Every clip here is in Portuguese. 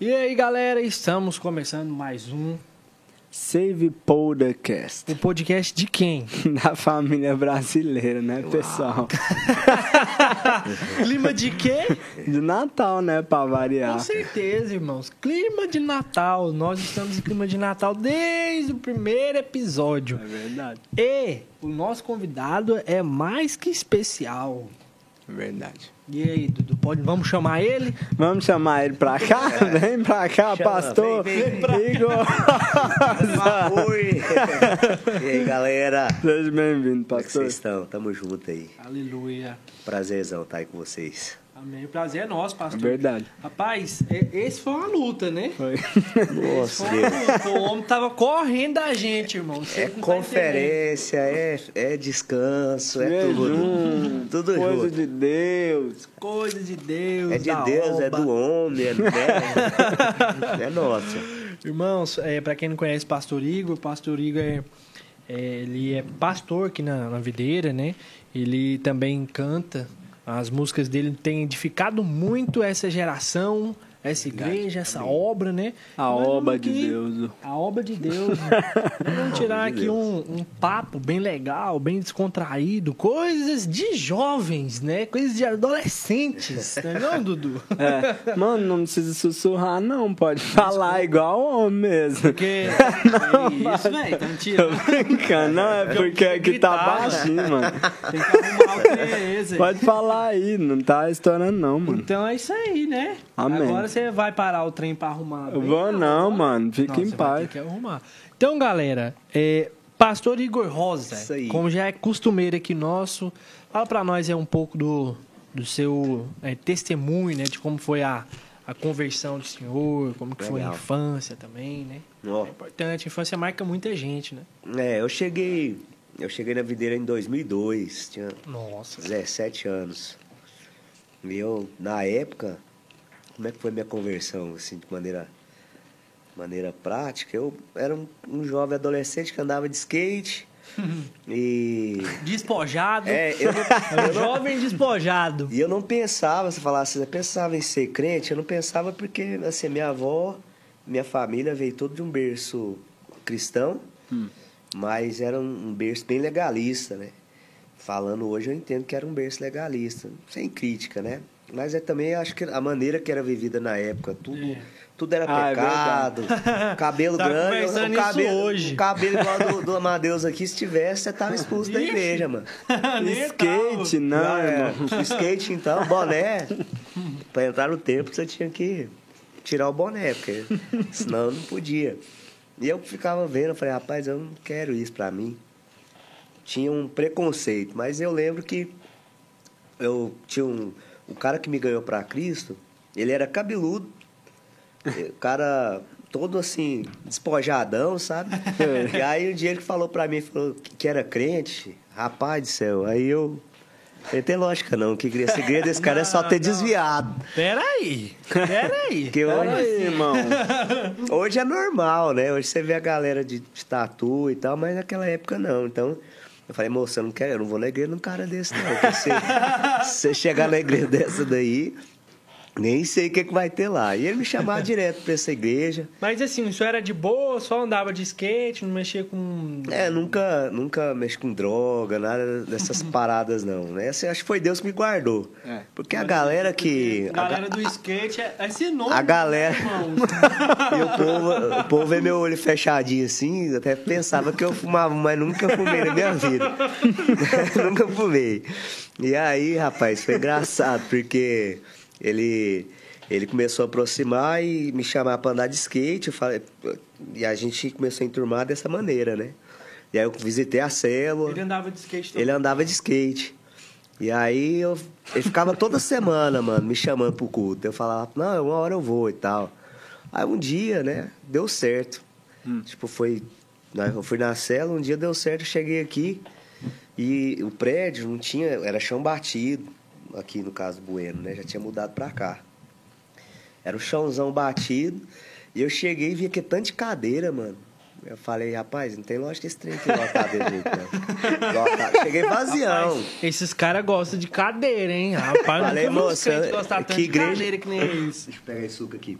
E aí, galera, estamos começando mais um. Save Podcast. O podcast de quem? Da família brasileira, né, pessoal? Clima de quê? De Natal, né, pra variar. Com certeza, irmãos. Clima de Natal. Nós estamos em clima de Natal desde o primeiro episódio. É verdade. E o nosso convidado é mais que especial. É verdade. E aí, Dudu, pode, vamos chamar ele? Vamos chamar ele pra cá? Vem pra cá, Chama, pastor vem, vem, vem. Igor. Oi! e aí, galera? Seja bem-vindo, Como é que pastor. vocês estão? Tamo junto aí. Aleluia. Prazerzão estar aí com vocês. Amém. O prazer é nosso, É pastor. verdade. Rapaz, e- esse foi uma luta, né? Foi. Nossa, Foi uma luta. O homem tava correndo da gente, irmão. Você é tá conferência, é, é descanso, é tudo. Jejum, Tudo Coisa junto. de Deus. Coisa de Deus. É de da Deus, é oba. do homem, é, é, é nosso. Irmãos, é, para quem não conhece o Pastor Igor, o Pastor Igor é, é, ele é pastor aqui na, na videira, né? Ele também canta. As músicas dele têm edificado muito essa geração, essa igreja, essa obra, né? A vamos obra de Deus. A obra de Deus. né? Vamos tirar aqui um, um papo bem legal, bem descontraído, coisas de jovens, né? Coisas de adolescentes, não é não, Dudu? É. Mano, não precisa sussurrar, não. Pode falar igual homem mesmo. Porque. é isso, velho, tá me Tô brincando, não, é porque aqui tá baixinho, mano. Tem que arrumar o que é esse. Pode falar aí, não tá estourando não, mano. Então é isso aí, né? Amém. Agora você vai parar o trem pra arrumar. Eu bem? vou não, mano. Fica Não, em você vai paz. que arrumar. Então, galera, é, Pastor Igor Rosa, como já é costumeiro aqui nosso, fala pra nós é um pouco do, do seu é, testemunho, né? De como foi a, a conversão do senhor, como que foi a infância também, né? Ó, É importante, a infância marca muita gente, né? É, eu cheguei, eu cheguei na videira em 2002, tinha Nossa. 17 anos. E eu, na época, como é que foi minha conversão, assim, de maneira, maneira prática? Eu era um, um jovem adolescente que andava de skate e... Despojado. É, eu um jovem despojado. e eu não pensava, se falasse, eu pensava em ser crente, eu não pensava porque, assim, minha avó, minha família veio todo de um berço cristão, mas era um, um berço bem legalista, né? Falando hoje, eu entendo que era um berço legalista, sem crítica, né? Mas é também, acho que a maneira que era vivida na época, tudo, É. tudo era Ah, é pecado, cabelo Tá grande, o cabelo, hoje. o cabelo igual do, do Amadeus aqui, se tivesse, você tava expulso da igreja, mano. Skate, não, Ah, é. irmão. Skate, então, boné. pra entrar no tempo, você tinha que tirar o boné, porque senão não podia. E eu ficava vendo, eu falei, rapaz, eu não quero isso pra mim. Tinha um preconceito, mas eu lembro que eu tinha um. O cara que me ganhou pra Cristo, ele era cabeludo. O cara todo assim, despojadão, sabe? E aí um dia ele falou pra mim, falou que era crente. Rapaz do céu, aí eu. Não tem lógica não, que segredo desse cara é só Não, ter não. desviado. Peraí. Peraí. Porque hoje, aí, irmão. hoje é normal, né? Hoje você vê a galera de, de tatu e tal, mas naquela época não. Então, eu falei, moça, eu não quero, eu não vou na igreja num cara desse, não. Porque se você chegar na igreja dessa daí, nem sei o que, que vai ter lá. E ele me chamava direto pra essa igreja. Mas assim, o senhor era de boa, só andava de skate, não mexia com. É, nunca, nunca mexi com droga, nada dessas paradas, não. Né? Assim, acho que foi Deus que me guardou. É. Porque a galera que. A a ga- galera do skate é é esse nome. A galera- irmãos. E o povo, o povo vê meu olho fechadinho assim, até pensava que eu fumava, mas nunca fumei na minha vida. nunca fumei. E aí, rapaz, foi engraçado, porque ele, ele começou a aproximar e me chamar pra andar de skate. Falei, e a gente começou a enturmar dessa maneira, né? E aí eu visitei a célula. Ele andava de skate também. Ele andava de skate. E aí eu, ele ficava toda semana, mano, me chamando pro culto. Eu falava, não, uma hora eu vou e tal. Aí um dia, né, deu certo. Tipo, foi. né, Eu fui na cela, um dia deu certo, eu cheguei aqui e o prédio não tinha. Era chão batido, aqui no caso Bueno, né? Já tinha mudado pra cá. Era o chãozão batido. E eu cheguei e vi que tanto de cadeira, mano. Eu falei, rapaz, não tem lógica esse trem aqui lotado desse jeito, não. Lotado. Cheguei vazião. Esses caras gostam de cadeira, hein? Rapaz, Falei, moça, crentes gostar tanto que de igreja- cadeira que nem isso. Deixa eu pegar esse suco aqui.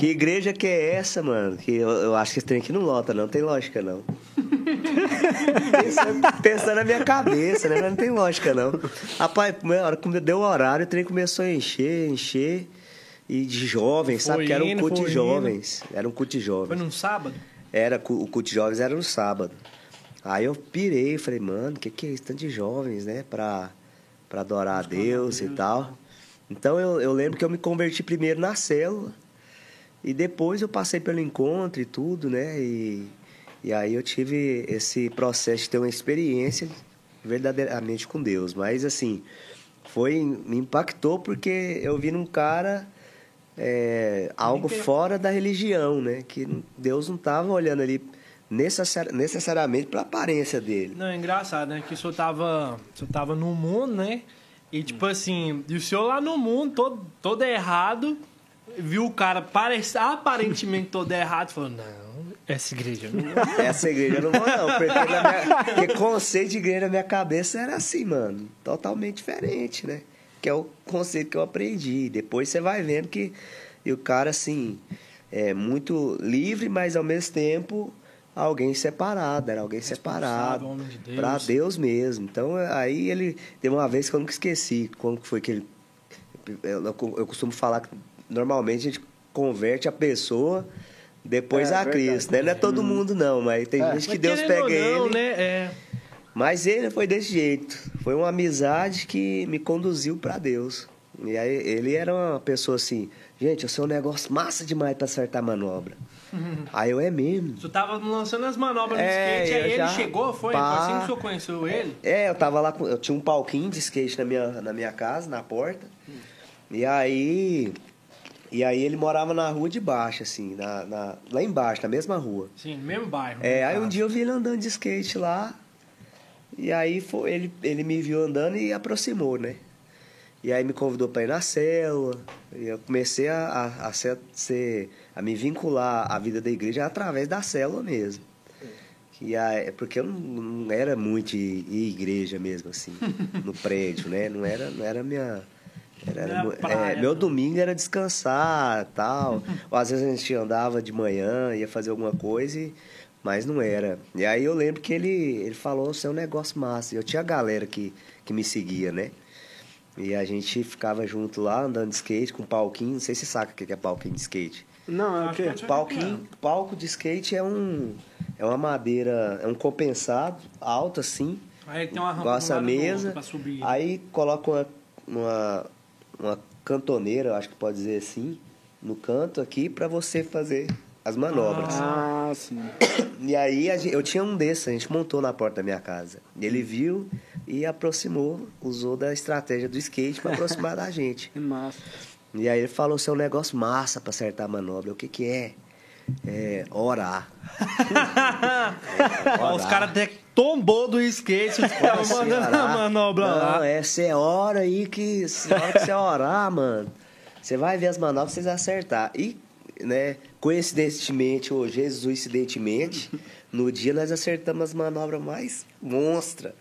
Que igreja que é essa, mano? Que eu, eu acho que esse trem aqui não lota, não. Tem lógica, não. pensando, pensando na minha cabeça, né? Mas não tem lógica, não. Rapaz, na hora que deu o horário, o trem começou a encher, encher. E de jovens, sabe? Foi Que era um culto de jovens. Era um culto de jovens. Foi num sábado? Era, o culto de jovens era no sábado. Aí eu pirei, falei, mano, que, que é isso? Tanto de jovens, né? Pra, pra adorar a Deus e tal. Então eu, eu lembro que eu me converti primeiro na célula. E depois eu passei pelo encontro e tudo, né? E, e aí eu tive esse processo de ter uma experiência verdadeiramente com Deus. Mas assim, foi me impactou porque eu vi num cara é, algo fora da religião, né? Que Deus não estava olhando ali necessari- necessariamente para a aparência dele. Não, é engraçado, né? Que o senhor tava, o senhor tava no mundo, né? E tipo assim, e o senhor lá no mundo, todo, todo errado, viu o cara parece, aparentemente todo errado, falou, não, essa igreja não vou. Essa igreja eu não vou, não. Porque, minha, porque conceito de igreja na minha cabeça era assim, mano. Totalmente diferente, né? Que é o conceito que eu aprendi. Depois você vai vendo que e o cara, assim, é muito livre, mas ao mesmo tempo alguém separado. Era alguém separado. homem de Deus. Pra Deus mesmo. Então, aí ele. Teve uma vez que eu nunca esqueci. Quando que foi que ele. Eu, eu costumo falar que normalmente a gente converte a pessoa depois É, a verdade. Cristo, né? Não é todo mundo, não, mas tem gente que Mas Deus pega ou não, ele. né? É, Mas ele foi desse jeito. Foi uma amizade que me conduziu pra Deus. E aí ele era uma pessoa assim, gente, eu sou um negócio massa demais pra acertar a manobra. aí eu é mesmo. senhor tava lançando as manobras no É, skate, eu aí ele já- chegou, foi? Pá. Foi assim que o senhor conheceu ele? É, eu tava lá com. Eu tinha um palquinho de skate na minha, na minha casa, na porta. E aí. E aí ele morava na rua de baixo, assim, na, na- lá embaixo, na mesma rua. Sim, mesmo bairro. É, no aí um dia eu vi ele andando de skate lá. E aí foi, ele, ele me viu andando e aproximou, né? E aí me convidou para ir na célula. E eu comecei a, a, a, ser, a me vincular à vida da igreja através da célula mesmo. Que a, é porque eu não, não era muito de ir à igreja mesmo, assim, no prédio, né? Não era, não era minha. Era, era praia, é, meu domingo era descansar tal. Ou às vezes a gente andava de manhã, ia fazer alguma coisa, e- mas não era. E aí eu lembro que ele, ele falou, isso é um negócio massa. E eu tinha galera que, que me seguia, né? E a gente ficava junto lá, andando de skate, com palquinho. Não sei se você saca o que é palquinho de skate. Não, é o quê? Palquinho, palco de skate é um é uma madeira, é um compensado alto assim, Aí tem uma rampa essa mesa. pra subir. Aí coloca uma, uma uma cantoneira, acho que pode dizer assim, no canto aqui pra você fazer as manobras. Ah, sim. E aí eu tinha um desses, a gente montou na porta da minha casa. Ele viu e aproximou, usou da estratégia do skate pra aproximar da gente. Que massa. E aí ele falou, seu negócio massa pra acertar a manobra. O que que é? É orar. Ó, os caras até tombou do skate, os caras mandando a orar. manobra Não, lá. é, você ora aí que na hora que você orar, mano, você vai ver as manobras vocês acertar. E, né, coincidentemente, ou jesuincidentemente, no dia nós acertamos as manobras mais monstra.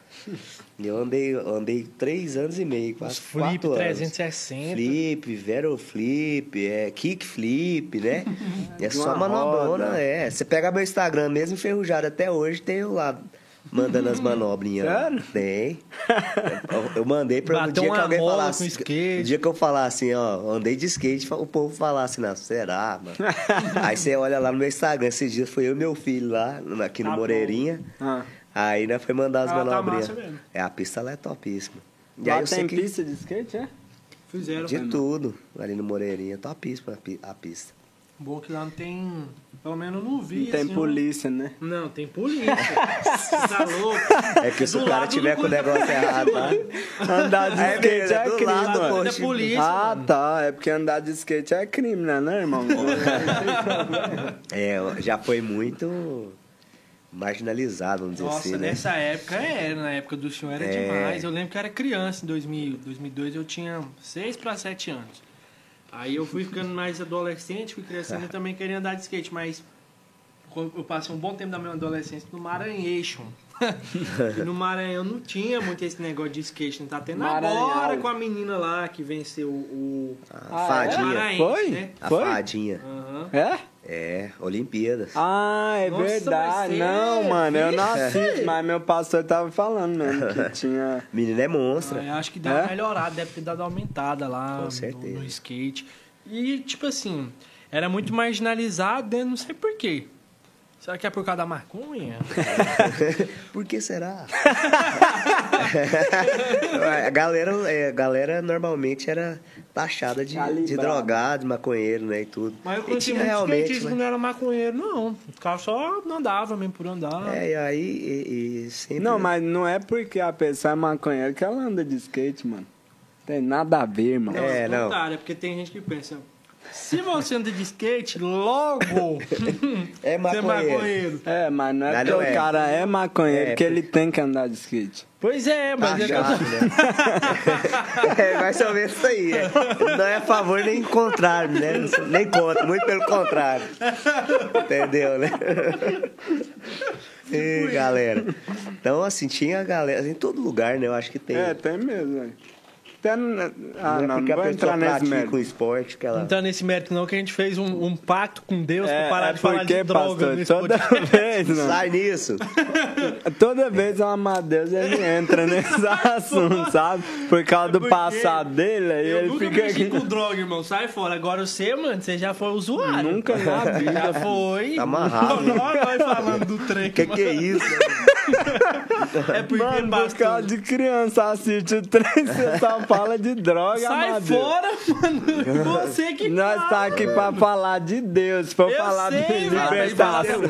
Eu andei, eu andei três anos e meio, quase Os flip quatro anos. 360. Flip, vero flip, é, kick flip, né? É só manobrona, roda. é. Você pega meu Instagram mesmo enferrujado até hoje, tem eu lá mandando as manobrinhas. Sério? Tem. Eu, eu mandei pra o Bateu dia que alguém falasse. O dia que eu falar assim, ó, andei de skate, o povo falar assim, não, será, mano? Aí você olha lá no meu Instagram, esses dias foi eu e meu filho lá, aqui no Tá. Moreirinha. Ah. Aí nós foi mandar as Ah, tá manobrinhas. mesmo. é, a pista lá é topíssima. E Lá aí eu sei tem que pista de skate, é? Fizeram. de né? tudo, ali no Moreirinha, topíssima a pista. Bom que lá não tem. Pelo menos eu não vi. Não tem assim, polícia, né? Não, tem polícia. tá louco? É que se Do o cara tiver com o negócio errado lá. Andar de É skate é, é do crime, lado, mano. Da polícia. Ah, mano. tá. É porque andar de skate é crime, né, né, irmão? É, já foi muito marginalizado, vamos dizer Nossa, assim, né? nessa época era, na época do senhor era É. demais. Eu lembro que eu era criança em 2000, 2002, eu tinha 6 para 7 anos. Aí eu fui ficando mais adolescente, fui crescendo e também queria andar de skate, mas eu passei um bom tempo da minha adolescência no Maranhão. e no Maranhão não tinha muito esse negócio de skate, não tá tendo Maranhão. agora com a menina lá que venceu o. A Ah, é? fadinha. Maranhense, Foi? né? A Foi? fadinha. Aham. É? É, Olimpíadas. Ah, é Nossa, verdade. mas Não, mano, eu não assisto, mas meu pastor tava falando mesmo que tinha. Menina é monstra. Ah, acho que deu uma É? melhorada, deve ter dado uma aumentada lá Com no, certeza. no skate. E, tipo assim, era muito marginalizado, né? Não sei porquê. Será que é por causa da maconha? Por que será? a galera, é, a galera normalmente era taxada de, de drogado, de maconheiro, né? E tudo. Mas eu E conheci muitos realmente. skatistas que não era maconheiro, não. O cara só andava mesmo por andar. É, e aí e, e sempre. Não, mas não é porque a pessoa é maconheira que ela anda de skate, mano. Tem nada a ver, É, é, não. é porque tem gente que pensa, se você anda de skate, logo É você é maconheiro. maconheiro. É, mas não é porque não o é. cara é maconheiro É, que ele tem que andar de skate. Pois é, mas é que eu tô- Taxado, né? é mais ou menos isso aí. é. Não é a favor nem contrário, né? Nem contra, muito pelo contrário. Entendeu, né? E, galera. Então, assim, tinha galera em todo lugar, né? Eu acho que tem. É, tem mesmo, velho. Até Ah, não, não vou pessoa entrar nesse mérito. esporte que ela. Não tá nesse mérito não, que a gente fez um, um pacto com Deus É, pra parar é de falar de droga pastor, nesse toda podcast. vez, mano, Sai nisso. toda vez o Amadeus ele entra nesse assunto, sabe? Por causa do porque passado dele, aí Eu ele nunca fica mexi aqui. com droga, irmão. Sai fora. Agora você, mano, você já foi usuário. Nunca na vida. Já foi. Tá amarrado. Não, nós falando do trem. Que que é isso? É porque, Mano, por causa de criança assiste o trem, você só fala de droga, Sai Amadeus. fora, mano. Você que Nós fala, tá aqui pra falar de Deus, se for Eu falar sei, de libertação.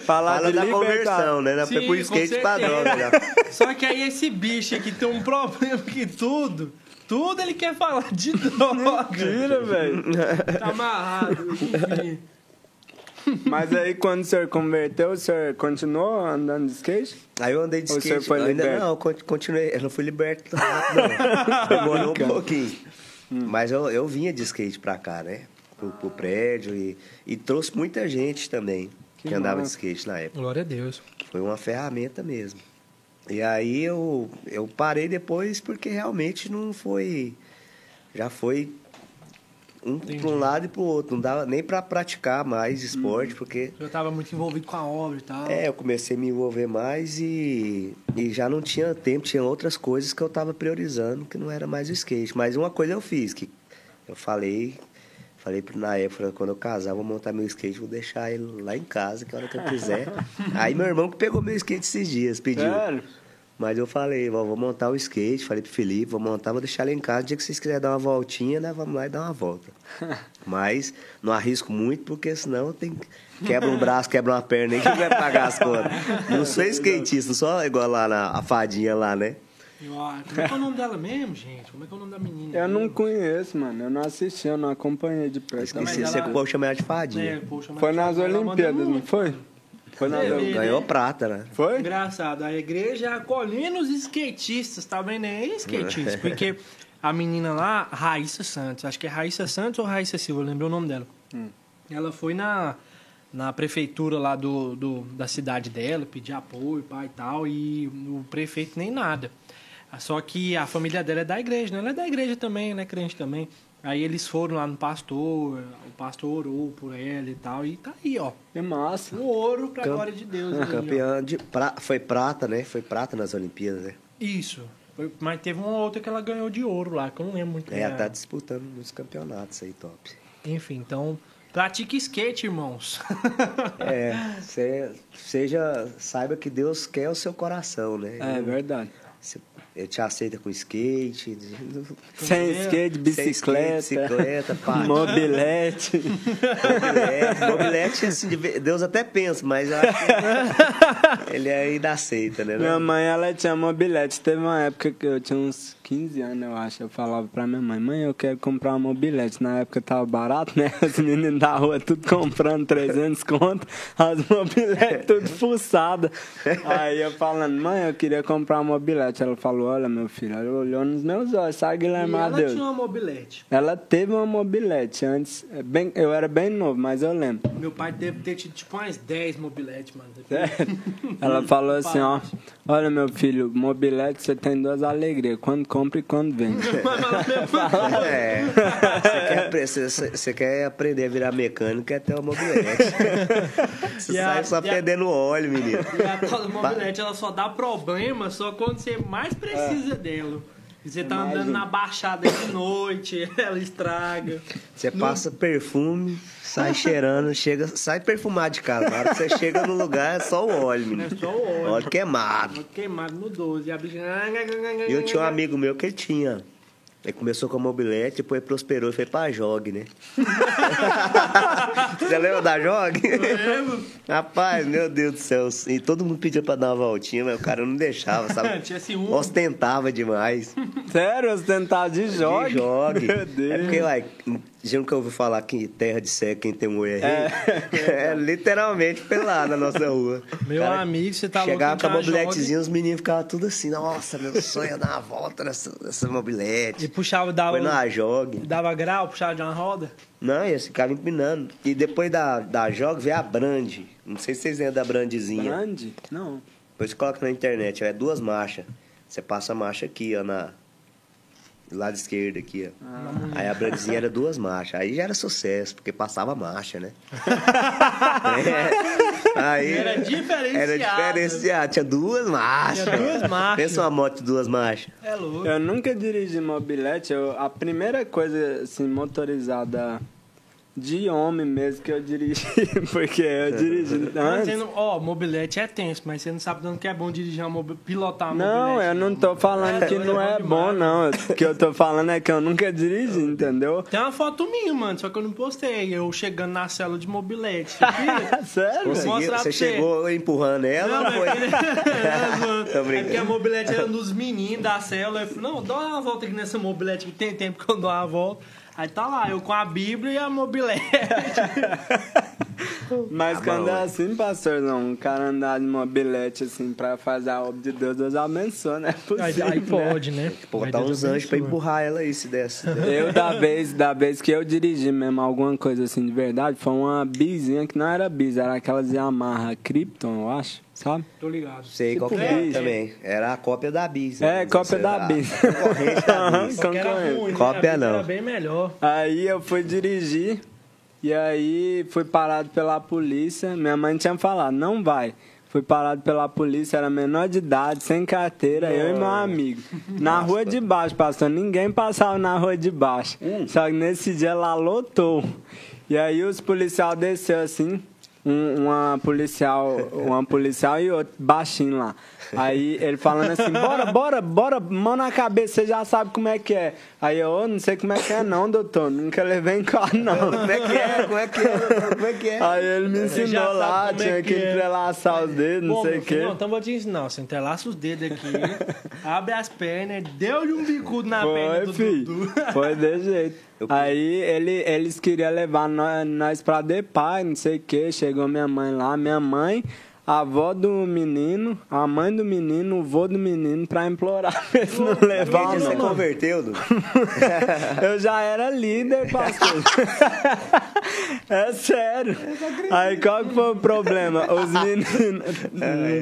Falar Fala de da libertação. conversão, né? Sim, por skate pra certeza. droga, né? Só que aí esse bicho aqui tem um problema que tudo, tudo ele quer falar de droga. Tira, velho. Tá amarrado. enfim. Mas aí quando o senhor converteu, o senhor continuou andando de skate? Aí eu andei de Ou skate. você foi eu ainda liberto? não, continuei. Eu não fui liberto não. Demorou um pouquinho. Hum. Mas eu, eu vinha de skate pra cá, né? Pro, pro prédio e, e trouxe muita gente também que, Que andava de skate na época. Glória a Deus. Foi uma ferramenta mesmo. E aí eu, eu parei depois porque realmente não foi. Já foi um para um lado e pro outro. Não dava nem pra praticar mais esporte, porque Eu tava muito envolvido com a obra e tal. é, eu comecei a me envolver mais e, e já não tinha tempo, tinha outras coisas que eu tava priorizando, que não era mais o skate. Mas uma coisa eu fiz, que eu falei, falei pro- na época, quando eu casar, vou montar meu skate, vou deixar ele lá em casa, que a hora que eu quiser. Aí meu irmão que pegou meu skate esses dias, pediu. Sério? Mas eu falei, vou montar o skate, falei pro Felipe, vou montar, vou deixar ele em casa. O dia que vocês quiserem dar uma voltinha, né? Vamos lá e dar uma volta. Mas não arrisco muito, porque senão tem. Quebra um braço, quebra uma perna, aí quem vai pagar as contas? Não sou skatista, não sou igual lá na a fadinha lá, né? Como é que é o nome dela mesmo, gente? Como é que é o nome da menina? Eu não conheço, mano. Eu não assisti, eu não acompanhei de perto. Esqueci, você ela- que o povo chama ela de É, fadinha. mas Foi nas Olimpíadas, não foi? Foi Olimpíadas. Ganhou né? prata, né? Foi? Engraçado, a igreja acolhendo os skatistas, tá vendo? É skatistas, porque a menina lá, Raíssa Santos, acho que é Raíssa Santos ou Raíssa Silva, eu lembrei o nome dela. Ela foi na, na prefeitura lá do, do, da cidade dela, pedir apoio pai, e tal, e o prefeito nem nada. Só que a família dela é da igreja, né? Ela é da igreja também, ela é crente também. Aí eles foram lá no pastor, o pastor orou por ela e tal, e tá aí, ó. Que massa. O ouro pra Cam- glória de Deus. aí, ó. Campeã de. Pra, foi prata, né? Foi prata nas Olimpíadas, né? Isso. Foi- mas teve uma outra que ela ganhou de ouro lá, que eu não lembro muito. É, ela tá disputando nos campeonatos aí, top. Enfim, então, pratique skate, irmãos. É, cê- seja, saiba que Deus quer o seu coração, né? É Ele- verdade. Ele te aceita com skate, Sem é? skate, bicicleta, sem skate, bicicleta, pá. mobilete. mobilete. Mobilete, assim, Deus até pensa, mas eu acho que ele ainda aceita, né? Minha mãe, ela tinha mobilete. Teve uma época que eu tinha uns 15 anos, eu acho. Eu falava pra minha mãe, mãe, eu quero comprar uma mobilete. Na época tava barato, né? Os meninos da rua tudo comprando 300 conto. As mobiletes tudo fuçadas. Aí eu falando, mãe, eu queria comprar uma mobilete. Mobilete. Ela falou, olha, meu filho, ela olhou nos meus olhos, sabe, E Guilherme ela Adeus? tinha uma mobilete. Ela teve uma mobilete antes, é bem, eu era bem novo, mas eu lembro. Meu pai deve ter tido tipo umas 10 mobiletes, mano. Ela falou assim, ó, olha meu filho, mobilete você tem duas alegrias, quando compra e quando vende. É. Você quer, quer aprender a virar mecânico, quer ter uma mobilete. Você E a- sai só e a- perdendo óleo, menino. E a mobilete, ela só dá problema só quando você mais precisa dela. E Você tá Mais andando na baixada de noite, ela estraga. Você passa perfume, sai cheirando, chega, sai perfumado de casa. Na hora que você chega no lugar é só o óleo, É menino. só o óleo. Óleo queimado. Queimado no 12. E a bicha... Eu tinha um amigo meu que ele tinha. Ele começou com a mobilete, depois prosperou e foi pra Jog, né? Você lembra da Jog? Lembro. Rapaz, meu Deus do céu. E todo mundo pedia pra dar uma voltinha, mas o cara não deixava, sabe? Tinha ciúme. Ostentava demais. Sério, ostentar de jogue? De Deus. É porque, like, já nunca ouviu falar que terra de cego quem tem olho é rei? É, literalmente pelado na nossa rua. Meu Cara, amigo, você tá louco. Chegava com a mobiletezinha, os meninos ficavam tudo assim, nossa, meu sonho é dar uma volta nessa, nessa mobilete. E puxava, dava, Foi na jogue. dava grau, puxava de uma roda. Não, eles ficavam empinando. E depois da, da jogue veio a Brand. Não sei se vocês lembram da Brandezinha. Grande? Não. Depois você coloca na internet, ó, é duas marchas. Você passa a marcha aqui, ó, na... Do lado esquerdo aqui, ó. Aí a brandezinha era duas marchas. Aí já era sucesso, porque passava marcha, né? É. Aí Era diferenciado. Era diferenciado. Tinha duas marchas. Tinha duas marchas. Pensa uma moto de duas marchas. É louco. Eu nunca dirigi mobilete. Eu, a primeira coisa assim, motorizada de homem mesmo que eu dirigi, porque eu dirigi Mas antes. Ó, mobilete é tenso, mas você não sabe tanto que é bom dirigir uma pilotar uma Não, mobilete. eu não tô falando É, que não é é bom não. O que eu tô falando é que eu nunca dirigi, entendeu? Tem uma foto minha, mano, só que eu não postei. Eu chegando na cela de mobilete. Sério? Consegui- você pra você. chegou empurrando ela Não, ou foi? é. É porque a mobilete era dos meninos da célula. Eu falei, não, dá uma volta aqui nessa mobilete que tem tempo que eu dou uma volta. Aí tá lá, eu com a Bíblia e a mobilete. Mas Tá quando bom. é assim, pastor, não, um cara andar de mobilete assim pra fazer a obra de Deus, Deus abençoa, né? Aí, aí pode, né? Botar Aí Deus uns anjos pra empurrar ela aí, se desse. Eu, da vez, da vez que eu dirigi mesmo alguma coisa assim de verdade, foi uma bizinha que não era bis, era aquelas Yamaha Krypton, eu acho, sabe? Tô ligado. Sei qual que é bis. também. Era a cópia da Bis. É, né? cópia da Bis. Concorrente da Bis. Só que era Concorrente. ruim, né? Cópia não. Era bem melhor. Aí eu fui dirigir e aí fui parado pela polícia. Minha mãe tinha falado, não vai. Fui parado pela polícia, era menor de idade, sem carteira, eu e meu amigo. Na rua de baixo, pastor. Ninguém passava na rua de baixo. Só que nesse dia lá lotou. E aí os policiais desceu assim, um- uma policial, uma policial e outro baixinho lá. Aí ele falando assim, bora, bora, bora, mão na cabeça, você já sabe como é que é. Aí eu, "Ô, não sei como é que é não, doutor, nunca levei em carro não. Como é que é? Como é que é? Como é que é? Aí ele me ensinou lá, é tinha que que é. entrelaçar os dedos, não Bom, sei meu o quê. Não, então vou te ensinar. Você entrelaça os dedos aqui, abre as pernas, deu-lhe um bicudo na perna Foi, do filho. Dudu. Foi de jeito. Aí ele, eles queriam levar nós, nós pra Depai, não sei o que. Chegou minha mãe lá, minha mãe, a avó do menino, a mãe do menino, o vô do menino, pra implorar pra eles não levar, dia você não. converteu, Du? Eu já era líder, pastor. é sério. Aí qual que foi o problema? Os meninos,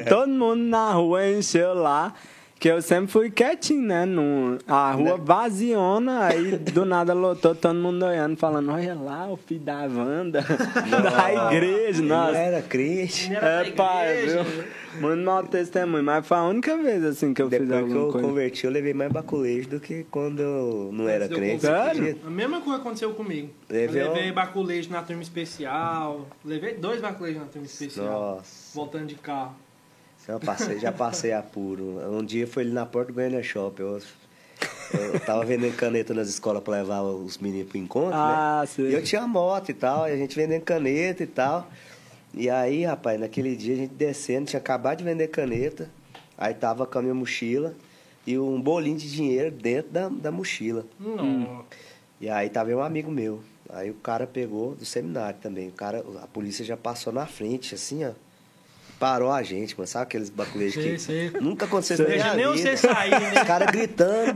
todo mundo na rua encheu lá. Que eu sempre fui quietinho, né? No, a rua vaziona, aí do nada lotou todo mundo olhando, falando: Olha lá, o filho da Wanda, da igreja, Não nossa. era crente. Era É, pai, viu? Muito mau testemunho, mas foi a única vez assim que eu fiz Depois que alguma eu coisa. converti, eu levei mais baculejo do que quando eu não era crente. Sério? A mesma coisa aconteceu comigo. Levei eu levei um- baculejo na turma especial. Levei dois baculejos na turma especial. Nossa, Voltando de carro. Já passei, já passei apuro. Um dia foi ali na porta do Goiânia Shop. Eu, eu tava vendendo caneta nas escolas pra levar os meninos pro encontro, Ah, né? sei. E eu tinha moto e tal, e a gente vendendo caneta e tal. E aí, rapaz, naquele dia a gente descendo, tinha acabado de vender caneta, aí tava com a minha mochila e um bolinho de dinheiro dentro da, da mochila. Não. E aí tava um amigo meu. Aí o cara pegou do seminário também. O cara, a polícia já passou na frente, assim, ó. Parou a gente, mano. Sabe aqueles baculejos que sei. nunca aconteceu na Deixa nem você sair, né? Os caras gritando.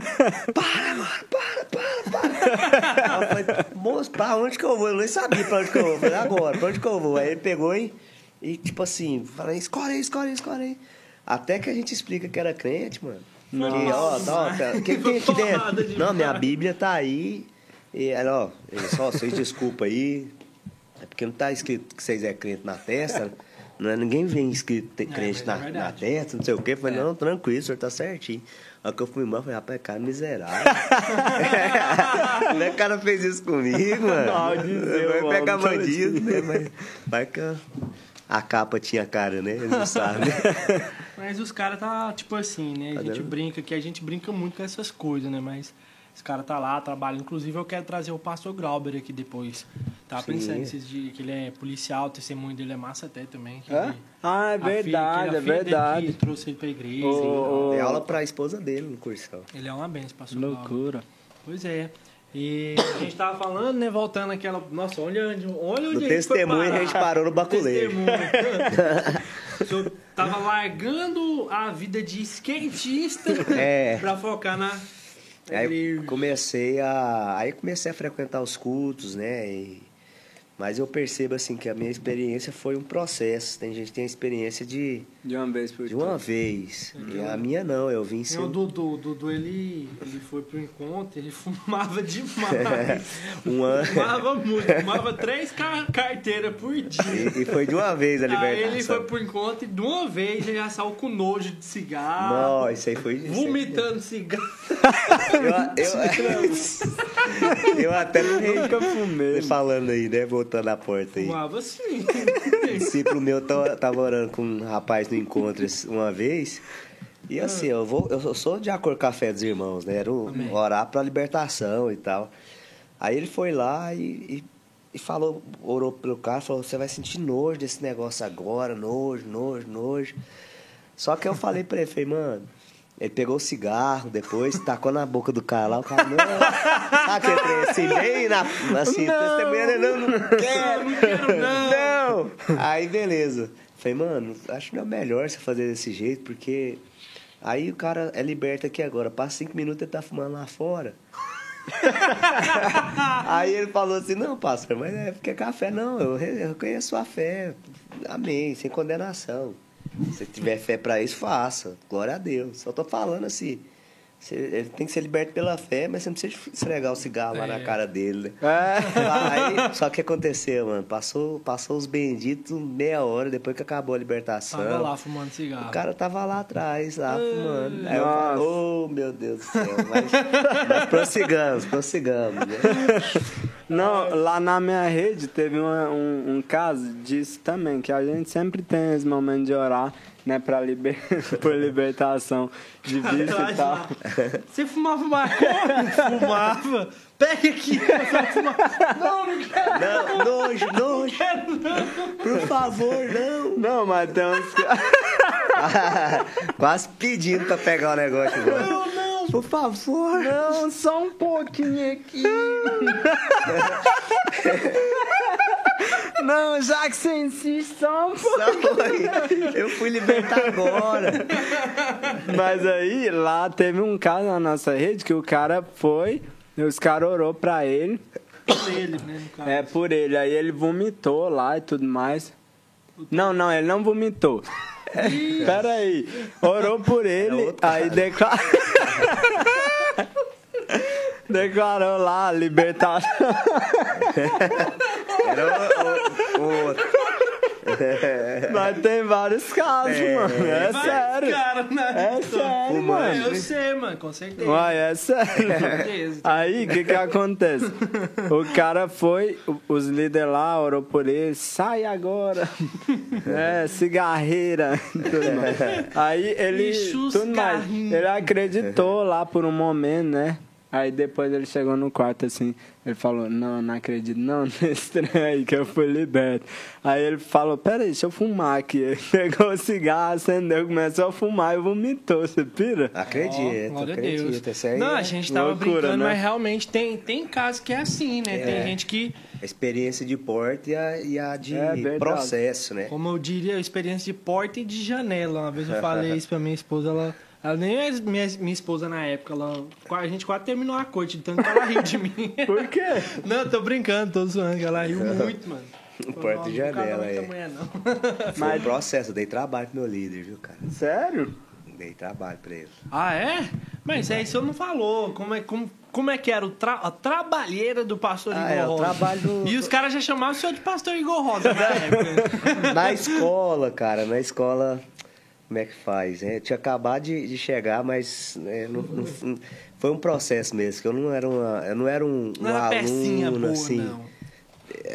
Para, mano, para, para, para. Eu falei, moço, pra onde que eu vou? Eu nem sabia pra onde que eu vou. Eu falei, agora, pra onde que eu vou? Aí ele pegou e, e tipo assim, falei, escolhe aí, escolhe aí, escolhe aí. Até que a gente explica que era crente, mano. Que, ó, tá, ó, tá, que tem aqui dentro? Não, minha Bíblia tá aí. E ó, só, vocês desculpa aí. É porque não tá escrito que vocês é crente na testa. Não é, ninguém vem escrito ter crente mas é na, na verdade. testa, não sei o quê. Eu falei, É. não, tranquilo, o senhor tá certinho. Aí que eu fui embora, falei, rapaz, cara miserável. É que o cara fez isso comigo, mano? Não, dizer, Vai mano, pegar bandido, né? Mas vai que a- capa tinha cara, né? Ele não sabe. Mas os caras tá, tipo assim, né? A Tá gente brinca que a gente brinca muito com essas coisas, né? Mas esse cara tá lá, trabalha. Inclusive, eu quero trazer o pastor Glauber aqui depois. Tava Sim. pensando esses dias que ele é policial, o testemunho dele é massa até também. que É? ele- Ah, é filha- verdade, a é filha dele verdade. que trouxe ele pra igreja. Ô, ô, Dei aula pra esposa dele no cursão. Ele é uma benção, pastor. Loucura. Pois é. E a gente tava falando, né? Voltando aquela. Nossa, olha onde, olha onde No a gente testemunho, a gente parou no baculejo. Testemunho. O senhor tava largando a vida de skatista É. pra focar na. Aí igreja. comecei a. Aí comecei a frequentar os cultos, né? E- Mas eu percebo assim que a minha experiência foi um processo. Tem gente que tem a experiência de, De uma vez por de uma vez. E a minha não, eu vim E o sem. Dudu, o Dudu ele, ele foi pro encontro, ele fumava demais. Um ano. Fumava muito, fumava três car carteiras por dia. E, e foi de uma vez a Aí ele foi pro encontro e de uma vez ele já saiu com nojo de cigarro. Não, isso aí foi. isso aí foi- Vomitando cigarro. Eu, eu, eu até não Nunca fumei. falando aí, né? Voltando à porta aí. Fumava. Um discípulo meu tava, tava orando com um rapaz no encontro uma vez. E assim, eu vou, eu sou de acordo com a fé dos irmãos, né? Era o- Amém. orar pra libertação e tal. Aí ele foi lá e, e, e falou, orou pelo cara, falou, você vai sentir nojo desse negócio agora, nojo, nojo, nojo. Só que eu falei pra ele, falei, mano, ele pegou o cigarro depois, tacou na boca do cara lá, o cara, não, sabe aquele trem assim, bem na, assim, testemunhando, não, não quero, Não quero, não. não. Aí, beleza. Falei, mano, acho que não é melhor você fazer desse jeito, porque aí o cara é liberto aqui agora. Passa cinco minutos ele tá fumando lá fora. aí ele falou assim, não, pastor, mas é porque é café, não, eu re- eu reconheço a fé. Amém, sem condenação. Se tiver fé pra isso, faça. Glória a Deus. Só tô falando assim. você- Ele tem que ser liberto pela fé, mas você não precisa esfregar o cigarro lá É. na cara dele, né? É. Aí, só que aconteceu, mano. Passou, passou os benditos meia hora depois que acabou a libertação. Tava lá fumando cigarro. O cara tava lá atrás, lá fumando. Aí eu Nossa. falei, oh, meu Deus do céu. Mas, mas prossigamos, prossigamos. Né? Não, lá na minha rede teve uma- um, um caso disso também, que a gente sempre tem esse momento de orar, né, pra liber... por libertação de vício e tal. Você fumava maconha? Fumava. Pega aqui. você vai fumar. Não, não quero. Não, nojo, nojo. Por favor, não. Não, mas tem uns... Quase pedindo pra pegar o negócio agora. Não, não. Por favor. Não, só um pouquinho aqui. Não, já que você insiste, só um pouquinho. Eu fui libertar agora. Mas aí, lá teve um caso na nossa rede que o cara foi, os caras orou pra ele, Ele, né, no caso. é, por ele. Aí ele vomitou lá e tudo mais. Não, não, ele não vomitou. Pera aí. Orou por ele, outro aí declarou... declarou lá a libertação. Era o, o, o outro. Mas tem vários casos, É. mano. É sério. Cara, né? É sério, Fumando. É, mano. eu sei, mano, com certeza. Uai, é sério. certeza. Aí, o que que acontece? O cara foi, os líderes lá orou por ele, sai agora. É, cigarreira. tudo mais. Aí ele, tudo mais, ele acreditou lá por um momento, né? Aí depois ele chegou no quarto assim, ele falou, não, não acredito não nesse trem aí que eu fui liberto. Aí ele falou, peraí, deixa eu fumar aqui. Ele pegou o cigarro, acendeu, começou a fumar e vomitou, você pira? Acredito, a acredito. Deus. Isso aí Não, é a gente tava loucura, brincando, né? mas realmente tem, tem casos que é assim, né? Tem É. gente que, a experiência de porta e a, e a de É processo, né? como eu diria, experiência de porta e de janela. Uma vez eu falei isso pra minha esposa, ela. Ela nem é minha, minha esposa na época, ela, a gente quase terminou a corte, de tanto que ela riu de mim. Por quê? Não, tô brincando, tô zoando, ela riu muito, mano. Porta e casava janela, é. mulher, não. Um processo, eu dei trabalho pro meu líder, viu, cara? Sério? Dei trabalho pra ele. Ah, é? Mas aí você não falou. Como é, como, como é que era o tra a trabalheira do pastor Ah, Igor é, o Rosa? trabalho do- E os caras já chamavam o senhor de pastor Igor Rosa na época. Na escola, cara, na escola, como é que faz? É, eu tinha acabado de, de chegar, mas é, não- não- foi um processo mesmo, que eu não era, uma, eu não era um, um Não era pecinha aluno, boa, assim. não.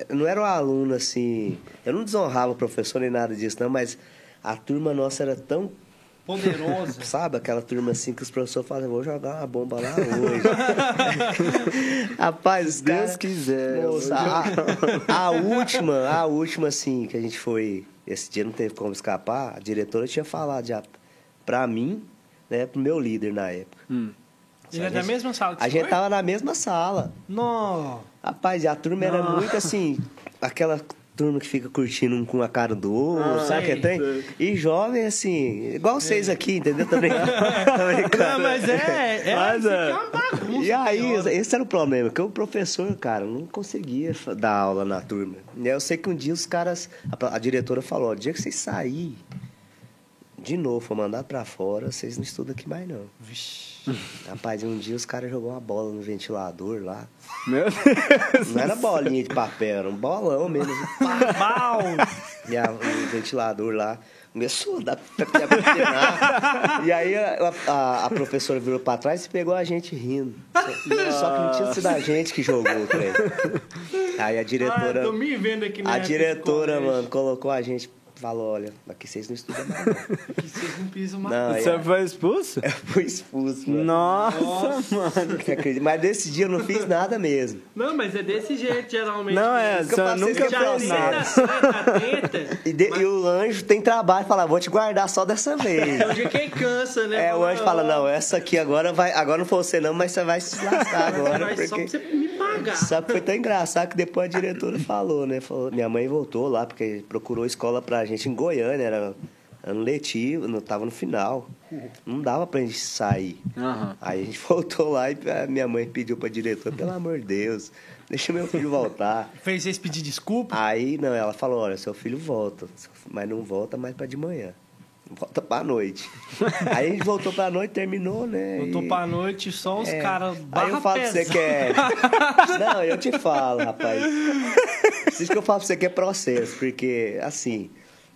Eu não era um aluno assim. Eu não desonrava o professor nem nada disso, não, mas a turma nossa era tão. Poderosa. Sabe, aquela turma assim que os professores falam, vou jogar uma bomba lá hoje. Rapaz, Deus caras- quiser, a, a última, a última, assim, que a gente foi. Esse dia não teve como escapar, a diretora tinha falado já pra mim, né, pro meu líder na época. Hum. Ele é da mesma sala que A gente tava na mesma sala. Não. Rapaz, a turma era Não. muito assim, aquela turma que fica curtindo um com a cara do outro, Ah, sabe que tem? sei. E jovem, assim, igual vocês aqui, entendeu? Também. Não, mas é. é, Mas é. é uma bagunça. E aí, esse era o problema, que o professor, cara, não conseguia dar aula na turma. Eu sei que um dia os caras, a, a diretora falou, o dia que vocês saírem, de novo, for mandado pra fora, vocês não estudam aqui mais não. Vixe. Rapaz, um dia os caras jogou uma bola no ventilador lá. Meu Deus. Não era bolinha de papel, era um bolão mesmo. Mal. E a, o ventilador lá começou a dar pepinar. E aí a, a- a professora virou pra trás e pegou a gente rindo. Só que não tinha sido a gente que jogou o trem. Aí a Ah, diretora. tô me vendo aqui a diretora, mano, colocou a gente. Falou, olha, aqui vocês não estudam mais. Não. Que vocês não pisam mais. Não, aí Você foi expulso? eu fui expulso, mano. Nossa, mano. Você acredita? Mas desse dia eu não fiz nada mesmo. Não, mas é desse jeito, geralmente. Não, é, eu nunca eu Já fez nada. tenta. E, de- e o anjo tem trabalho, fala, vou te guardar só dessa vez. É o dia que cansa, né? É, o anjo fala, não, essa aqui agora vai. Agora não foi você não, mas você vai se lascar agora. Vai só pra Porque... você me pagar. Só que foi tão engraçado que depois a diretora falou, né? Falou, minha mãe voltou lá, porque procurou escola pra gente em Goiânia, era ano letivo, não tava no final. Não dava pra gente sair. Aham. Aí a gente voltou lá e a minha mãe pediu pra diretora, pelo amor de Deus, deixa meu filho voltar. Fez vocês pedir desculpa? Aí, não, ela falou, olha, seu filho volta, mas não volta mais pra de manhã. Volta pra noite. Aí a gente voltou pra noite, terminou, né? Voltou e- pra noite, só os é. caras Aí eu falo pra você que é. Não, eu te falo, rapaz. Isso que eu falo pra você que é processo, porque, assim,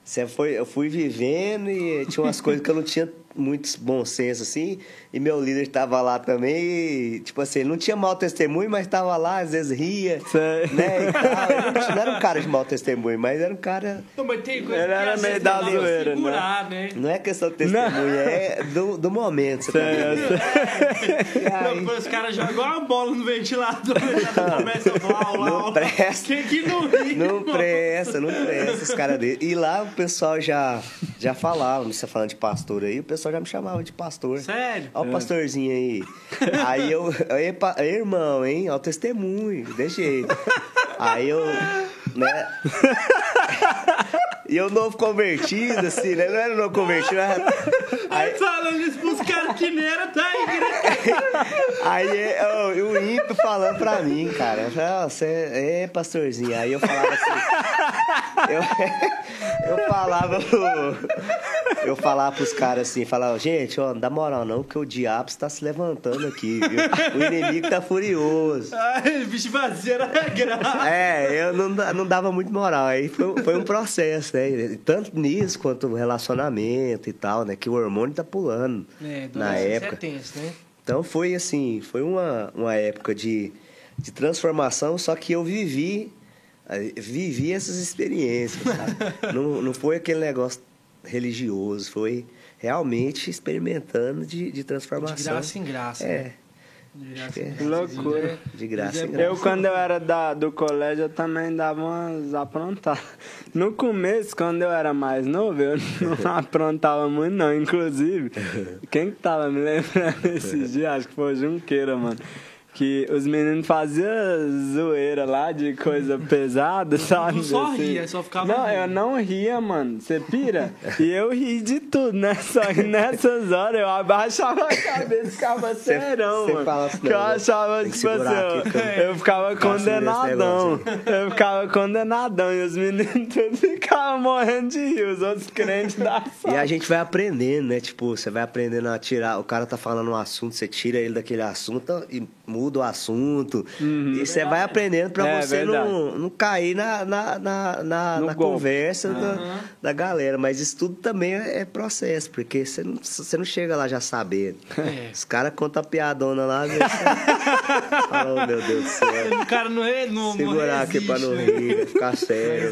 você foi, eu fui vivendo e tinha umas coisas que eu não tinha muito bom senso, assim, e meu líder tava lá também, e, tipo assim, ele não tinha mau testemunho, mas tava lá, às vezes ria, Sei. né, e tal. Ele não, não era um cara de mau testemunho, mas era um cara... Não, mas tem coisa Ele que era às meio vezes da zoeira, né? segurar, né? Não é questão de testemunho, é do, do momento, você tá vendo? Aí- Não, os caras jogam uma bola no ventilador, né? começa a falar, aula, Não aula. presta. Quem que não ri? Não mano? presta, não presta os caras dele. E lá o pessoal já, já falava, você falando de pastor aí, o pessoal já me chamava de pastor. Sério? Olha o pastorzinho aí. Aí eu, aí, pa- aí, irmão, hein? O testemunho, jeito. Aí eu, né? E eu novo convertido, assim, né? Não era novo convertido, era... Aí falando isso pros caras que nem era da igreja. Aí eu, o ímpio falando pra mim, cara. Eu falei, você é pastorzinho. Aí eu falava assim. Eu, eu falava. Eu falava pros caras assim, falava, gente, ó, não dá moral não, porque o diabo está se levantando aqui, viu? O inimigo tá furioso. Ai, bicho vazio era grave. É, eu não, não dava muito moral. Aí foi, foi um processo, né? Tanto nisso quanto no relacionamento e tal, né? Que o hormônio tá pulando É, na época. é tenso, né? Então foi assim, foi uma, uma época de, de transformação, só que eu vivi, eh, vivi essas experiências, sabe? não, não foi aquele negócio religioso, foi realmente experimentando de, de transformação. De graça em graça. É. né? Que loucura. De graça, é em graça. Eu, quando eu era da, do colégio, eu também dava umas aprontadas. No começo, quando eu era mais novo, eu não aprontava muito, não. Inclusive, quem que tava me lembrando esses dias? Acho que foi o Junqueira, mano. Que os meninos faziam zoeira lá de coisa pesada, sabe? Não só Assim. ria, só ficava Não, rindo. eu não ria, mano. Você pira? e eu ri de tudo, né? Só que nessas horas eu abaixava a cabeça e ficava serão, cê mano. fala assim, que eu achava, tem que tipo assim, eu, eu- ficava condenadão. Eu ficava condenadão. E os meninos todos ficavam morrendo de rir, os outros crentes da E sala. a gente vai aprendendo, né? Tipo, você vai aprendendo a tirar. O cara tá falando um assunto, você tira ele daquele assunto e muda o assunto. E você vai aprendendo pra Uhum. É, você verdade. não, não cair na, na, na, na, na conversa da, da galera. Mas isso tudo também é é processo, porque você não, você não chega lá já sabendo. É. Os caras contam a piadona lá, você oh, meu Deus do céu. O cara não é. Não, Segurar não aqui pra não resiste, né? rir, ficar sério.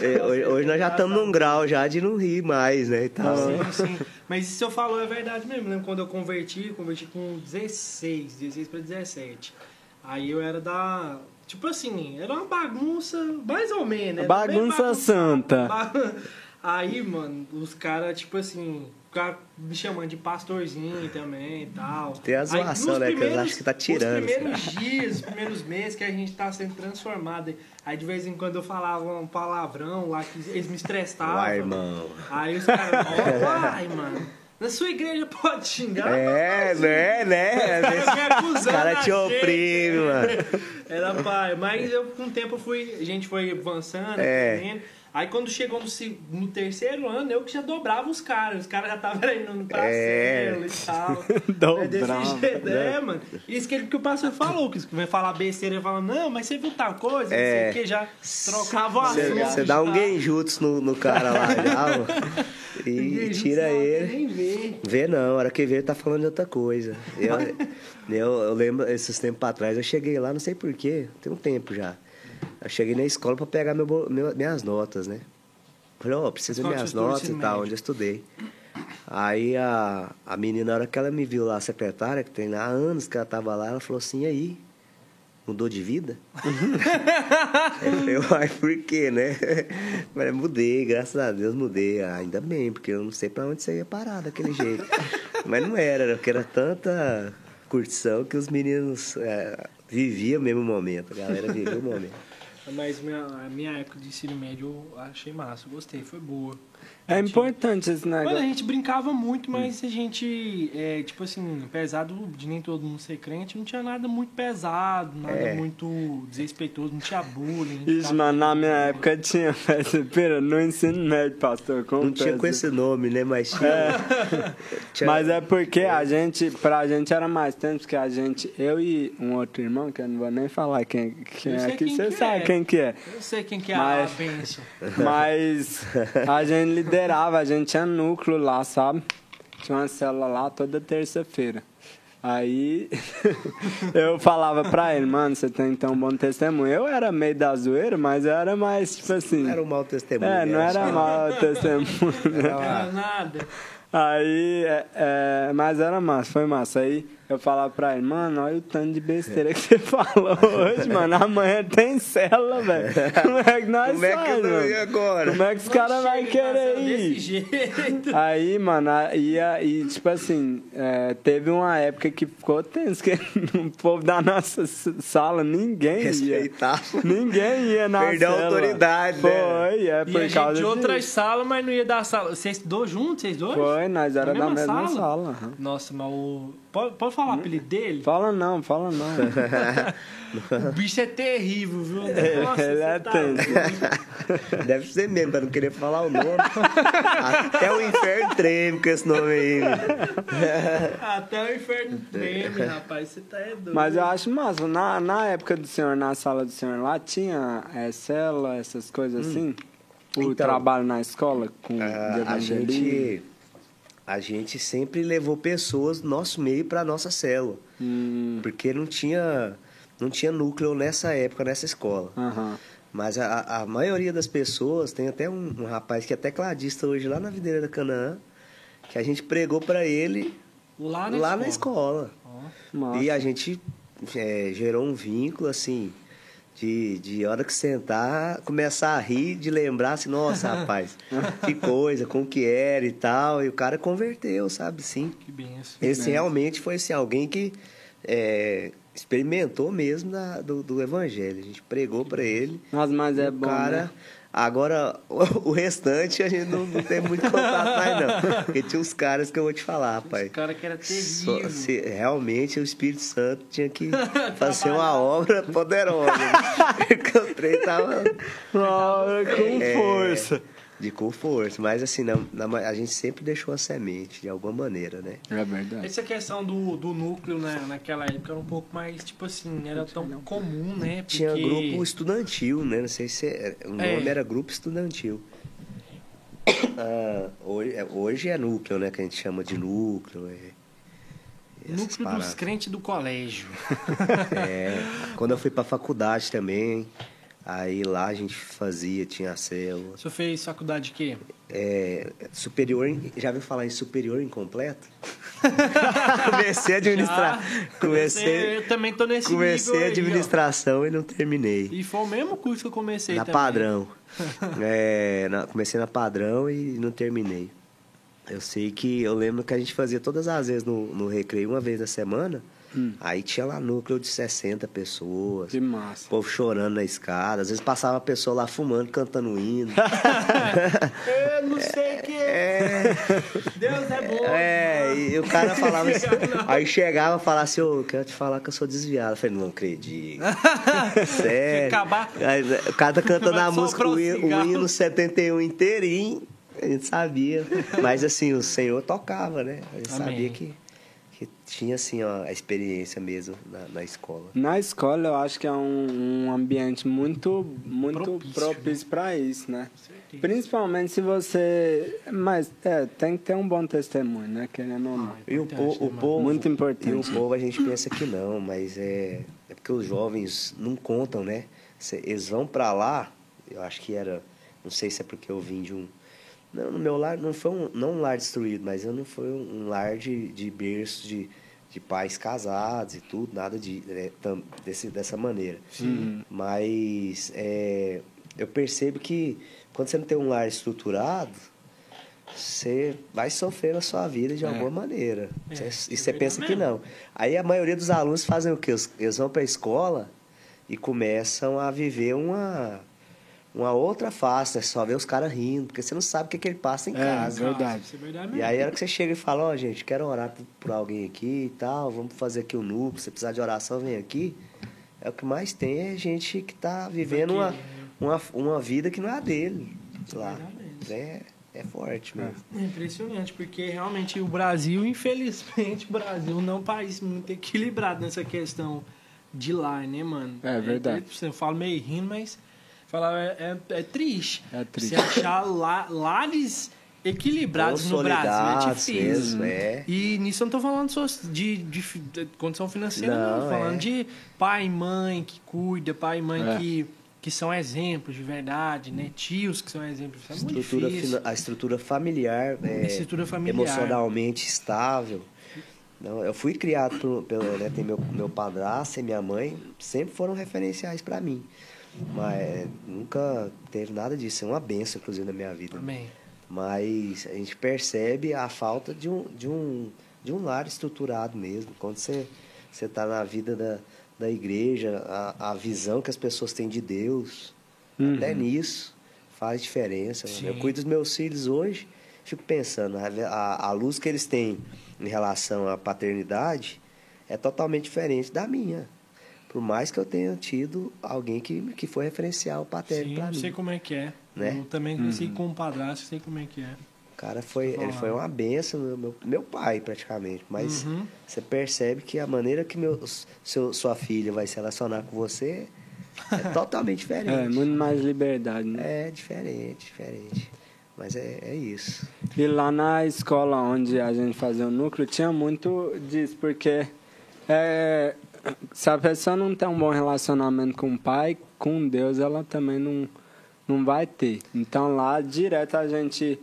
É, hoje, hoje nós já estamos num grau já de não rir mais, né? E tal. Sim, sim. Mas isso eu falo é verdade mesmo. Lembro quando eu converti, converti com 16, 16 para 17. Aí eu era da. Tipo assim, era uma bagunça, mais ou menos. era bem Bagunça bagunçado. santa. Ba- Aí, mano, os caras, tipo assim, ficaram me chamando de pastorzinho também e tal. Tem a zoação, né, que primeiros- acham que tá tirando, Os primeiros dias, os primeiros meses que a gente tá sendo transformado. Aí de vez em quando eu falava um palavrão lá que eles me estressavam. Uai, irmão. Aí os caras, ó, uai, mano. Na sua igreja pode xingar? É, né, né? Os caras Os da te gente. oprimem, mano. Era pai, mas eu com o tempo eu fui, a gente foi avançando, É. aprendendo. Aí quando chegou no, no terceiro ano, eu que já dobrava os caras. Os caras já estavam indo pra É. e tal. Dobrava, É desse jeito, né? é, mano. Isso que, ele- que o pastor falou, que vai falar besteira, ele fala, não, mas você viu tal coisa, não É. sei o que, já trocava o assunto. Você dá um já. genjutsu no, no cara lá já, mano. E, Ninguém tira ele. Nem vê. Vê não, a hora que vê ele tá falando de outra coisa. Eu, eu, eu lembro, esses tempos pra trás, eu cheguei lá, não sei porquê, tem um tempo já. Eu cheguei na escola pra pegar meu, meu- minhas notas, né? Falei, ó, preciso de Escola minhas notas e tal, médio. onde eu estudei. Aí a, a menina, na hora que ela me viu lá, a secretária, que tem há anos que ela tava lá, ela falou assim, e aí? Mudou de vida? eu falei, por quê, né? Falei, mudei, graças a Deus mudei. Ah, ainda bem, porque eu não sei pra onde você ia parar daquele jeito. Mas não era, era porque era tanta curtição que os meninos é, viviam o mesmo momento. A galera vivia o momento. Mas minha, a minha época de ensino médio eu achei massa, gostei, foi boa. É importante esse Mano, a negócio. gente brincava muito, mas a gente, é, tipo assim, apesar do- de nem todo mundo ser crente, não tinha nada muito pesado, nada É. muito desrespeitoso, não tinha bullying. ficava- mano, na minha época tinha festa pera no ensino médio, pastor. Não tinha com esse nome, né? Mas tinha. tinha- Mas é porque a gente, pra gente era mais tempo, porque a gente, eu e um outro irmão, que eu não vou nem falar quem, quem é aqui, quem você que sabe é. quem que é. Eu sei quem que é Mas- a bênção. Mas a gente liderava, a gente tinha núcleo lá, sabe? Tinha uma célula lá toda terça-feira. Aí eu falava pra ele, mano, você tem um bom testemunho. Eu era meio da zoeira, mas eu era mais, tipo assim. Não era um mau testemunho. É, não era mal testemunho. Não era nada. Aí, é, é, mas era massa, foi massa. Aí eu falava pra ele, mano, olha o tanto de besteira que você falou hoje, mano. Amanhã tem cela, velho. Como é que nós Como é que faz, ia agora? Como é que os caras vão Chega querer ir? jeito. Aí, mano, aí, aí tipo assim, é, teve uma época que ficou tenso, que o povo da nossa sala, ninguém ia. Respeitar. Ninguém ia na Perdeu a cela. autoridade, né? Foi, é E por a gente causa de outras disso. salas, mas não ia dar sala. Vocês estudou junto, vocês dois? Foi, nós era Na da mesma sala? sala. Nossa, mas o. Pode, pode falar o apelido dele? Fala não, fala não. O bicho é terrível, viu? Nossa, ele é tá. Deve ser mesmo, pra não querer falar o nome. Até o inferno treme com esse nome aí. Até o inferno treme, rapaz. Você tá é doido. Mas eu acho massa. Na, na época do senhor, na sala do senhor lá, tinha é, cela, essas coisas assim? O Então, trabalho na escola com Ah, a evangelismo? gente a gente sempre levou pessoas do nosso meio para nossa célula, Hum, porque não tinha não tinha núcleo nessa época nessa escola. aham. Mas a, a maioria das pessoas tem até um, um rapaz que é tecladista hoje lá na Videira da Canaã, que a gente pregou para ele Lá na lá escola. na escola. Massa. E a gente é, gerou um vínculo, assim, de, de hora que sentar, começar a rir, de lembrar assim, nossa, rapaz, que coisa, como que era e tal. E o cara converteu, sabe, sim. Que benção. Esse realmente foi assim, alguém que é, experimentou mesmo da- do, do evangelho. A gente pregou para ele. Mas, mas é o bom, cara. né? Agora, o, restante a gente não, não tem muito contato mais, não. Porque tinha uns caras que eu vou te falar, pai. Esse cara que era Só- terrível. se- realmente o Espírito Santo tinha que fazer uma obra poderosa. Porque o trem tava Ah, com É. força. De com força. Mas assim, na- na- a gente sempre deixou a semente, de alguma maneira, né? É verdade. Essa questão do, do núcleo né, naquela época era um pouco mais, tipo assim, era tão comum, né? Porque... Tinha grupo estudantil, né? Não sei se é- o É. nome era grupo estudantil. Ah, hoje, é- hoje é núcleo, né? Que a gente chama de núcleo. É, Núcleo dos paradas. crentes do colégio. É, quando eu fui pra faculdade também, aí lá a gente fazia, tinha célula. O senhor fez faculdade de quê? É, superior, já ouviu falar em superior incompleto? comecei a administrar. Já. Comecei, Eu também tô nesse comecei a aí, administração e não terminei. E foi o mesmo curso que eu comecei Na também. padrão. É, na- comecei na padrão e não terminei. Eu sei que eu lembro que a gente fazia todas as vezes no, no recreio, uma vez na semana. Aí tinha lá núcleo de 60 pessoas. Que massa. O povo chorando na escada. Às vezes passava a pessoa lá fumando, cantando hino. Eu não sei o que. é, Deus é bom. é, e o cara falava assim. Aí chegava e falava assim: Ô, eu quero te falar que eu sou desviado. Eu falei: Não acredito. Sério. Acabar- Aí, o cara tá cantando a música, o hino, o hino 71 inteirinho. A gente sabia. Mas assim, o Senhor tocava, né? A gente Amém. sabia que tinha assim, ó, a experiência mesmo na, na escola. Na escola eu acho que é um, um ambiente muito, muito Propício, né? para isso, né? certeza. Principalmente se você. Mas é, tem que ter um bom testemunho, né? Querendo ou não. E o, Importante, po- né, o mano? povo. Muito E o importante. povo a gente pensa que não, mas é, é porque os jovens não contam, né? Eles vão pra lá, eu acho que era. Não sei se é porque eu vim de um. Não, no meu lar não foi um, não um lar destruído, mas eu não foi um, lar de, de berço de, de pais casados e tudo, nada de, né, tam- desse, dessa maneira. Mas é, eu percebo que quando você não tem um lar estruturado, você vai sofrer na sua vida de É. alguma maneira. É, Cê- e é você pensa verdade que não. Aí a maioria dos alunos fazem o quê? Eles vão para a escola e começam a viver uma, uma outra face, né? Só ver os caras rindo, porque você não sabe o que, que ele passa em É, casa. é verdade E aí, a hora que você chega e fala, ó, gente, quero orar por, por alguém aqui e tal, vamos fazer aqui o núcleo, se precisar de oração, vem aqui. É o que mais tem é gente que tá vivendo uma, né? uma, uma vida que não é a dele lá. verdade mesmo. É, é forte mesmo. É impressionante, porque realmente o Brasil, infelizmente, o Brasil não é um país muito equilibrado nessa questão de lá, né, mano? É verdade. Eu falo meio rindo, mas falar é, é, é triste. É triste. Você achar lá, lares equilibrados no Brasil é difícil. mesmo, é. E nisso eu não tô falando só de, de, de condição financeira, não. Não, falando é. de pai e mãe que cuida, pai e mãe É. que, que são exemplos de verdade, né? Tios que são exemplos. Isso é muito Estrutura difícil. a estrutura familiar, é, Estrutura familiar. emocionalmente estável. Não, eu fui criado por, pelo, né, tem meu, meu padrasto e minha mãe, sempre foram referenciais para mim. Mas é, nunca teve nada disso. É uma benção, inclusive, na minha vida. Amém. Mas a gente percebe a falta de um, de um, de um lar estruturado mesmo. Quando você você está na vida da, da igreja, a, a visão que as pessoas têm de Deus, Uhum. até nisso faz diferença. mano. Eu cuido dos meus filhos hoje, fico pensando, a, a, a luz que eles têm em relação à paternidade é totalmente diferente da minha. Por mais que eu tenha tido alguém que, que foi referencial paterno para eu mim. sei como é que é. Né? Eu também cresci com um padrasto, sei como é que é. O cara foi, ele foi uma benção, meu, meu, meu pai praticamente. Mas Uhum. você percebe que a maneira que meu, seu, sua filha vai se relacionar com você é totalmente diferente. É, muito mais liberdade, né? É diferente, diferente. Mas é, é isso. E lá na escola onde a gente fazia o núcleo, tinha muito disso, porque é, se a pessoa não tem um bom relacionamento com o pai, com Deus, ela também não, não vai ter. Então lá direto a gente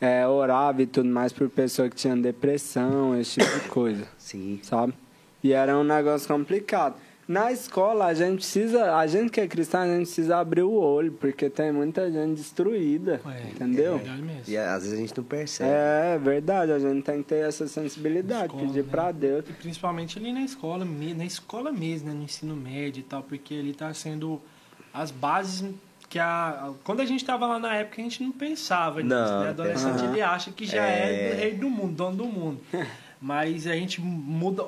é, orava e tudo mais por pessoa que tinha depressão, esse tipo de coisa, Sim. sabe? E era um negócio complicado. Na escola, a gente precisa, a gente que é cristão, a gente precisa abrir o olho, porque tem muita gente destruída, É, entendeu? É verdade mesmo. E às vezes a gente não percebe. É verdade, a gente tem que ter essa sensibilidade, Escola, pedir né? pra Deus. E principalmente ali na escola, na escola mesmo, né, no ensino médio e tal, porque ali tá sendo as bases que a quando a gente tava lá na época a gente não pensava nisso, Não, né? não Adolescente pensava. ele acha que já é, É. do rei do mundo, dono do mundo. Mas a gente muda,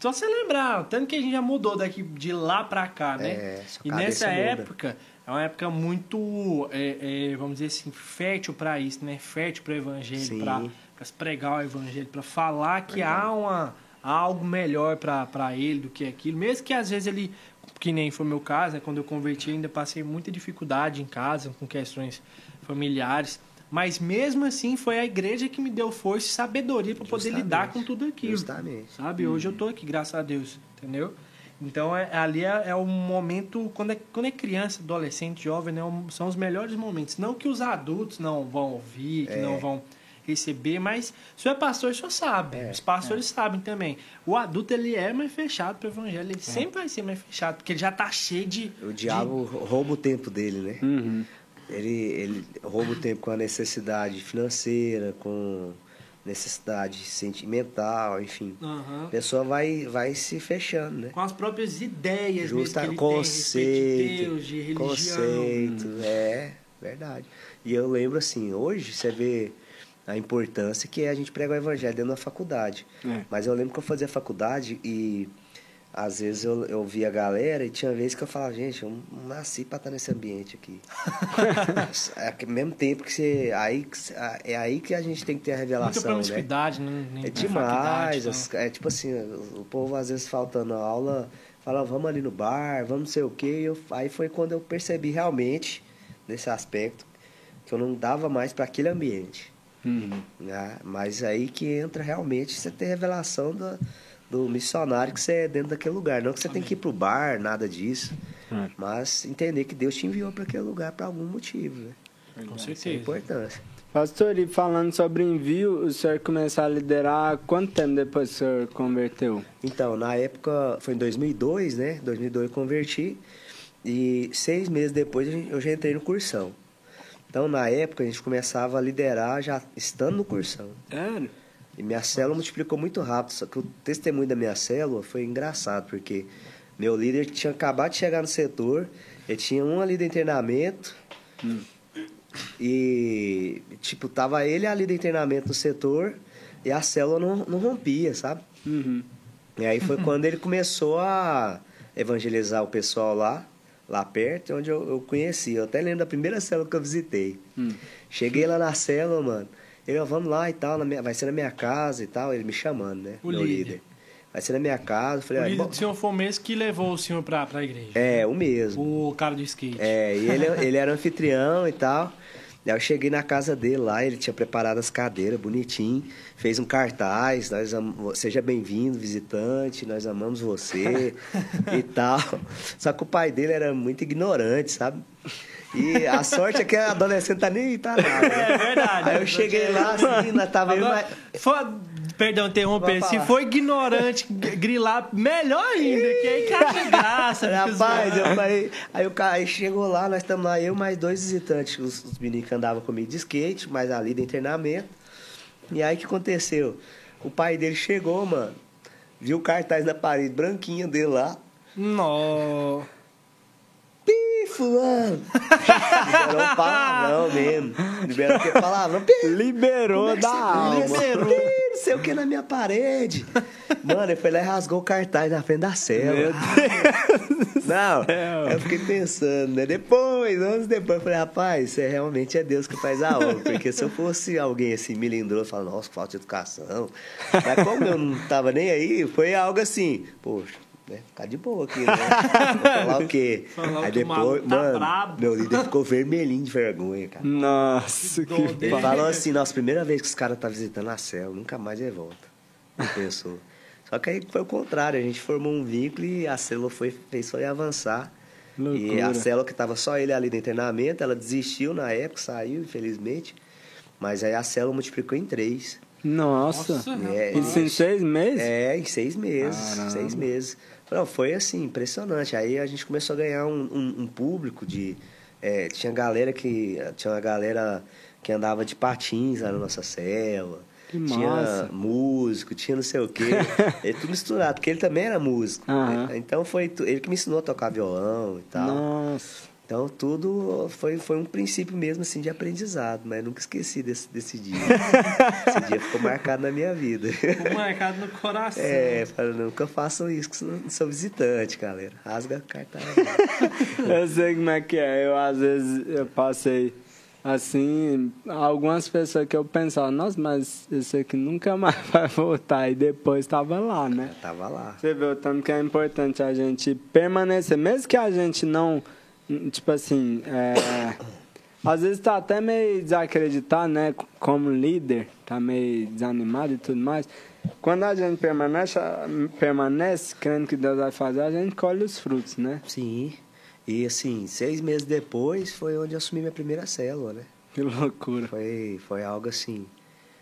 só você lembrar, tanto que a gente já mudou daqui de lá pra cá, né? É, e nessa muda. época é uma época muito, é, é, vamos dizer assim, fértil para isso, né? Fértil para o evangelho, para pregar o evangelho, para falar que há uma algo melhor para ele do que aquilo, mesmo que às vezes ele, que nem foi o meu caso, né? quando eu converti, ainda passei muita dificuldade em casa com questões familiares. Mas mesmo assim foi a igreja que me deu força e sabedoria para poder lidar com tudo aquilo. Justamente. Sabe? Hoje eu tô aqui, graças a Deus, entendeu? Então é, ali é, é o momento, quando é, quando é criança, adolescente, jovem, né, é são os melhores momentos. Não que os adultos não vão ouvir, que É. não vão receber, mas se é pastor, o senhor sabe. É, Os pastores sabem também. O adulto, ele é mais fechado para o evangelho, É. ele sempre vai ser mais fechado, porque ele já tá cheio de... O diabo rouba o tempo dele, né? Uhum. Ele, ele rouba o tempo com a necessidade financeira, com necessidade sentimental, enfim. Aham. A pessoa vai, vai se fechando, né? Com as próprias ideias Justa, mesmo que ele tem de conceito, Deus, de religião. conceito, é, verdade. E eu lembro assim, hoje você vê a importância que é a gente pregar o evangelho dentro da faculdade. É. Mas eu lembro que eu fazia faculdade e às vezes eu, eu via a galera e tinha vezes que eu falava, gente, eu nasci pra estar nesse ambiente aqui. é ao mesmo tempo que você. Aí, cê- é aí que a gente tem que ter a Muita revelação, né? promiscuidade, né? É na demais. as- é tipo assim, o povo às vezes faltando aula, fala, vamos ali no bar, vamos não sei o quê. Eu, aí foi quando eu percebi realmente, nesse aspecto, que eu não dava mais para aquele ambiente. Uhum. Né? Mas aí que entra realmente você ter revelação do, do missionário que você é dentro daquele lugar. Não que você tem que ir pro bar, nada disso. É. Mas entender que Deus te enviou para aquele lugar por algum motivo. Né? Com é certeza. importância. Pastor, e falando sobre envio, o senhor começou a liderar quanto tempo depois que o senhor converteu? Então, na época, foi em 2002, né? 2002 eu converti. E seis meses depois eu já entrei no cursão. Então, na época, a gente começava a liderar já estando no cursão. Sério? E minha célula multiplicou muito rápido. Só que o testemunho da minha célula foi engraçado, porque meu líder tinha acabado de chegar no setor, ele tinha um ali de internamento. E, tipo, tava ele ali de internamento no setor e a célula não, não rompia, sabe? Uhum. E aí foi quando ele começou a evangelizar o pessoal lá, lá perto, onde eu, eu conheci. Eu até lembro da primeira célula que eu visitei. Hum. Cheguei lá na célula, mano. Ele, ó, vamos lá e tal, na minha- vai ser na minha casa e tal. Ele me chamando, né? O meu líder. Vai ser na minha casa. Eu falei, O líder do senhor foi o mesmo que levou o senhor pra, pra igreja. é, o mesmo. O cara do skate. É, e ele, ele era anfitrião e tal. Aí eu cheguei na casa dele lá, ele tinha preparado as cadeiras bonitinho, fez um cartaz, nós am... seja bem-vindo, visitante, nós amamos você e tal. Só que o pai dele era muito ignorante, sabe? E a sorte é que a adolescente tá nem pra nada. né? É verdade. Aí eu cheguei lá, assim, nós tava Agora, mais- Perdão, interromper. Se for ignorante, grilar, melhor ainda, que aí acha graça. Rapaz, eu falei. Aí o cara aí chegou lá, nós estamos lá, eu mais dois visitantes, os, os meninos que andavam comigo de skate, mais ali de internamento. E aí o que aconteceu? O pai dele chegou, mano, viu o cartaz na parede, branquinho dele lá. Nó. Pi, fulano! Liberou um palavrão mesmo. Liberou o que? Palavrão. Pi, Liberou é que da alma. liberou? Não sei o que na minha parede. Mano, ele foi lá e rasgou o cartaz na frente da cela. Meu Não, céu. eu fiquei pensando, né? Depois, anos depois, eu falei, rapaz, isso é, realmente é Deus que faz a obra. Porque se eu fosse alguém assim, melindroso, falando, nossa, falta de educação. Mas como eu não tava nem aí, foi algo assim, poxa, né? Ficar de boa aqui, né? Falar o quê? Falar aí que depois, tá mano, brabo. meu líder ficou vermelhinho de vergonha, cara. Nossa, que dó Ele falou assim, nossa, primeira vez que os caras tá visitando a célula, nunca mais ele volta. Ele pensou. Só que aí foi o contrário, a gente formou um vínculo e a célula foi, fez foi avançar. E Loucura. a célula que tava só ele ali no internamento, ela desistiu na época, saiu, infelizmente. Mas aí a célula multiplicou em três. Nossa. Nossa, É, Isso em seis meses? É, em seis meses. Caramba. Seis meses. Não, foi assim, impressionante. Aí a gente começou a ganhar um, um- um público de. é, tinha galera que. Tinha uma galera que andava de patins lá na nossa selva. Que tinha massa. músico, tinha não sei o quê. ele tudo misturado, porque ele também era músico. Né? Então foi ele que me ensinou a tocar violão e tal. Nossa. Então tudo foi, foi um princípio mesmo assim de aprendizado, mas nunca esqueci desse, desse dia. Esse dia ficou marcado na minha vida. Ficou marcado no coração. É, falando, nunca façam isso, que senão sou visitante, galera. Rasga a cartaz. Eu sei como é que é. Eu, às vezes, eu passei assim, algumas pessoas que eu pensava, nossa, mas esse aqui nunca mais vai voltar. E depois tava lá, né? Tava lá. Você vê o tanto que é importante a gente permanecer, mesmo que a gente não, tipo assim, é, às vezes tá até meio desacreditado, né, como líder, tá meio desanimado e tudo mais. Quando a gente permanece, permanece crendo que Deus vai fazer, a gente colhe os frutos, né? Sim. E assim, seis meses depois foi onde eu assumi minha primeira célula, né? Que loucura. Foi, foi algo assim.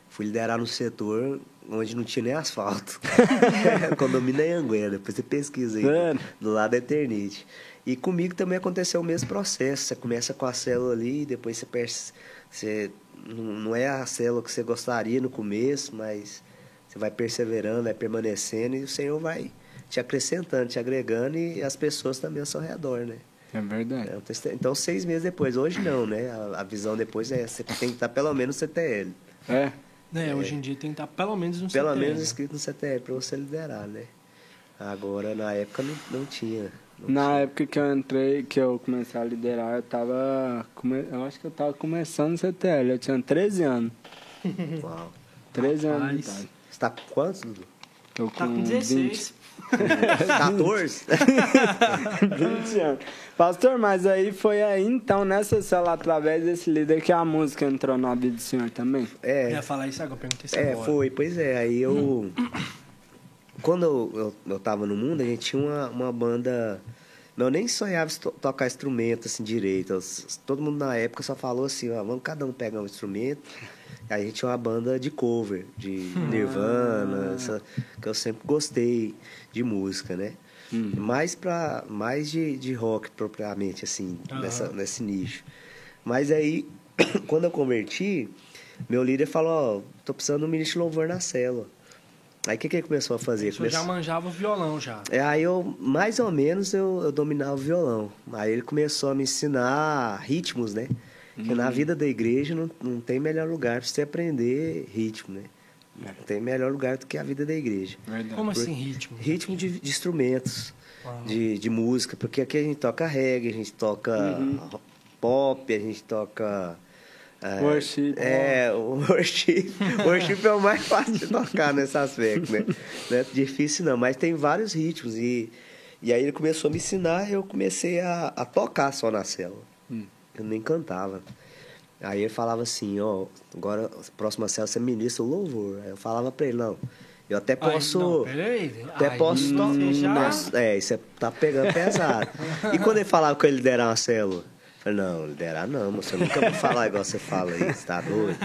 Fui liderar no setor onde não tinha nem asfalto. Condomínio em Anguera, depois você pesquisa aí. Sério? Do lado da Eternite. E comigo também aconteceu o mesmo processo. Você começa com a célula ali, depois você, perce- você não é a célula que você gostaria no começo, mas você vai perseverando, vai permanecendo e o Senhor vai te acrescentando, te agregando e as pessoas também ao seu redor, né? É verdade. É Então, seis meses depois. Hoje não, né? A, visão depois é você tem que estar pelo menos no CTL. É. É, hoje em dia tem que estar pelo menos no Pelo CTL, menos né? inscrito no CTL para você liderar, né? Agora, na época, não, não tinha. Na época que eu entrei, que eu comecei a liderar, eu tava. come- Eu acho que eu tava começando no CTL. Eu tinha 13 anos. Uau. 13 anos de Rapaz. idade. Você tá com quantos, Dudu? Tô Tá com 16. 14? 20 anos. Pastor, mas aí foi aí então, nessa cela, através desse líder, que a música entrou na vida do senhor também? Eu É, ia falar isso agora, eu perguntei isso é, agora. foi, pois é. Aí eu. Quando eu, eu, eu tava no mundo, a gente tinha uma, uma banda. Eu nem sonhava to- tocar instrumento assim direito. Eu todo mundo na época só falou assim: ó, vamos cada um pegar um instrumento. Aí a gente tinha uma banda de cover, de Nirvana, essa- que eu sempre gostei de música, né? Mais, pra, mais de, de rock propriamente, assim, Aham. nessa, nesse nicho. Mas aí, quando eu converti, meu líder falou, ó, tô precisando de um ministro louvor na célula. Aí o que, que ele começou a fazer? O senhor já Começou- manjava o violão já. É, aí eu, mais ou menos, eu, eu dominava o violão. Aí ele começou a me ensinar ritmos, né? Porque na vida da igreja não, não tem melhor lugar pra você aprender ritmo, né? Não tem melhor lugar do que a vida da igreja. Verdade. Como assim ritmo? Ritmo de, de instrumentos, Uau. de, de música, porque aqui a gente toca reggae, a gente toca pop, a gente toca. É, Worship. É, o worship. worship é o mais fácil de tocar nesse aspecto, né? Não é difícil não, mas tem vários ritmos. E, e aí ele começou a me ensinar eu comecei a, a tocar só na célula. Hum. Eu nem cantava. Aí ele falava assim, ó, agora, próxima célula você ministra o louvor. Aí eu falava pra ele, não, eu até posso... não, peraí. Até Aí posso tocar. já- Nossa, é, isso é, tá pegando pesado. e quando ele falava que eu ia liderar uma célula? Falei, não, liderar não, moço. Eu nunca vou falar igual você fala aí, você tá doido?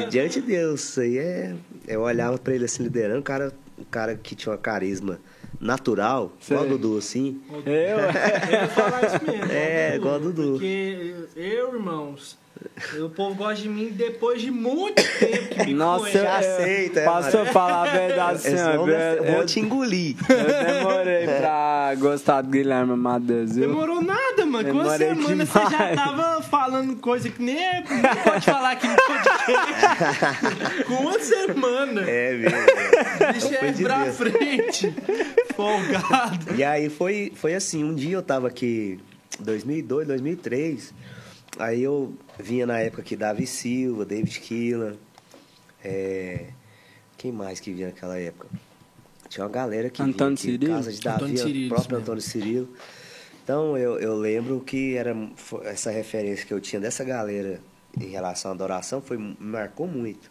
E diante de Deus, isso aí é. Eu olhava pra ele assim, liderando, o cara, o cara que tinha uma carisma natural, igual o. Dudu, assim. Eu? Eu ia falar isso mesmo. É, igual a Dudu. Porque eu, irmãos, o povo gosta de mim depois de muito tempo que me Nossa, conhece. Já eu, aceita, é, Pastor, Mário. falar a verdade, senhor. é- Eu, eu vou te engolir. eu demorei pra gostar do Guilherme Amadeus? Demorou nada, mano. Com uma semana você já demais. tava falando coisa que nem, nem pode falar aqui no podcast. Com uma semana. É mesmo. Deixa é de pra Deus. frente. Folgado. E aí foi, foi assim, um dia eu tava aqui, 2002, 2003, aí eu vinha na época aqui Davi Silva, David Keelan, é, quem mais que vinha naquela época? Tinha uma galera que Antônio vinha aqui, casa de Davi, Antônio Cirilo, o próprio Antônio Cirilo. Então eu, eu lembro que era essa referência que eu tinha dessa galera em relação à adoração foi, me marcou muito.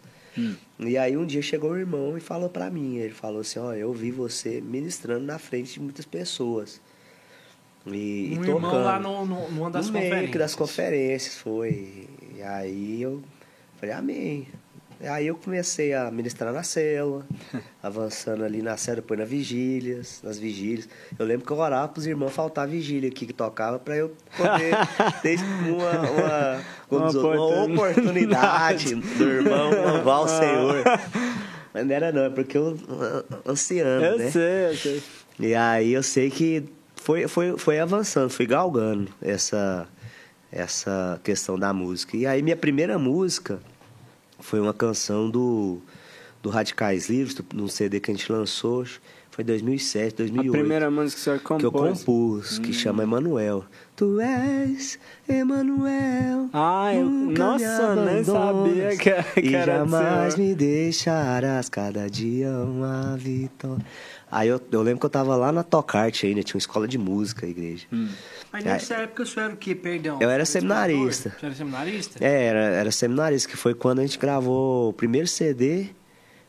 E aí um dia chegou o irmão e falou pra mim, ele falou assim, ó, eu vi você ministrando na frente de muitas pessoas. E, e Um tocando. irmão lá no, no, numa das no meio conferências. das conferências, foi. E aí eu falei, amém. Aí eu comecei a ministrar na célula, avançando ali na célula, depois nas vigílias, nas vigílias. Eu lembro que eu orava pros irmãos faltar vigília aqui que tocava para eu poder ter uma, uma, Uma uma, oportunidade do irmão louvar o Senhor. Mas não era não, é porque eu anciano, Eu né? sei, eu sei. E aí eu sei que foi, foi, foi avançando, fui galgando essa, essa questão da música. E aí minha primeira música foi uma canção do, do Radicais Livres, num CD que a gente lançou, foi em 2007, A 2008. primeira música que senhor compôs. que eu compus, que chama Emanuel. Tu és Emanuel. Ah, eu- nunca nossa, nem sabia que- que e era jamais Senhor. me deixarás cada dia uma vitória. Aí eu, eu lembro que eu tava lá na Tocarte ainda, tinha uma escola de música, a igreja. Hum. Mas nessa época o senhor era o quê? Perdão. Eu era seminarista. Você era seminarista? É, era, era seminarista, que foi quando a gente gravou o primeiro CD.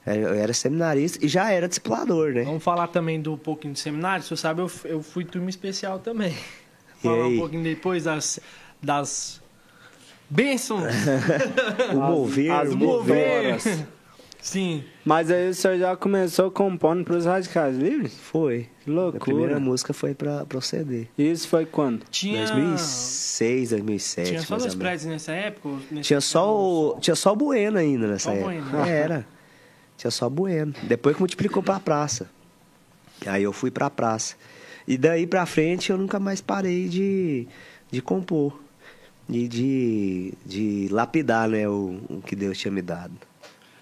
É, Eu era seminarista e já era discipulador, né? Vamos falar também do um pouquinho de seminário. Você sabe, eu, eu fui turma especial também. E Falar aí? um pouquinho depois das, das bênçãos. O mover, as o mover. Sim. Mas aí o senhor já começou compondo pros Radicais Livres? Foi. Que A loucura. primeira música foi pra, pro CD. Isso foi quando? Tinha. 2006, 2007. Tinha só dois prédios nessa época? nesse Tinha só o, tinha só o Bueno ainda nessa Só o época. Bueno. Era. Tinha só o Bueno. Depois que multiplicou pra praça. Aí eu fui pra praça. E daí pra frente eu nunca mais parei de, de compor. E de, de lapidar, né, o, o que Deus tinha me dado.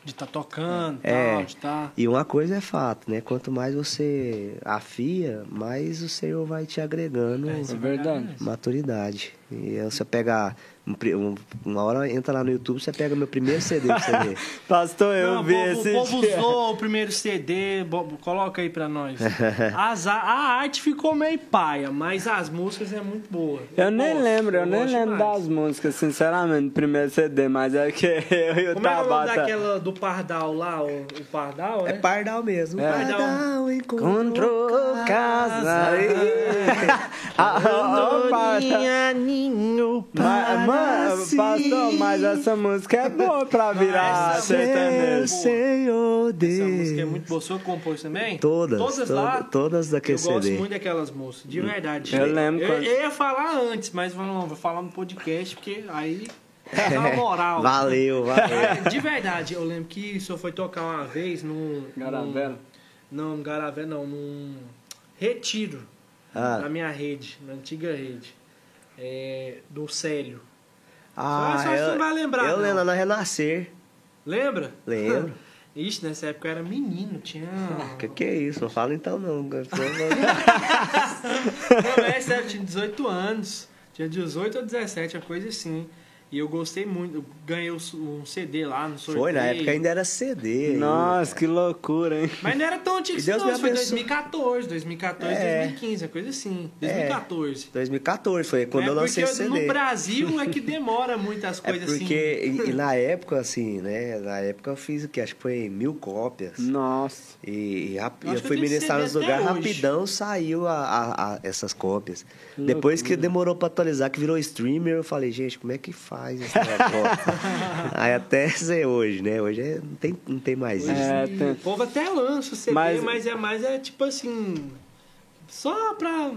De estar tocando, É. tal, de estar. E uma coisa é fato, né? Quanto mais você afia, mais o Senhor vai te agregando É, É verdade. maturidade. E você pegar. Um um- uma hora entra lá no YouTube, você pega meu primeiro CD pra você ver. Pastor, eu Não, vi povo, esse o povo dia. usou o primeiro CD, bo- coloca aí pra nós. As a, a arte ficou meio paia, mas as músicas é muito boa. Eu nem gosto, lembro, eu, nem lembro demais. das músicas, sinceramente, do primeiro CD, mas é que eu e o Como é que é o nome Tabata... daquela do Pardal lá, o, o Pardal, É né? pardal mesmo. É. Pardal encontrou Encontrou casa. Aí. Ah, ó, ó, Tabata. ninho, Mas, mano, pastor, mas essa música é boa pra virar essa é sertanejo. Senhor Deus. Essa música é muito boa. O senhor compôs também? Todas, Todas to- lá? todas daquele eu gosto CD. muito daquelas músicas, de verdade. Eu lembro Eu, quando- eu ia falar antes, mas vou- não, vou falar no podcast, porque aí dá uma moral. Valeu, valeu. É, de verdade, eu lembro que o senhor foi tocar uma vez num. Garavela? num- Não, no Garavela não, num retiro Ah. na minha rede, na antiga rede. é, do Célio. Ah, Só- só você eu, não vai lembrar, Eu lembro na Renascer. Lembra? Lembro. Ixi, nessa época eu era menino, tinha. Que que é isso? Não fala então não. Não, é sério, tinha 18 anos. Tinha 18 ou 17, uma coisa assim. E eu gostei muito. Eu ganhei o- um CD lá no sorteio. Foi, na época ainda era CD. Nossa, que loucura, hein? Mas não era tão antigo assim, Deus não. foi abençoe. 2014, 2014, É. 2015, uma coisa assim. 2014. 2014 foi quando é eu lancei porque esse no CD. Brasil é que demora muitas É coisas porque, assim. e, e na época, assim, né? Na época eu fiz o que? Acho que foi mil cópias. Nossa. E, e rap- Eu fui ministrar CD nos lugares, rapidão saiu a, a- a- essas cópias. Depois que demorou pra atualizar, que virou streamer, eu falei, gente, como é que faz esse negócio? Aí até ser hoje, né? Hoje é- não, tem, não tem mais isso. É, tem- O povo até lança o CD, Mas- mas, é mais é tipo assim. Só pra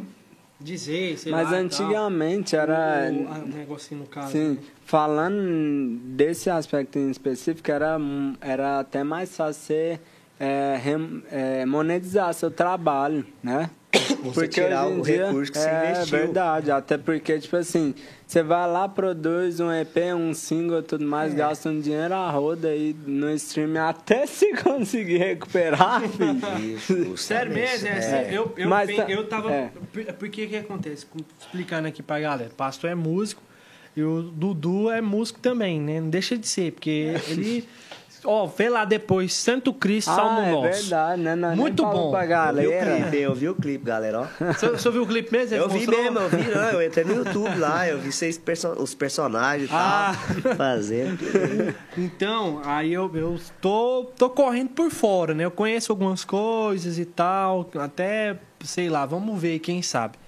dizer, sei Mas lá. antigamente tal. era. O, o negocinho no caso. Sim, né? falando desse aspecto em específico, era, era até mais fácil você é, rem- é, monetizar seu trabalho, né? Você tirar hoje em o recurso que você é, investiu. verdade, até porque, tipo assim, você vai lá, produz um EP, um single e tudo mais, É. gasta um dinheiro a roda aí no stream até se conseguir recuperar, filho. Sério mesmo, é, assim, É. eu, eu, Mas pe- tá- eu tava. é. Por, por que que acontece? Explicando aqui pra galera. Pastor é músico e o Dudu é músico também, né? Não deixa de ser, porque ele. Ó, vê lá depois, Santo Cristo, Salmo ah, é Nosso. verdade, né? Nós nem Muito falamos bom. Pra Eu vi o galera. clipe, eu vi o clipe, galera, ó. Você, você viu o clipe mesmo? Ele Eu vi mostrou? mesmo, eu vi, não, eu entrei no YouTube lá, eu vi seis perso os personagens e Ah. tal, fazendo. Então, aí eu, eu tô, tô correndo por fora, né? Eu conheço algumas coisas e tal, até, sei lá, vamos ver, quem sabe.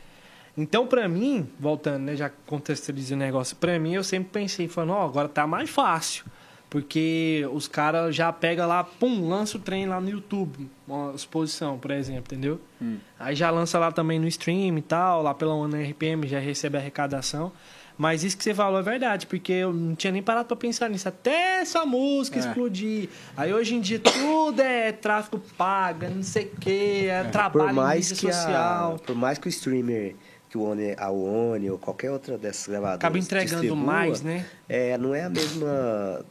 Então, pra mim, voltando, né, já contextualizei o negócio, pra mim eu sempre pensei, falando, ó, agora tá mais fácil. Porque os caras já pega lá, pum, lança o trem lá no YouTube, uma exposição, por exemplo, entendeu? Hum. Aí já lança lá também no stream e tal, lá pela ONU RPM já recebe a arrecadação. Mas isso que você falou é verdade, porque eu não tinha nem parado pra pensar nisso. Até essa música É. explodir. Aí hoje em dia tudo é tráfico paga, não sei o quê, é, trabalho por mais em que social. a, por mais que o streamer que o One, a One ou qualquer outra dessas gravadoras Acaba entregando mais, né? É, não é a mesma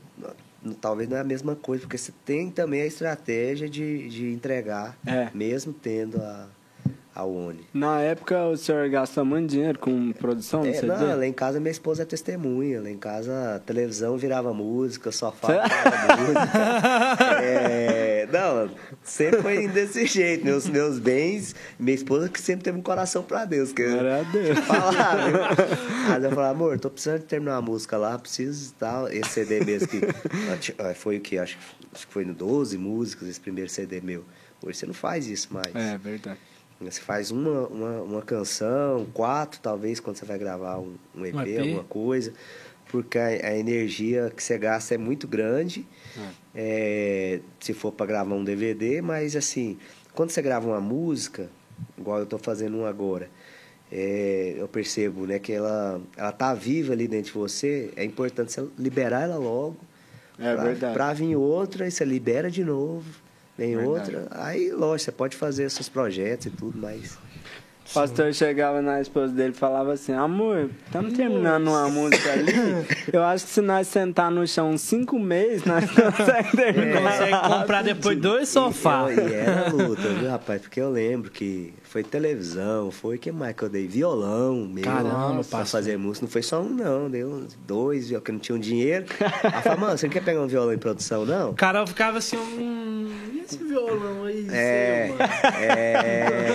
talvez não é a mesma coisa, porque você tem também a estratégia de, de entregar, É. mesmo tendo a a One. Na época o senhor gastou muito dinheiro com produção É, CD? não, lá em casa minha esposa é testemunha. Lá em casa a televisão virava música, sofá virava música. É, não, sempre foi desse jeito. Meus, meus bens, minha esposa que sempre teve um coração pra Deus. Que Glória a Deus. Falava? Aí eu falava, amor, tô precisando terminar uma música lá, preciso tal. Esse CD mesmo que. ah, Foi o que? Acho, que- acho que foi no 12 músicas, esse primeiro CD meu. Hoje você não faz isso mais. É, verdade. Você faz uma, uma, uma canção, quatro talvez, quando você vai gravar um, um EP, Um EP. alguma coisa, porque a, a energia que você gasta é muito grande, é, se for para gravar um DVD, mas assim, quando você grava uma música, igual eu estou fazendo um agora, é, eu percebo né, que ela, ela tá viva ali dentro de você, é importante você liberar ela logo, É pra, verdade. pra vir outra, e você libera de novo, vem Verdade. outra, aí lógico, você pode fazer seus projetos e tudo, mas... O pastor chegava na esposa dele e falava assim: Amor, estamos terminando uma música ali. Eu acho que se nós sentar no chão uns cinco meses, nós conseguimos terminar. Consegue comprar depois dois sofás. E, e era luta, viu, rapaz? Porque eu lembro que foi televisão, foi que mais que eu dei? Violão meu. Caramba, pra fazer música. Não foi só um, não. Deu dois, porque não tinham dinheiro. Aí falei, mano, você não quer pegar um violão em produção, não? O cara ficava assim, hum, e esse violão aí, É, seu, mano? é.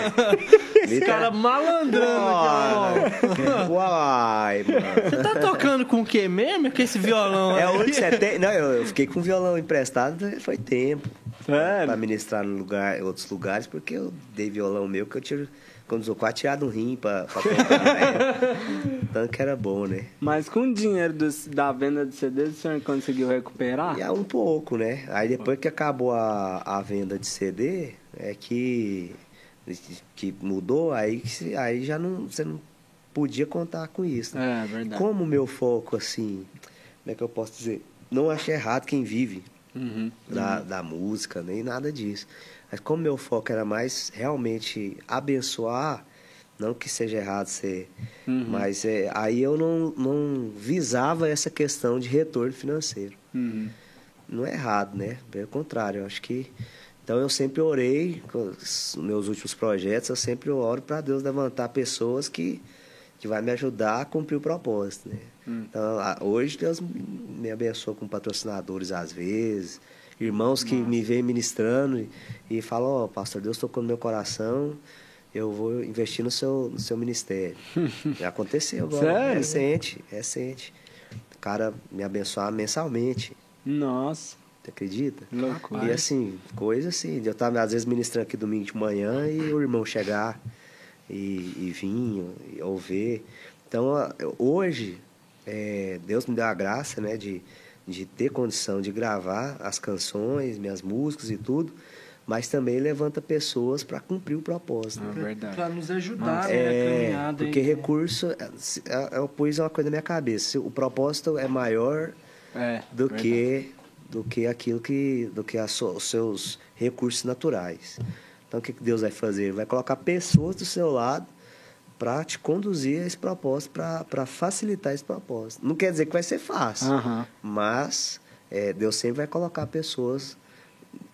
Esse cara malandrando aqui. Uai, mano. Você tá tocando com o que mesmo? Com esse violão É aí? você tem. Não, eu, eu fiquei com violão emprestado, foi tempo. Pra ministrar no lugar, em outros lugares, porque eu dei violão meu que eu tiro. Quando usou quase tirado um rim pra, pra tocar. né? Tanto que era bom, né? Mas com o dinheiro dos- da venda de CDs, o senhor conseguiu recuperar? É um pouco, né? Aí depois que acabou a, a venda de CD, é que, que mudou, aí, aí já não, você não podia contar com isso. né? É, verdade. Como o meu foco, assim, como é que eu posso dizer? Não achei errado quem vive Uhum. da, da música, nem nada disso. Mas como meu foco era mais realmente abençoar, não que seja errado ser, Uhum. mas é, aí eu não, não visava essa questão de retorno financeiro. Uhum. Não é errado, né? Pelo contrário, eu acho que. Então eu sempre orei, com os meus últimos projetos, eu sempre oro para Deus levantar pessoas que, que vai me ajudar a cumprir o propósito, né? Hum. Então, hoje Deus me abençoa com patrocinadores às vezes, irmãos que me vêm ministrando e, e falam, ó, pastor, Deus tocou no meu coração, eu vou investir no seu, no seu ministério. Já aconteceu agora, Sério? recente, recente. O cara me abençoar mensalmente. Nossa, Você acredita? loucura. E assim, coisa assim, eu estar às vezes ministrando aqui domingo de manhã e o irmão chegar e, e vir e- ou ver. Então, hoje, é, Deus me deu a graça, né, de, de ter condição de gravar as canções, minhas músicas e tudo, mas também levanta pessoas para cumprir o propósito. É verdade. Pra nos ajudar, né, na É, caminhada. porque aí, né? recurso, é, se- é, eu pus uma coisa na minha cabeça, o propósito é maior É, do verdade. que do que aquilo que do que a so- os seus recursos naturais. Então o que que Deus vai fazer? Ele vai colocar pessoas do seu lado para te conduzir a esse propósito, para facilitar esse propósito. Não quer dizer que vai ser fácil, Aham. mas é, Deus sempre vai colocar pessoas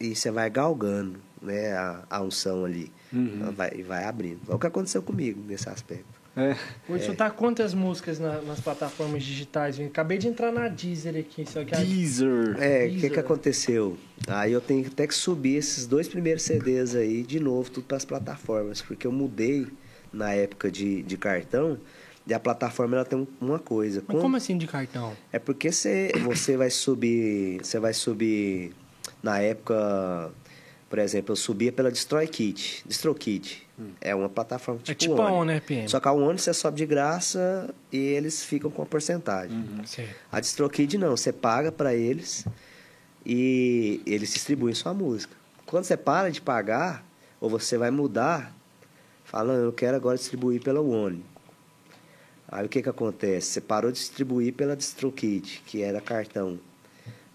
e você vai galgando, né, a, a unção ali, Uhum. vai, e vai abrindo. É o que aconteceu comigo nesse aspecto. É. Hoje você tá quantas músicas na- nas plataformas digitais? gente? Acabei de entrar na Deezer aqui, só que a... Deezer. É, o que, que aconteceu? Aí eu tenho até que subir esses dois primeiros CDs aí de novo, tudo para as plataformas, porque eu mudei na época de, de cartão e a plataforma ela tem um- uma coisa. Mas com- como assim de cartão? É porque você, você vai subir, você vai subir na época Por exemplo, eu subia pela DestroyKit. DistroKit é uma plataforma tipo, é tipo a One. ONU RPM. Só que a One você sobe de graça e eles ficam com a porcentagem. Certo. A DistroKid não, você paga para eles e eles distribuem sua música. Quando você para de pagar, ou você vai mudar, falando, eu quero agora distribuir pela One. Aí o que que acontece? Você parou de distribuir pela DistroKid, que era cartão.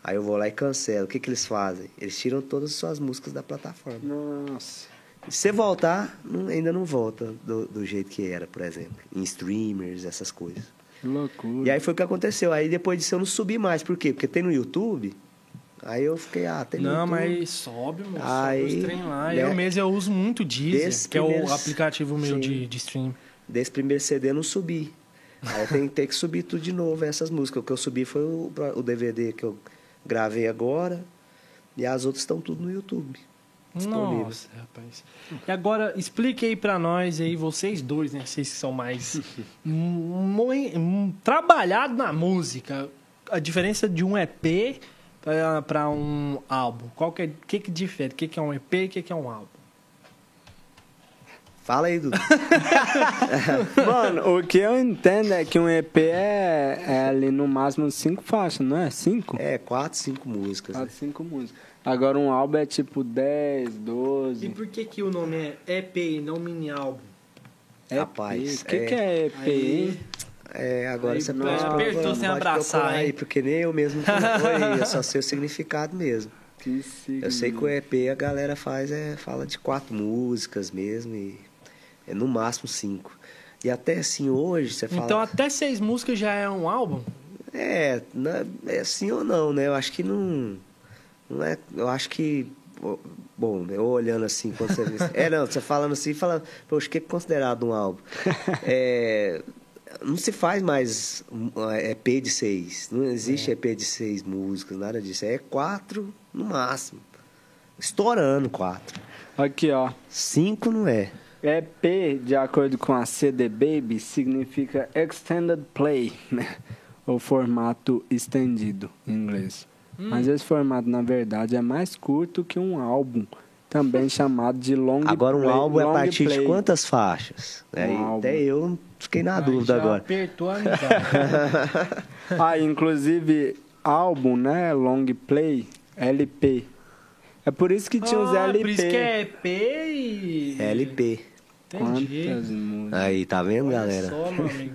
Aí eu vou lá e cancelo. O que que eles fazem? Eles tiram todas as suas músicas da plataforma. Nossa. Se você voltar, não- ainda não volta do, do jeito que era, por exemplo. Em streamers, essas coisas. Que loucura. E aí foi o que aconteceu. Aí depois disso eu não subi mais. Por quê? Porque tem no YouTube. Aí eu fiquei, ah, tem Não, mas sobe, moço. Aí, sobe lá. né? Eu mesmo eu uso muito o Deezer, que é o aplicativo meu Sim. de, de stream. Desse primeiro CD eu não subi. Aí eu tenho que ter que subir tudo de novo, essas músicas. O que eu subi foi o, o DVD que eu gravei agora. E as outras estão tudo no YouTube. disponível. Nossa, rapaz. E agora, explique aí pra nós aí, vocês dois, né? Vocês que são mais trabalhados na música. A diferença de um EP pra- pra um álbum. Qual que é, que que difere? O que que é um EP e o que que é um álbum? Fala aí, Dudu. Mano, o que eu entendo é que um EP é, é ali no máximo cinco faixas, não é? Cinco? é, quatro, cinco músicas. Quatro, Né? cinco músicas. Agora um álbum é tipo 10, 12. E por que que o nome é EP e não mini álbum? Rapaz, O que, é- que é EP, hein? É, agora Aí, você pode, apertou pode sem abraçar, aí, porque nem eu mesmo foi, eu só sei o significado mesmo. Que signo. Eu sei que o EP a galera faz é fala de quatro músicas mesmo e é no máximo cinco. E até assim hoje você fala Então até seis músicas já é um álbum? é, não é, é sim ou não, né? Eu acho que não não é, eu acho que bom, eu olhando assim quando você é não, você falando assim, falando, poxa, o que é considerado um álbum? É, não se faz mais um, EP de seis. Não existe EP de seis músicas, nada disso. É quatro no máximo. Estourando quatro. Aqui, ó. Cinco não é. EP, de acordo com a CD Baby, significa Extended Play, né? Ou formato estendido em inglês. Hum. Mas esse formato, na verdade, é mais curto que um álbum, também chamado de long Agora um play. álbum é a partir play. de quantas faixas? Álbum. até eu fiquei na Aí dúvida já agora. apertou a. Ah, inclusive, álbum, né? Long play, LP. É por isso que tinha os Ah, LP. Por isso que é EP e... LP. Entendi. Quantas músicas? Aí, tá vendo, Olha galera? só, meu amigo.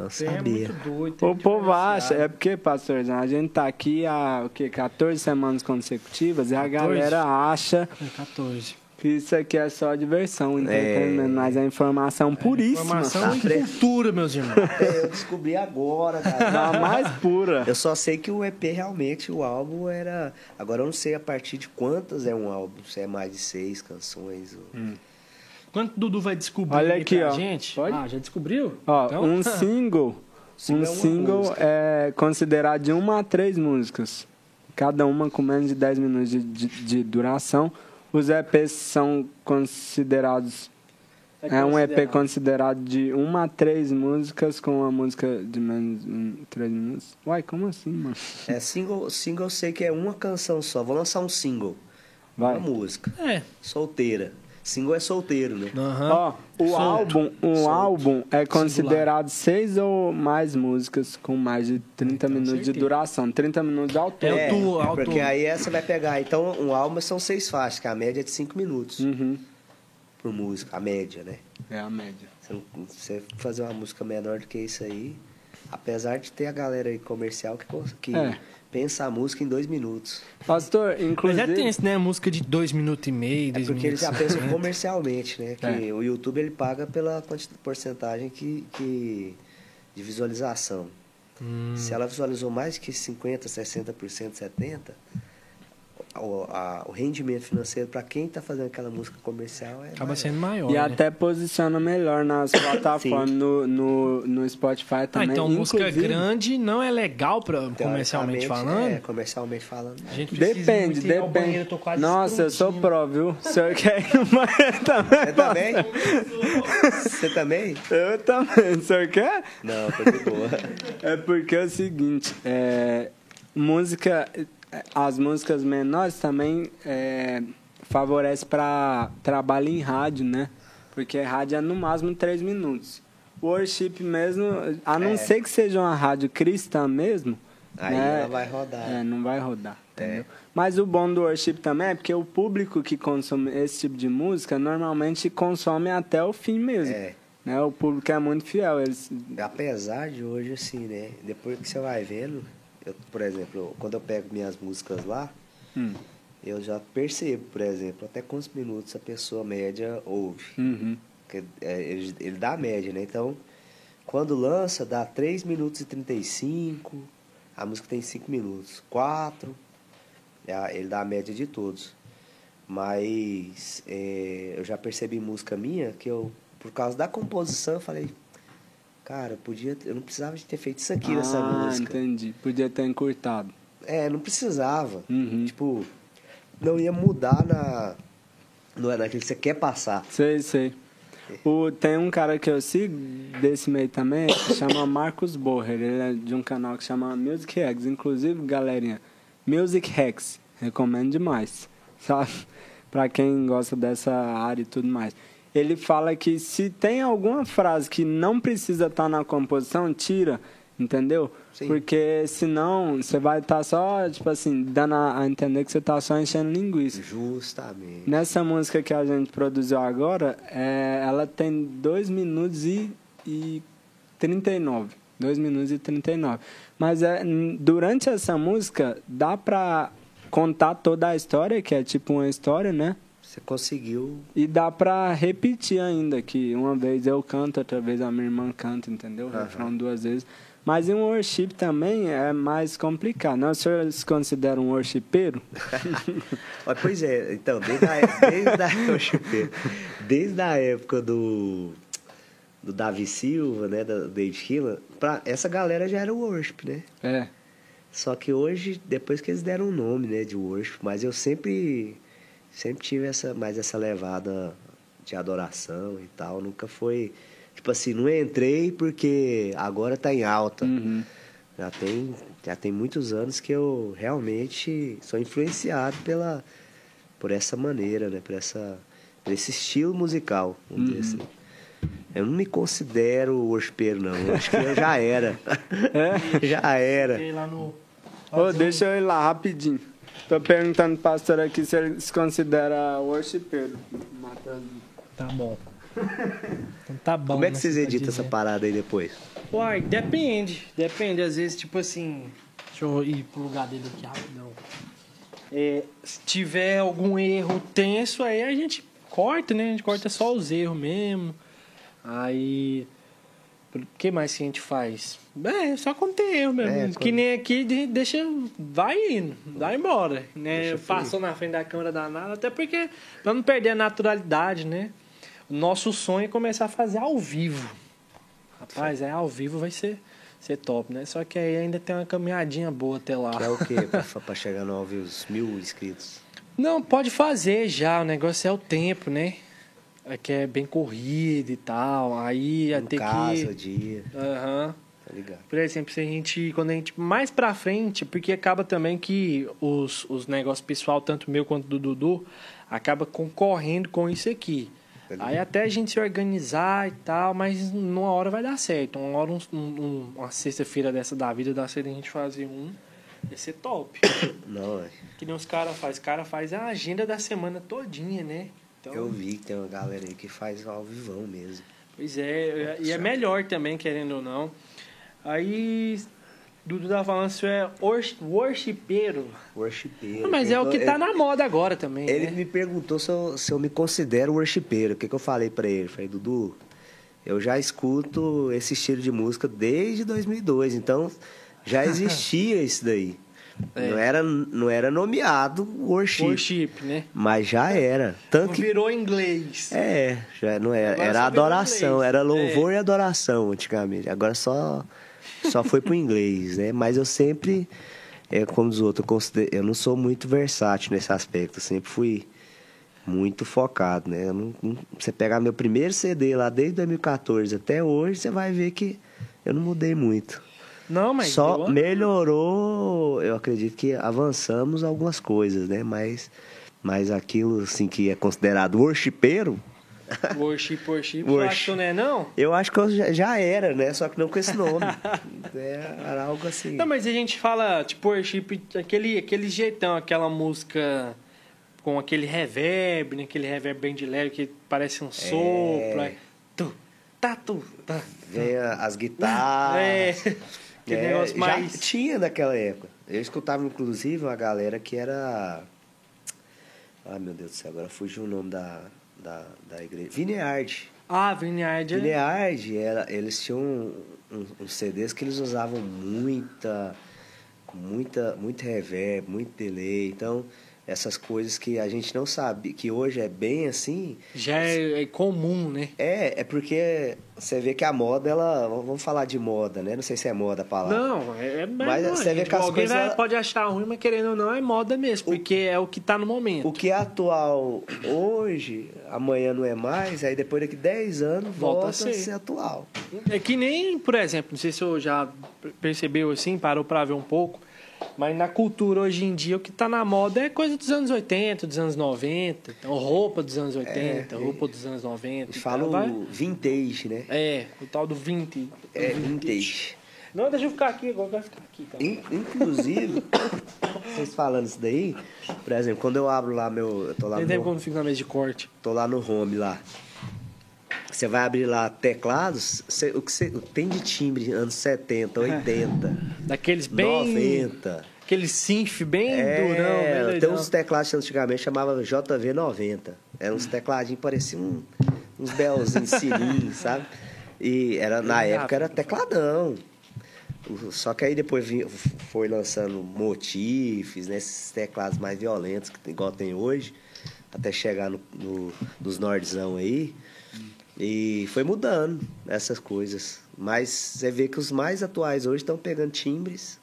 Não Você é sabia. muito doido. O povo acha, é porque, pastorzão, a gente tá aqui há o quê? 14 semanas consecutivas e a 14? galera acha É 14. que isso aqui é só diversão, É. entretenimento, mas é informação puríssima. Informação Tá e cultura, meus irmãos. É, eu descobri agora, cara. A mais pura. Eu só sei que o EP realmente, o álbum era. Agora eu não sei a partir de quantas é um álbum, se é mais de seis canções. Ou... Quanto o Dudu vai descobrir Olha aqui, pra ó. gente? Pode? Ah, já descobriu? Ó, Então, um single, Single um é single música. é considerado de uma a três músicas, cada uma com menos de 10 minutos de, de- de duração. Os EPs são considerados É um EP considerado de uma a três músicas com uma música de menos de três minutos. Uai, como assim, mano? É single, single eu sei que é uma canção só. Vou lançar um single. Vai. Uma música. É. Solteira. Single é solteiro, né? Aham. Ó, o álbum, um Solto. álbum é considerado seis ou mais músicas com mais de 30 Então, minutos de duração, 30 minutos de autor. É tu- é autor. porque aí é, você vai pegar. Então, um álbum são seis faixas, que a média é de cinco minutos Uhum. por música. A média, né? É a média. Você, não- você fazer uma música menor do que isso aí, apesar de ter a galera aí comercial que, que É. pensa a música em dois minutos. Pastor, Mas inclusive... já tem esse, né? Música de dois minutos e meio, É dois porque eles minutos. já pensam 50. comercialmente, né? Que É. o YouTube ele paga pela porcentagem que, que, de visualização. Hum. Se ela visualizou mais que 50%, 60%, 70%, o, a- o rendimento financeiro para quem está fazendo aquela música comercial é Acaba maior. sendo maior. E né? até posiciona melhor nas plataformas, no, no, no Spotify Ah, também. então música grande não é legal pra, comercialmente Teoricamente, falando? É, comercialmente falando. A gente precisa Depende, muito ir ao depende. banheiro, eu tô quase Nossa, eu sou pró, viu? O senhor quer ir no banheiro também? Você também? Você também? Eu também. O senhor quer? Não, tô de boa. É porque é o seguinte, é, música, as músicas menores também é, favorece para trabalho em rádio, né? Porque rádio é no máximo três minutos. Worship mesmo, a não É. ser que seja uma rádio cristã mesmo, Aí né? ela vai rodar. É, não vai rodar, É. entendeu? Mas o bom do worship também é porque o público que consome esse tipo de música normalmente consome até o fim mesmo. É. Né? O público é muito fiel. Eles... Apesar de hoje, assim, né? Depois que você vai vendo, eu, por exemplo, quando eu pego minhas músicas lá, Hum. eu já percebo, por exemplo, até quantos minutos a pessoa média ouve. Uhum. Porque, é, ele, ele dá a média, né? Então, quando lança, dá 3 minutos e 35, a música tem 5 minutos. 4, é ele dá a média de todos. Mas é, eu já percebi música minha que eu, por causa da composição, eu falei, cara, eu podia, eu não precisava de ter feito isso aqui nessa ah, música. entendi. Podia ter encurtado. É, não precisava. Uhum. Tipo, não ia mudar na, no- naquilo que você quer passar. Sei, sei. O, tem um cara que eu sigo desse meio também, que chama Marcos Borrer. Ele é de um canal que chama Music Hacks. Inclusive, galerinha, Music Hacks. Recomendo demais. Sabe? Pra quem gosta dessa área e tudo mais. Ele fala que se tem alguma frase que não precisa estar na composição, tira. Entendeu? Sim. Porque senão você vai estar só, tipo assim, dando a, entender que você tá só enchendo linguiça. Justamente. Nessa música que a gente produziu agora, é, ela tem 2 minutos e, e 39. 2 minutos e 39. Mas é, durante essa música, dá pra contar toda a história, que é tipo uma história, né? Você conseguiu. E dá pra repetir ainda, que uma vez eu canto, outra vez a minha irmã canta, entendeu? Aham. Refrão duas vezes. Mas em um worship também é mais complicado. Não, o senhor se considera um worshipeiro? Pois é, então, desde a, é- desde a, desde a época do, do Davi Silva, né, da David Hilla, pra, essa galera já era worship, né? É. Só que hoje, depois que eles deram um nome, né, de worship, mas eu sempre sempre tive essa mais essa levada de adoração e tal, nunca foi tipo assim, não entrei porque agora tá em alta. Uhum. Já tem já tem muitos anos que eu realmente sou influenciado pela por essa maneira, né, por essa por esse estilo musical, vamos dizer assim. Eu não me considero worshipeiro, não. Eu acho que eu já era. É? já era. Fiquei lá no. Ô, deixa eu ir lá rapidinho. Tô perguntando pro pastor aqui se ele se considera worshipeiro. Matheus. Tá bom. Então tá bom. Como é que né, vocês você tá editam essa parada aí depois? Uai, depende. Depende. Às vezes, tipo assim. Deixa eu ir pro lugar dele aqui rapidão. É, se tiver algum erro tenso, aí a gente corta, né? A gente corta só os erros mesmo. Aí. O que mais que a gente faz? É, só quando tem erro mesmo. É, que quando- nem aqui, de- deixa. Vai indo, vai embora. Né? Passou na frente da câmera danada, até porque. Pra não perder a naturalidade, né? O nosso sonho é começar a fazer ao vivo. Rapaz, é ao vivo vai ser, ser top, né? Só que aí ainda tem uma caminhadinha boa até lá. Que é o quê? pra, pra chegar no os mil inscritos. Não, pode fazer já. O negócio é o tempo, né? É que é bem corrido e tal. Aí ia No ter casa, que. dia, Aham. tá ligado? Por exemplo, se a gente, quando a gente mais pra frente, porque acaba também que os, os negócios pessoal, tanto meu quanto do Dudu, acaba concorrendo com isso aqui. Tá? Aí até a gente se organizar e tal, mas numa hora vai dar certo. Uma hora, um, um- uma sexta-feira dessa da vida, dá certo a gente fazer um. Ia ser top. Não, é. que nem os caras fazem. Os caras fazem a agenda da semana todinha, né? Então, eu vi que tem uma galera aí que faz ao vivão mesmo. Pois é, e é melhor também, querendo ou não. Aí, Dudu tá falando se é wors- worshipeiro. Worshipeiro. Mas é o que Ele- tá na moda agora também, Ele né? me perguntou se eu, se eu me considero worshipeiro. O que, que eu falei pra ele? Falei, Dudu, eu já escuto esse estilo de música desde 2002, então já existia isso daí. É. Não, era, não era nomeado worship, Worship, né? mas já era. Tanto que virou inglês. É, já não era, Agora era adoração, inglês. era louvor e adoração antigamente. Agora só só foi pro inglês, né? Mas eu sempre, é, como os outros, eu, considero, eu não sou muito versátil nesse aspecto. Eu sempre fui muito focado, né? Não- você pegar meu primeiro CD lá desde 2014 até hoje, você vai ver que eu não mudei muito. Não, mas. Só melhorou, eu acredito que avançamos algumas coisas, né? Mas Mas aquilo, assim, que é considerado worshipeiro, Worship, worship. Worship. Eu acho que não é, não? eu acho que eu já- já era, né? Só que não com esse nome. É, era algo assim. Não, mas a gente fala, tipo, worship, aquele, aquele jeitão, aquela música com aquele reverb, né? Aquele reverb bem de leve que parece um sopro. aí, Tu, tá, tu, tá. Vem as guitarras. É, aquele É, negócio já mais... tinha naquela época. Eu escutava, inclusive, uma galera que era. Ai, meu Deus do céu, agora fugiu o nome da, da, da igreja. Vineyard. Ah, Vineyard. é- Vineyard, era, eles tinham um, um, uns CDs que eles usavam muita, muita, muito reverb, muito delay. Então, essas coisas que a gente não sabe, que hoje é bem assim, Já é, é comum, né? é, é porque você vê que a moda, ela. Vamos falar de moda, né? Não sei se é moda a palavra. Não, é, é Mas não, você vê que as Alguém coisas- vai- pode achar ruim, mas querendo ou não, é moda mesmo, porque é o que tá no momento. O que é atual hoje, amanhã não é mais, aí depois daqui 10 anos Volta volta, a a ser. ser. atual. É que nem, por exemplo, não sei se você já percebeu assim, parou pra ver um pouco, mas na cultura hoje em dia o que tá na moda é coisa dos anos 80, dos anos 90, então, roupa dos anos 80, roupa dos anos 90. Eles e falam tal, vai- vintage, né? É, o tal do 20. É vintage. Não, deixa eu ficar aqui, agora vai ficar aqui. Tá? In- Inclusive, vocês falando isso daí, por exemplo, quando eu abro lá meu. Eu tô lá, Tem tempo no, quando fica na mesa de corte. tô lá no home lá. Você vai abrir lá teclados, você- o que você, tem de timbre anos 70, 80, Daqueles bem. 90. Aquele synth bem durão, bem É, tem doidão. uns teclados que antigamente chamava JV90. Eram uns tecladinhos, pareciam um- uns belzinhos sininhos, sabe? E era, na época era tecladão. Só que aí depois foi lançando motifs, né? Esses teclados mais violentos, que tem- igual tem hoje, até chegar no, no- nos nordzão aí. E foi mudando essas coisas. Mas você vê que os mais atuais hoje estão pegando timbres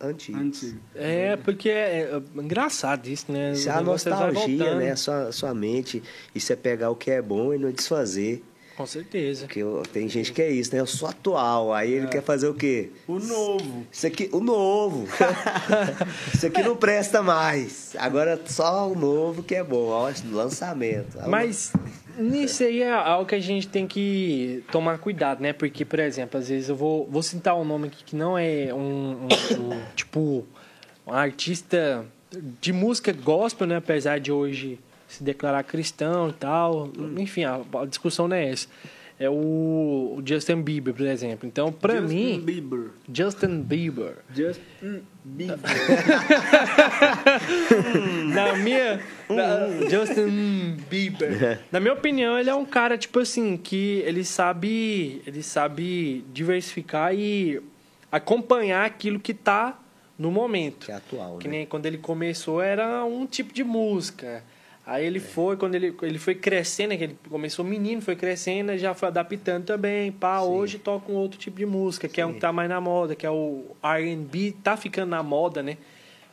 antigos. Antigo. É, porque é, é engraçado isso, né? Isso é a nostalgia, né? A sua, a sua mente. Isso é pegar o que é bom e não desfazer. Com certeza. Porque tem gente que é isso, né? Eu sou atual. Aí É. ele quer fazer o quê? O novo. Isso aqui, o novo. isso aqui não presta mais. Agora só o novo que é bom. Ó, lançamento. Mas nisso aí é algo que a gente tem que tomar cuidado, né? Porque, por exemplo, às vezes eu vou, vou citar um nome aqui que não é um, um- um, tipo um artista de música gospel, né? Apesar de hoje se declarar cristão e tal. Enfim, a, a discussão não é essa. É o, Justin Bieber, por exemplo. Então, pra Justin mim, Bieber. Justin Bieber. Justin Bieber. Na minha. na- Justin Bieber. Na minha opinião, ele é um cara, tipo assim, que ele sabe. Ele sabe diversificar e acompanhar aquilo que tá no momento. Que é atual, Que né? nem quando ele começou era um tipo de música. Aí ele foi, quando ele, ele foi crescendo, que ele começou menino, foi crescendo, já foi adaptando também. Pá, Sim. hoje toca um outro tipo de música, que é um que tá mais na moda, que é o R&B, tá ficando na moda, né?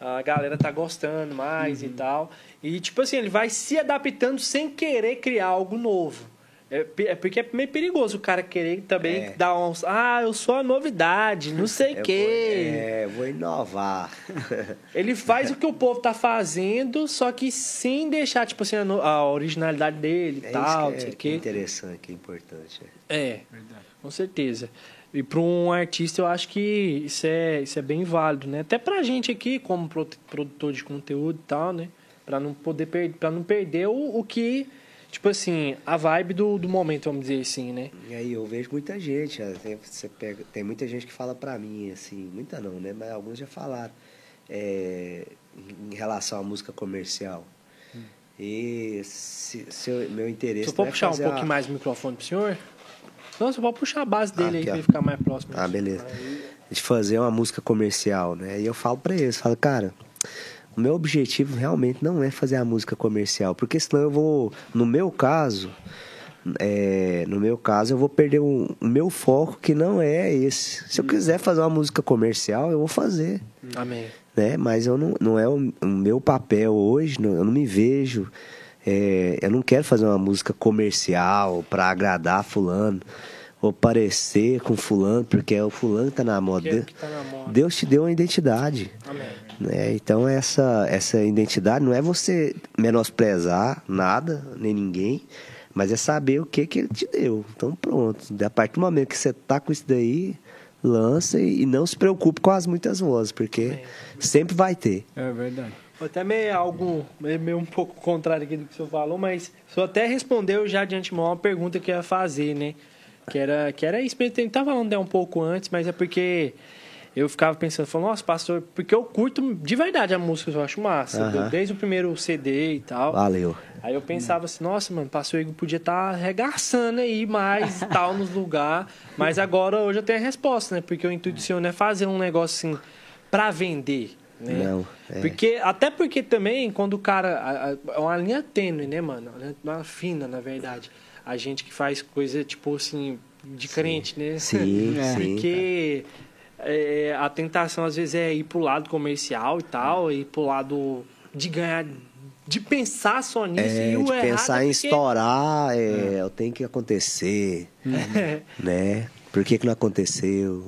A galera tá gostando mais Uhum. e tal. E, tipo assim, ele vai se adaptando sem querer criar algo novo. É, é porque é meio perigoso o cara querer também É. dar uns... Ah, eu sou a novidade, não sei o quê. Vou, é, vou inovar. Ele faz o que o povo tá fazendo, só que sem deixar, tipo assim, a, no- a originalidade dele e É tal, não isso sei que o é, é quê. interessante, que é importante. é. É, Verdade. com certeza. E para um artista, eu acho que isso é, isso é bem válido, né? Até pra gente aqui, como pro- produtor de conteúdo e tal, né? Pra não poder para não perder o, o que, tipo assim, a vibe do, do momento, vamos dizer assim, né? E aí eu vejo muita gente, tem, você pega, tem muita gente que fala pra mim, assim, muita não, né? Mas alguns já falaram é, em relação à música comercial. E se, se eu- meu interesse. Se eu for é puxar um pouquinho a- mais o microfone pro senhor. Não, você pode puxar a base dele Ah, aí pra ele ficar mais próximo. Ah, beleza. De fazer uma música comercial, né? E eu falo pra eles, falo, cara, o meu objetivo realmente não é fazer a música comercial, porque senão eu vou, no meu caso, é, no meu caso, eu vou perder o, o meu foco que não é esse. Se eu quiser fazer uma música comercial, eu vou fazer, Amém. né? Mas eu não, não é o, o meu papel hoje, não- eu não me vejo, é, eu não quero fazer uma música comercial pra agradar fulano. ou parecer com fulano, porque é o fulano que tá na moda. É que tá na moda. Deus te deu uma identidade. Amém. Né? Então essa, essa identidade não é você menosprezar nada, nem ninguém, mas é saber o que, que ele te deu. Então pronto. A partir do momento que você tá com isso daí, lança e, e não se preocupe com as muitas vozes, porque sempre vai ter. É verdade. Até meio algo meio um pouco contrário aqui do que o senhor falou, mas o senhor até respondeu já de antemão uma pergunta que eu ia fazer, né? Que era, que era isso mesmo, a gente tava falando dela um pouco antes, mas é porque eu ficava pensando, falando, nossa, pastor, porque eu curto de verdade a música, eu acho massa, desde o primeiro CD e tal. Valeu. Aí eu pensava assim, nossa, mano, pastor Igor podia estar arregaçando aí mais e tal nos lugares. Mas agora hoje eu tenho a resposta, né? Porque o intuito do senhor não é fazer um negócio assim pra vender. Né? Não, é. Porque, até porque também, quando o cara. É uma linha tênue, né, mano? Uma fina, na verdade. A gente que faz coisa, tipo assim, de crente, né? Sim, É. sim. Porque é, a tentação às vezes é ir pro lado comercial e tal, ir pro lado de ganhar, de pensar só nisso. É, e o de errado pensar é em porque- estourar, é, eu tenho que acontecer, né? Por que, que não aconteceu?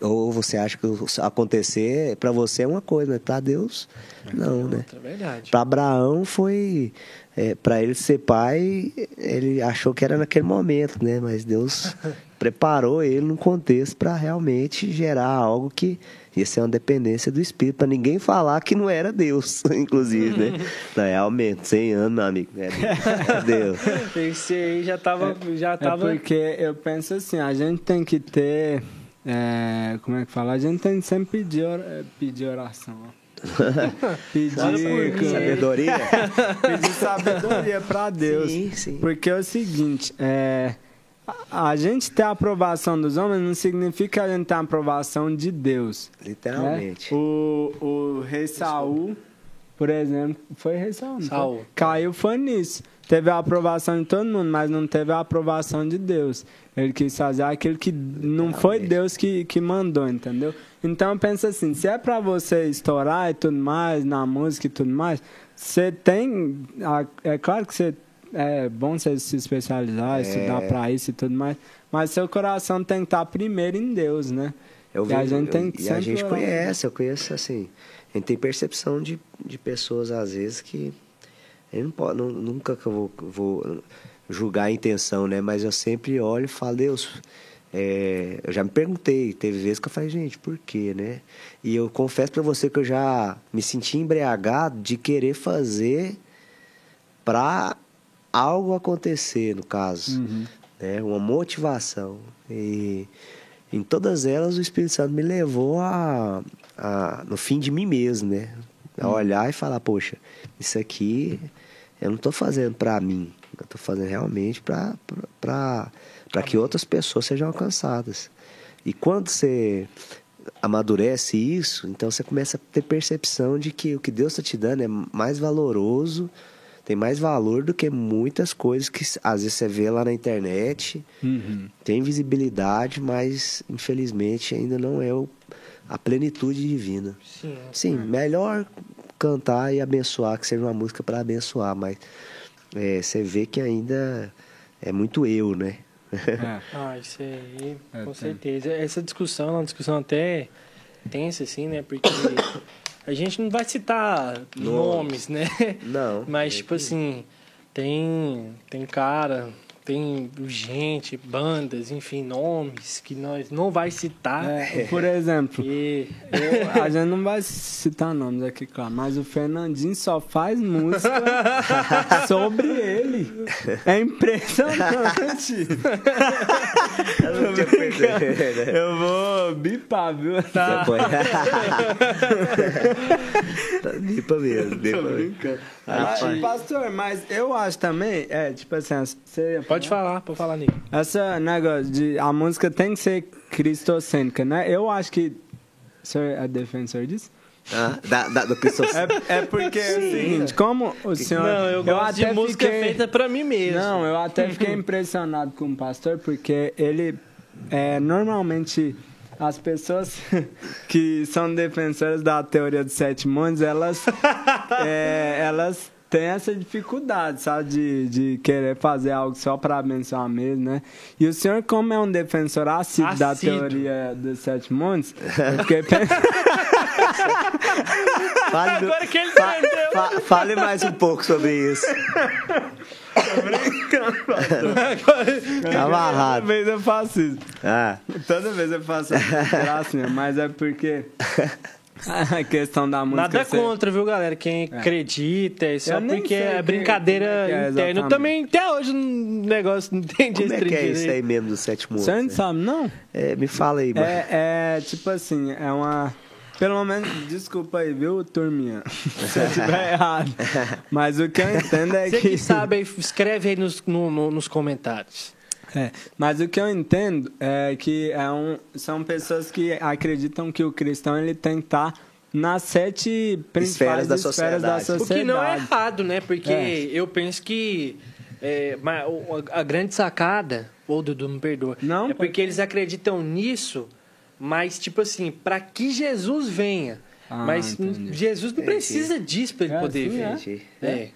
Ou, ou você acha que acontecer pra você é uma coisa, mas pra Deus, não, né? Outra, verdade. Para Abraão foi é, para ele ser pai, ele achou que era naquele momento, né? Mas Deus preparou ele num contexto para realmente gerar algo que ia ser uma dependência do Espírito, para ninguém falar que não era Deus, inclusive, né? Não, realmente, 100 anos, meu amigo, é Deus. Esse aí já tava. já É tava porque eu penso assim, a gente tem que ter. é, como é que fala? A gente tem que sempre pedir, é, pedir oração. ó. pedir. Sabedoria? pedir sabedoria pra Deus. Sim, sim. Porque é o seguinte, é, a, gente ter a aprovação dos homens não significa que a gente tem a aprovação de Deus. né? Literalmente. O, o rei Saul, por exemplo, foi rei Saul, não foi? Saul. Caiu foi nisso. Teve a aprovação de todo mundo, mas não teve a aprovação de Deus. Ele quis fazer aquilo que não foi. Deus que, que mandou, entendeu? Então eu penso assim, se é pra você estourar e tudo mais, na música e tudo mais, você tem. É claro que você. É bom você se especializar, É. estudar pra isso e tudo mais, mas seu coração tem que estar primeiro em Deus, né? Eu E a gente tem eu- e a gente orar. conhece, eu conheço assim. A gente tem percepção de, de pessoas, às vezes, que. Eu não pode, nu- nunca que eu vou, vou julgar a intenção, né? Mas eu sempre olho e falo, Deus. é, eu já me perguntei, teve vezes que eu falei, gente, por quê, né? E eu confesso pra você que eu já me senti embriagado de querer fazer pra algo acontecer, no caso né? uma motivação. E em todas elas o Espírito Santo me levou a, a no fim de mim mesmo, né? A olhar e falar, poxa, isso aqui eu não estou fazendo para mim, eu estou fazendo realmente para para que outras pessoas sejam alcançadas. E quando você amadurece isso, então você começa a ter percepção de que o que Deus está te dando é mais valoroso, tem mais valor do que muitas coisas que às vezes você vê lá na internet, Uhum. tem visibilidade, mas infelizmente ainda não é o, a plenitude divina. Sim. Sim, melhor cantar e abençoar, que seja uma música para abençoar, mas é, você vê que ainda é muito eu, né? É. Ah, isso aí, É, com certeza. Essa discussão é uma discussão até tensa, assim, né? Porque a gente não vai citar nomes, né? Não. Mas, tipo assim, tem, tem cara, tem gente, bandas, enfim, nomes que nós não vai citar. É, por exemplo, E eu- a gente não vai citar nomes aqui, claro, mas o Fernandinho só faz música sobre ele. É impressionante. Eu? Eu vou bipar, viu? Tá. Tá Bipa mesmo, bipa mesmo. Mas, Rapaz. pastor, mas eu acho também, é, tipo assim, você pode falar, pode falar, Nico. Essa negócio de a música tem que ser cristocêntrica, né? Eu acho que. O senhor é defensor disso? Ah, da, da, do É, é porque é o seguinte, como o senhor. Não, eu gosto de até música fiquei- feita pra mim mesmo. Não, eu até fiquei impressionado com o pastor, porque ele. É, normalmente, as pessoas que são defensoras da teoria dos sete mundos, elas. é, elas tem essa dificuldade, sabe? De, de querer fazer algo só para abençoar mesmo, né? E o senhor, como é um defensor assíduo, da Assíduo. teoria dos sete montes, eu fiquei pensando... Fale, Agora que ele fa- entendeu. fa- fale mais um pouco sobre isso. Tá amarrado. Toda vez eu faço isso. Ah, Toda vez eu faço gracinha, mas é porque a questão da música... Nada ser- contra, viu, galera? Quem acredita, é só Eu nem porque é que- brincadeira é é interna. Eu também, até hoje, o negócio não entendi como é que é trem isso aí mesmo do sétimo Você não monte? sabe, não? É, me fala aí, mano. É, é, tipo assim, é uma... Pelo menos, desculpa aí, viu, turminha? Se eu estiver errado. Mas o que eu entendo é Você que... sabe, escreve aí nos, no- no- nos comentários. É, mas o que eu entendo é que é um, são pessoas que acreditam que o cristão ele tem que estar nas sete principais da esferas da sociedade. sociedade. O que não é errado, né? Porque É. eu penso que é, a, grande sacada, ou Dudu, me perdoa, Não, é porque eles acreditam nisso, mas tipo assim, para que Jesus venha. Ah, mas entendi. Jesus não Entendi. precisa disso para ele É, poder sim, vir. é. Entendi. É.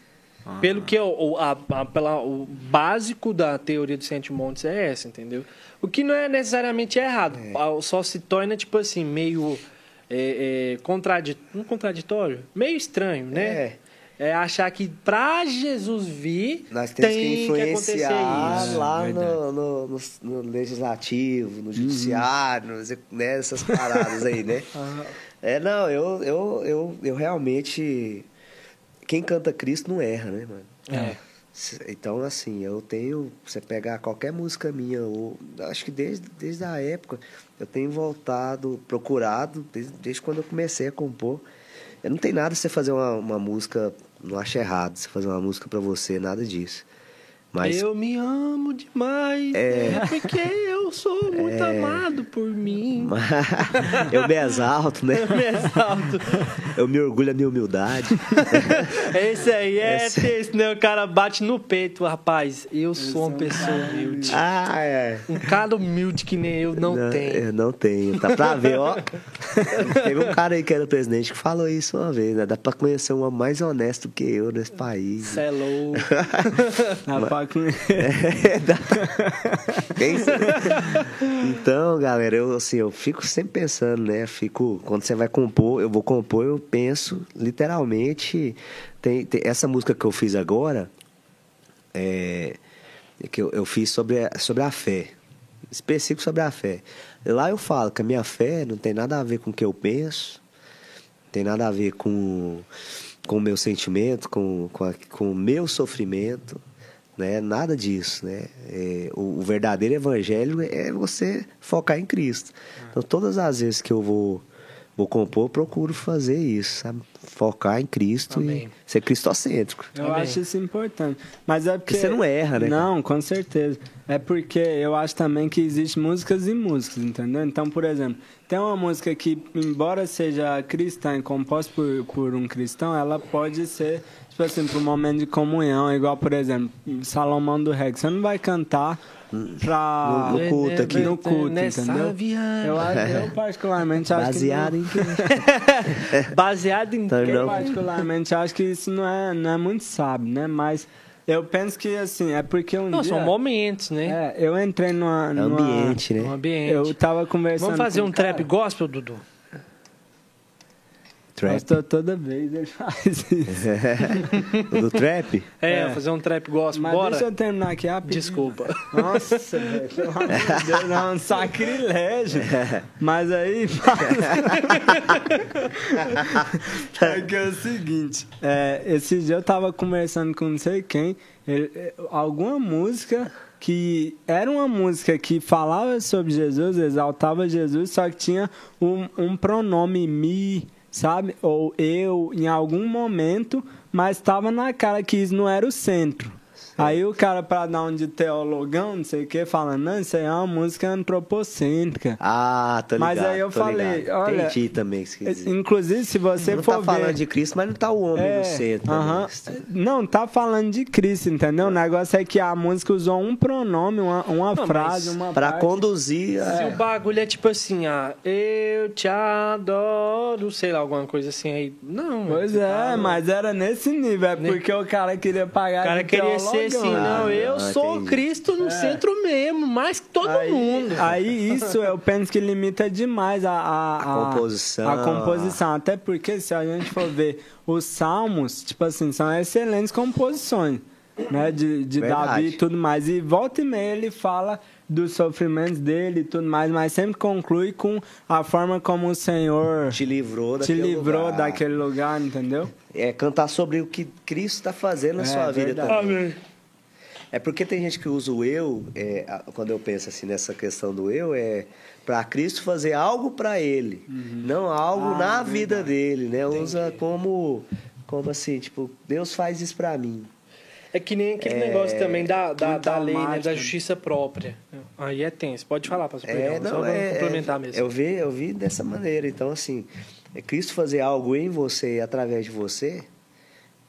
Pelo que o, a- a- pela- o básico da teoria dos sete montes é essa, entendeu? O que não é necessariamente errado, a- só se torna, tipo assim, meio é, é, contradi não contraditório, meio estranho, né? É. É achar que pra Jesus vir, Nós temos tem que que acontecer influenciar isso. lá no, no, no- no legislativo, no judiciário, exec- né, essas paradas aí, né? É, não, eu, eu, eu, eu realmente. Quem canta Cristo não erra, né, mano? É. Se- Então, assim, eu tenho. Você pegar qualquer música minha, ou, acho que desde, desde a época, eu tenho voltado, procurado, desde, desde quando eu comecei a compor. Eu não tem nada você fazer uma, uma música, não acho errado você fazer uma música pra você, nada disso. Mas Eu me amo demais, É. é porque eu sou muito amado por mim. eu me exalto, né? Eu me exalto. Eu me orgulho da minha humildade. Esse aí é Esse- texto, né? O cara bate no peito, rapaz. Eu sou uma pessoa humilde. Ah, é. Um cara humilde que nem eu não, tem. Eu não tenho. Tá pra ver, ó. Teve um cara aí que era presidente que falou isso uma vez, né? Dá pra conhecer um homem mais honesto que eu nesse país. Cê é louco. Dá con- É, dá-? Então, galera, eu assim, eu fico sempre pensando, né? Fico, quando você vai compor, eu vou compor, eu penso literalmente. Tem, tem- essa música que eu fiz agora, é, que eu, eu fiz sobre a, sobre a fé, específico sobre a fé. Lá eu falo que a minha fé não tem nada a ver com o que eu penso, tem nada a ver com com o meu sentimento, com, com, com o meu sofrimento, né? Nada disso, né? É, o, o verdadeiro evangelho é você focar em Cristo. Então, todas as vezes que eu vou vou compor, eu procuro fazer isso, sabe? Focar em Cristo Amém. e ser cristocêntrico. Eu bem. acho isso importante. Mas é porque. Porque você não erra, né, Não, com certeza. É porque eu acho também que existe músicas e músicas, entendeu? Então, por exemplo, tem uma música que, embora seja cristã e composta por, por um cristão, ela pode ser, tipo assim, para um momento de comunhão, igual, por exemplo, Salomão do Reggae. Você não vai cantar pra. No- no culto aqui. No culto, entendeu? Eu, eu particularmente acho Baseado que. em Baseado em Tá, quê? Eu particularmente acho que isso não é, não é muito sábio, né? Mas eu penso que, assim, é porque um Não, dia... são momentos, né? É, eu entrei numa... É numa ambiente, Um né? ambiente. Eu tava conversando Vamos fazer com um cara. trap gospel, Dudu? Trap. Pastor, toda vez ele faz isso. O do trap? É, É. fazer um trap gospel. Mas Bora? deixa eu terminar aqui rapidinho. Desculpa. Nossa, velho, pelo amor de Deus, não, é um sacrilégio. Mas aí. é que é o seguinte: é, esse dia eu tava conversando com não sei quem, ele- é, alguma música que era uma música que falava sobre Jesus, exaltava Jesus, só que tinha um, um pronome me, sabe? Ou eu em algum momento, mas estava na cara que isso não era o centro. Aí o cara, pra dar um de teologão, não sei o que, fala, não, isso aí é uma música antropocêntrica. Ah, tô ligado. Mas aí eu falei, ligado. olha, Entendi também. Inclusive, se você Não for tá falando ver... de Cristo, mas não tá o homem É, no centro. né? aham. Não, tá falando de Cristo, entendeu? O negócio é que a música usou um pronome, uma, uma Não, frase, uma Pra parte. conduzir. a- Se o bagulho é tipo assim, ah, eu te adoro, sei lá, alguma coisa assim aí. Não, Pois é, tá- mas era nesse nível, é porque o cara queria pagar O cara de queria ser teologão. assim, não, Ah, eu não, sou entendi. Cristo no centro mesmo, mais que todo Aí, mundo. aí isso eu penso que limita demais a, a, A composição. A composição. Até porque se a gente for ver os salmos, tipo assim, são excelentes composições. Né, de, de. Davi e tudo mais. E volta e meia ele fala dos sofrimentos dele e tudo mais, mas sempre conclui com a forma como o Senhor Te livrou te daquele livrou lugar. daquele lugar, entendeu? É cantar sobre o que Cristo está fazendo na É, sua vida verdade. também. Amém. É porque tem gente que usa o eu, é, quando eu penso assim nessa questão do eu, é para Cristo fazer algo para ele, não algo Ah, na verdade. vida dele, né? Usa como, como assim, tipo, Deus faz isso para mim. É que nem aquele negócio também da, da, da lei, né, da justiça própria. Aí é tenso. Pode falar, pastor. É, só não, vamos é, complementar é, mesmo. Eu vi, eu vi dessa maneira. Então, assim, é Cristo fazer algo em você e através de você,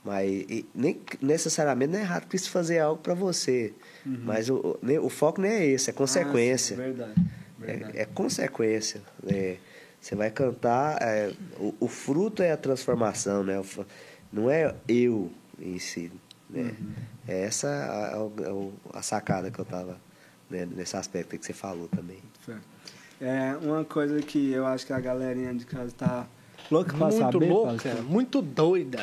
mas e nem necessariamente não é errado Cristo fazer algo para você. Mas o, o, nem- o foco não é esse, é consequência. Uhum. Ah, sim, verdade. verdade. É, é consequência. né? Você vai cantar, é, o, o fruto é a transformação, né? O Não é eu em si. Né? Uhum. É essa a, a- a sacada que eu tava né, nesse aspecto que você falou também. É uma coisa que eu acho que a galerinha de casa tá louca pra Muito saber. louca, pastor. muito doida.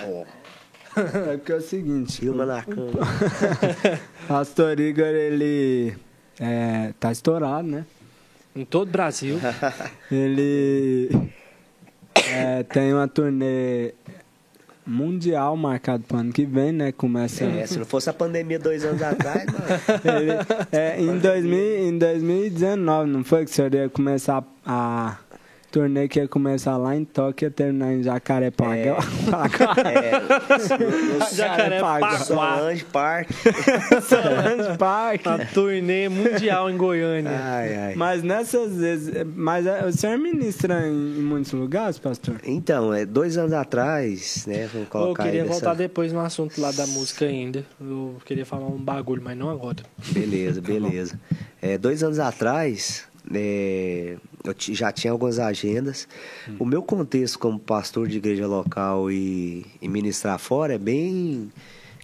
É porque é o seguinte, Filma na cama. Pastor Igor, ele é, tá estourado, né? Em todo o Brasil. Ele é, tem uma turnê mundial marcado pro ano que vem, né? Começa. É, se não fosse a pandemia dois anos atrás, mano. Ele, é, em, 2000, em 2019, não foi que o senhor ia começar a turnê que ia começar lá em Tóquio e ia terminar em Jacarepaguá. É, no Jacarepaguá. Solange Park. Solange Park. A turnê mundial em Goiânia. Ai, ai. Mas nessas vezes. Mas é, o senhor ministra em, em muitos lugares, pastor? Então, é, dois anos atrás, né? Vamos Eu colocar queria voltar depois no assunto lá da música ainda. Eu queria falar um bagulho, mas não agora. Beleza, beleza. É, dois anos atrás, é, eu já tinha algumas agendas. O meu contexto como pastor de igreja local e, e ministrar fora é bem,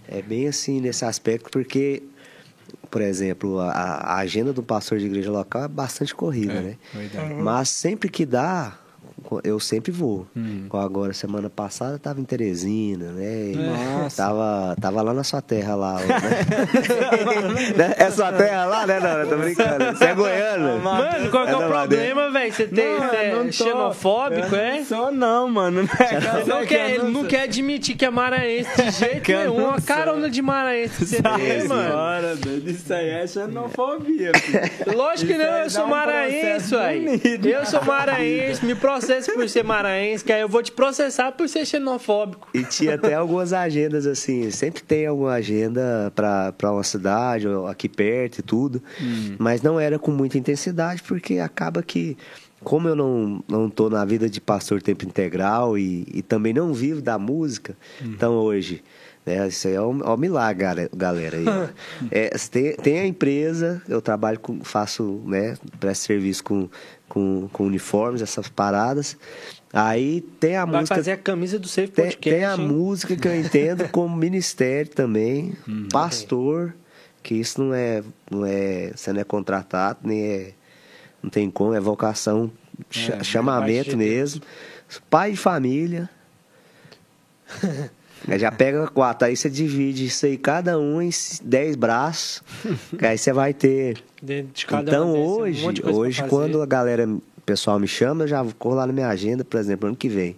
é bem assim nesse aspecto, porque, por exemplo, a, a agenda do pastor de igreja local é bastante corrida, né? verdade. Mas sempre que dá, eu sempre vou. Hum. Agora, semana passada, eu tava em Teresina, né? Nossa. Tava, tava lá na sua terra lá. Né? é sua terra lá, né? Não, eu tô brincando. Você é goiano? Mano, qual que é, É o da problema, velho? Você tem Não, você eu não é tô. xenofóbico, Eu é? Não sou não, mano. Não é Ele não, quer, ele não quer admitir que é maranhense de jeito nenhum. Uma carona de maranhense que você tem, mano. Senhora, doido, isso aí é xenofobia, filho. Lógico que não, eu sou maranhense, velho. Eu sou maranhense, me processa por ser maranhense, que aí eu vou te processar por ser xenofóbico. E tinha até algumas agendas assim, sempre tem alguma agenda pra, pra uma cidade, ou aqui perto e tudo, mas não era com muita intensidade, porque acaba que, como eu não, não tô na vida de pastor tempo integral e, e também não vivo da música, então hoje, né, isso aí é um, é um milagre, galera- aí. É, tem, tem a empresa, eu trabalho com, faço, né, presto serviço com, com, com uniformes, essas paradas, aí tem a Vai música... fazer a camisa do Safe Tem, Podcast. tem a hein? música que eu entendo como ministério também, pastor, que isso não é, não é, você não é contratado, nem é, não tem como, é vocação, É, chamamento parte de mesmo. Pai de família. Já pega quatro, aí você divide isso aí, cada um em dez braços, que aí você vai ter então dessas, um hoje, hoje quando a galera, o pessoal me chama, eu já corro lá na minha agenda, por exemplo, ano que vem.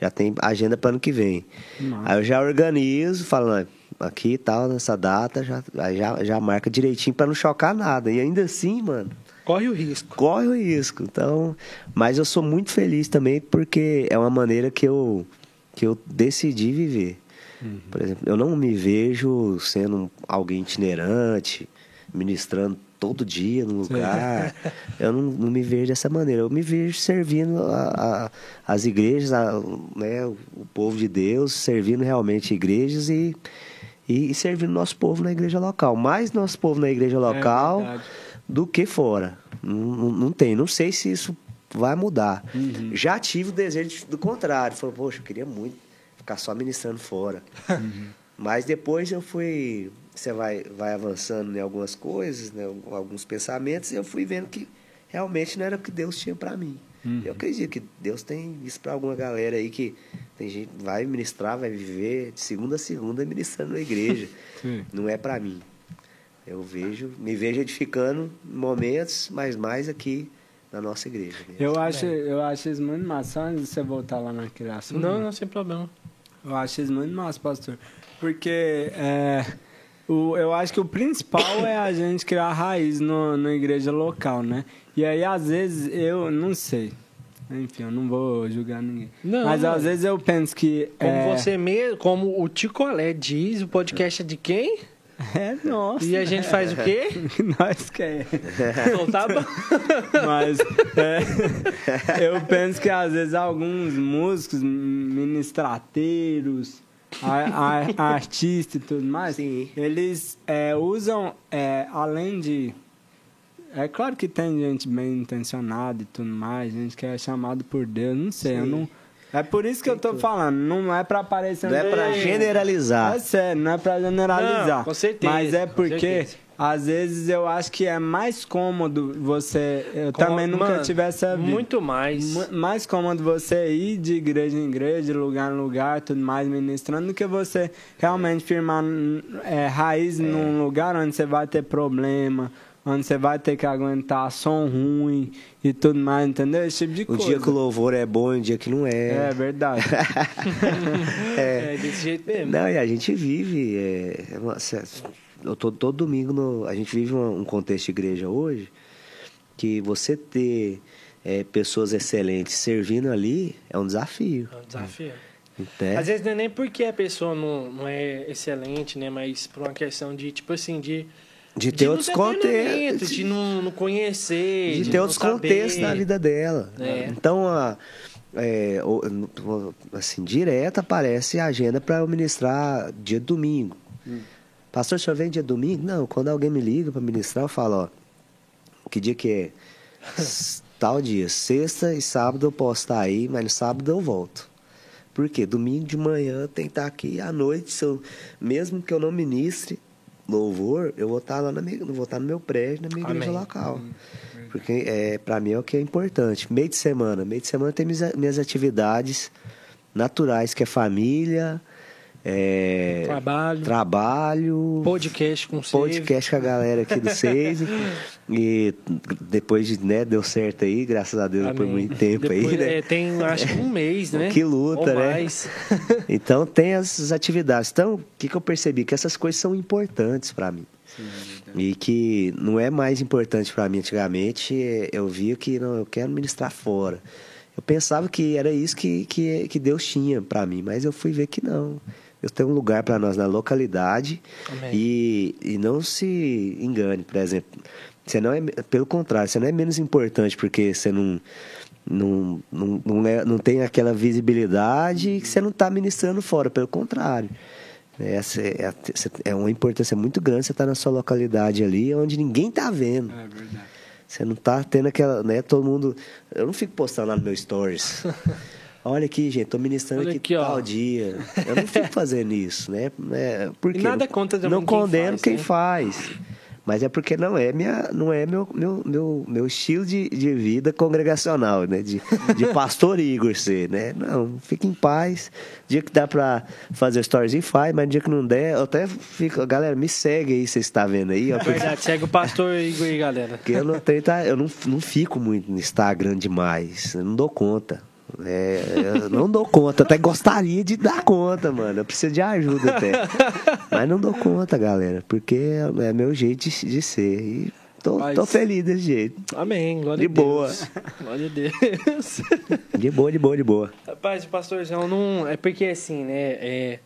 Já tem agenda para ano que vem. Massa. Aí eu já organizo, falando aqui e tal, nessa data, já, já, já marca direitinho para não chocar nada. E ainda assim, mano, Corre o risco. corre o risco. Então, mas eu sou muito feliz também porque é uma maneira que eu que eu decidi viver. Por exemplo, eu não me vejo sendo alguém itinerante, ministrando todo dia no lugar. Eu não, não me vejo dessa maneira. Eu me vejo servindo a, a- as igrejas, a- né, o povo de Deus, servindo realmente igrejas e, e, e servindo nosso povo na igreja local. Mais nosso povo na igreja local verdade. do que fora. Não, não, não tem. Não sei se isso vai mudar. Uhum. Já tive o desejo do contrário. Falei, poxa, eu queria muito ficar só ministrando fora. Uhum. Mas depois eu fui. Você vai, vai avançando em algumas coisas, né, alguns pensamentos, e eu fui vendo que realmente não era o que Deus tinha para mim. Uhum. Eu acredito que Deus tem isso para alguma galera aí que tem gente que vai ministrar, vai viver de segunda a segunda ministrando na igreja. Sim. Não é para mim. Eu vejo, me vejo edificando momentos, mas mais aqui na nossa igreja. mesmo. Eu acho, eu acho isso muito massa. Antes de você voltar lá na criação. Não, não, sem problema. Eu acho isso muito massa, pastor. Porque é, o, eu acho que o principal é a gente criar raiz no, na igreja local, né? E aí, às vezes, eu não sei. Enfim, eu não vou julgar ninguém. Não, Mas às vezes eu penso que. Como é, você mesmo, como o Ticolé diz, o podcast é de quem? É nossa. E a gente faz o quê? Nós quer. Então tá. Mas é, eu penso que às vezes alguns músicos, ministrateiros, a- a- artistas e tudo mais, Sim. eles é, usam, é, além de. É claro que tem gente bem intencionada e tudo mais, gente que é chamado por Deus, não sei, eu Sim. não. É por isso que eu tô falando, não é pra aparecer Não é para Ei, generalizar. é sério, não é pra generalizar. Não, com certeza, Mas é porque. Às vezes, eu acho que é mais cômodo você. Eu Com- também nunca mano, tive essa vida. Muito mais. Mu- Mais cômodo você ir de igreja em igreja, de lugar em lugar, tudo mais, ministrando, do que você realmente firmar é, raiz num lugar onde você vai ter problema, onde você vai ter que aguentar som ruim e tudo mais, entendeu? Esse tipo de O coisa. dia que o louvor é bom e o dia que não É é. verdade. É, desse jeito mesmo. Não, e a gente vive. É, é uma- cê- eu tô todo domingo. No, a gente vive uma- um contexto de igreja hoje que você ter é, pessoas excelentes servindo ali é um desafio. É um desafio. né? Às vezes não é nem porque a pessoa não, não é excelente, né? Mas por uma questão de, tipo assim, de. de ter não outros contextos. De não, não conhecer. de de ter outros contextos na vida dela. É. Então, a, é, assim, direto aparece a agenda para eu ministrar dia de domingo. Pastor, o senhor vem dia domingo? Não, quando alguém me liga para ministrar, eu falo, ó, que dia que é? Tal dia, sexta e sábado eu posso estar aí, mas no sábado eu volto. Por quê? Domingo de manhã tem que estar aqui à noite, se eu- mesmo que eu não ministre louvor, eu vou estar lá na minha, vou estar no meu prédio, na minha igreja Amém. local. Porque é, para mim é o que é importante. Meio de semana. Meio de semana tem minhas, minhas atividades naturais, que é família, é, Trabalho. trabalho, Podcast com você. podcast com a galera aqui do Save. e depois de, né, deu certo aí, graças a Deus, por muito tempo Depois, aí, né? é, tem acho que um mês, né? Que luta, Ou né? mais. Então tem essas atividades. Então, o que, que eu percebi? Que essas coisas são importantes para mim. E que não é mais importante para mim antigamente. é, Eu via que não, eu quero ministrar fora. Eu pensava que era isso que, que, que Deus tinha para mim, mas eu fui ver que não. Deus tem um lugar para nós na localidade e, e não se engane, por exemplo. Você não é, pelo contrário, você não é menos importante porque você não, não, não, não, é- não tem aquela visibilidade que você não está ministrando fora, pelo contrário. Essa é, é uma importância muito grande você estar na sua localidade ali, onde ninguém está vendo. É verdade. Você não tá tendo aquela, né, todo mundo... Eu não fico postando lá no meu stories. Olha aqui, gente, tô ministrando Olha aqui, aqui, ó. tal dia. Eu não fico fazendo isso, né? É, porque E nada contra também Não quem condeno faz, quem né? faz. Mas é porque não é, minha, não é meu, meu, meu, meu estilo de, de vida congregacional, né? De, de pastor Igor ser, né? Não, fica em paz. Dia que dá pra fazer stories e faz, mas dia que não der, eu até fico... Galera, me segue aí, você está vendo aí. Ó, porque- Verdade, segue o pastor Igor aí, galera. porque eu não tenho, tá, eu não, não fico muito no Instagram demais. Eu não dou conta. É, eu não dou conta. Até gostaria de dar conta, mano. Eu preciso de ajuda até. Mas não dou conta, galera. Porque é meu jeito de, de ser. E tô, tô feliz desse jeito. Amém, glória De a Deus. boa. Glória a Deus. De boa, de boa, de boa. Rapaz, pastorzão não. É porque assim, né? É,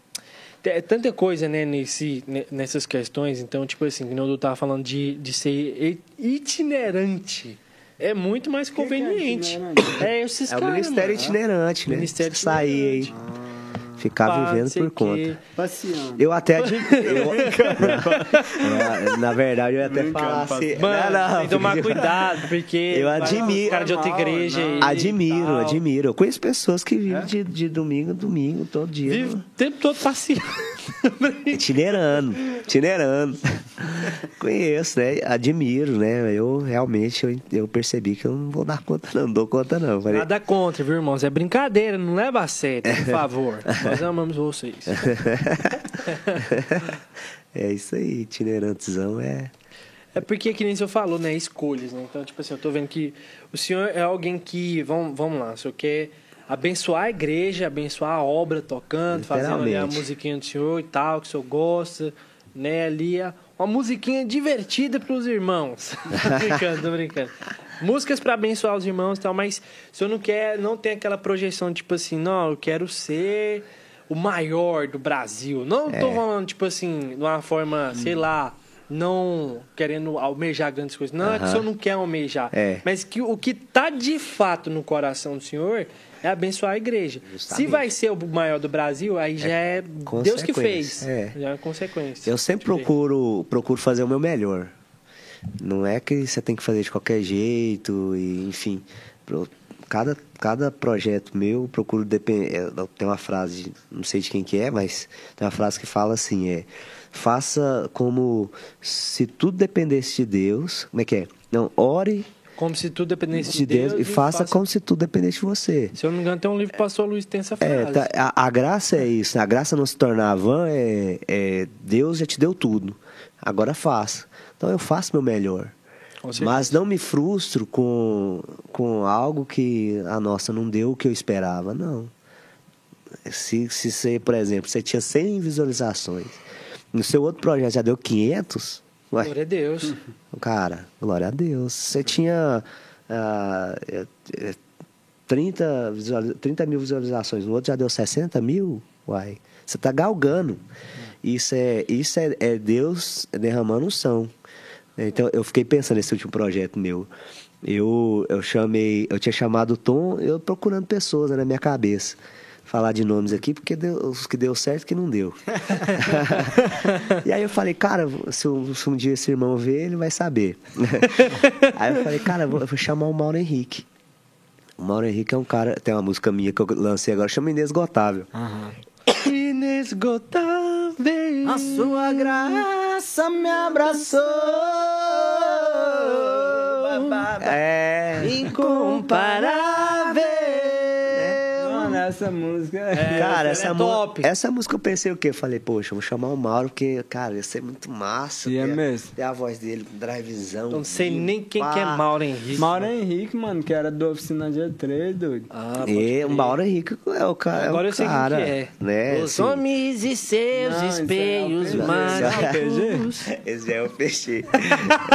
É tanta coisa, né, nesse, ne- nessas questões. Então, tipo assim, o Dudu tava falando de, de ser itinerante. É muito mais que é conveniente. É, esses É o caras, ministério mano. itinerante, né? Ministério Sair aí, ficar Pá, vivendo por conta. Passeando. Eu até admiro. na verdade, eu ia até Brincando, falar assim. Mano, não, não, tem que tomar porque- cuidado, porque. Eu admiro- os Cara de outra igreja. não. e Admiro, admiro. Eu conheço pessoas que vivem É? de, de domingo a domingo, todo dia. Vive o tempo todo passeando. Itinerando, itinerando. Conheço, né? Admiro, né? Eu realmente eu, eu percebi que eu não vou dar conta, não, não dou conta, não. Falei, Nada contra, viu, irmãos? É brincadeira, não leva a sério, por favor. Nós amamos vocês. é isso aí, itinerantezão é. É porque, que nem o senhor falou, né? Escolhas, né? Então, tipo assim, eu tô vendo que o senhor é alguém que. Vamos, vamos lá, o senhor quer abençoar a igreja, abençoar a obra tocando, fazendo ali a musiquinha do senhor e tal, que o senhor gosta, né? Ali, a- uma musiquinha divertida pros irmãos. tô brincando, tô brincando. Músicas para abençoar os irmãos e tal, mas o senhor não quer, não tem aquela projeção, tipo assim, não, eu quero ser o maior do Brasil. Não tô É. falando, tipo assim, de uma forma, sei lá, não querendo almejar grandes coisas. Não, é que o senhor não quer almejar. É. Mas que o que tá de fato no coração do senhor é abençoar a igreja. Se Justamente. vai ser o maior do Brasil, aí já é Deus que fez. é. Já é consequência. Eu sempre procuro, procuro fazer o meu melhor. Não é que você tem que fazer de qualquer jeito, e, enfim. pro- Cada, cada projeto meu, eu procuro depender. Tem uma frase, não sei de quem que é, mas tem uma frase que fala assim: é. Faça como se tudo dependesse de Deus. Como é que é? Não, ore Como se tudo dependesse de Deus, e faça, como se tudo dependesse de você. Se eu não me engano, tem um livro que o pastor Luiz tem essa frase. É, tá, a, a graça é isso. A graça não se tornar vã é, é Deus já te deu tudo. Agora faça. Então eu faço meu melhor. Mas não me frustro com, com algo que a nossa não deu o que eu esperava, não. Se, se você, por exemplo, você tinha 100 visualizações, no seu outro projeto já deu 500, ué, Glória a Deus. Cara, glória a Deus. Você tinha é, é, 30, visualiza- 30 mil visualizações, no outro já deu 60 mil, uai. Você tá galgando. Isso é, isso é, é Deus derramando unção. Então eu fiquei pensando nesse último projeto meu. Eu, eu chamei, eu tinha chamado o Tom, eu procurando pessoas né, na minha cabeça. Falar de nomes aqui, porque deu, os que deu certo que não deu. e aí eu falei, cara, se, um- se um dia esse irmão ver, ele vai saber. aí eu falei, cara, vou, eu vou chamar o Mauro Henrique. O Mauro Henrique é um cara, tem uma música minha que eu lancei agora, chama Inesgotável. Inesgotável. A sua graça me abraçou. É. Incomparável. Mano, essa música É, Cara, essa é top. essa música eu pensei o quê? Eu falei, poxa, eu vou chamar o Mauro, porque, cara, ia ser muito massa. E é mesmo. ter a voz dele, drivezão. Eu não sei nem quem que é Mauro Henrique. Mauro Henrique, mano, que era do Oficina G3, doido. Ah, E o Mauro Henrique é o cara. Agora é eu o sei cara, quem que é. Né? Os assim. homens e seus Não, é espelhos PG. mágicos. Esse é o PG.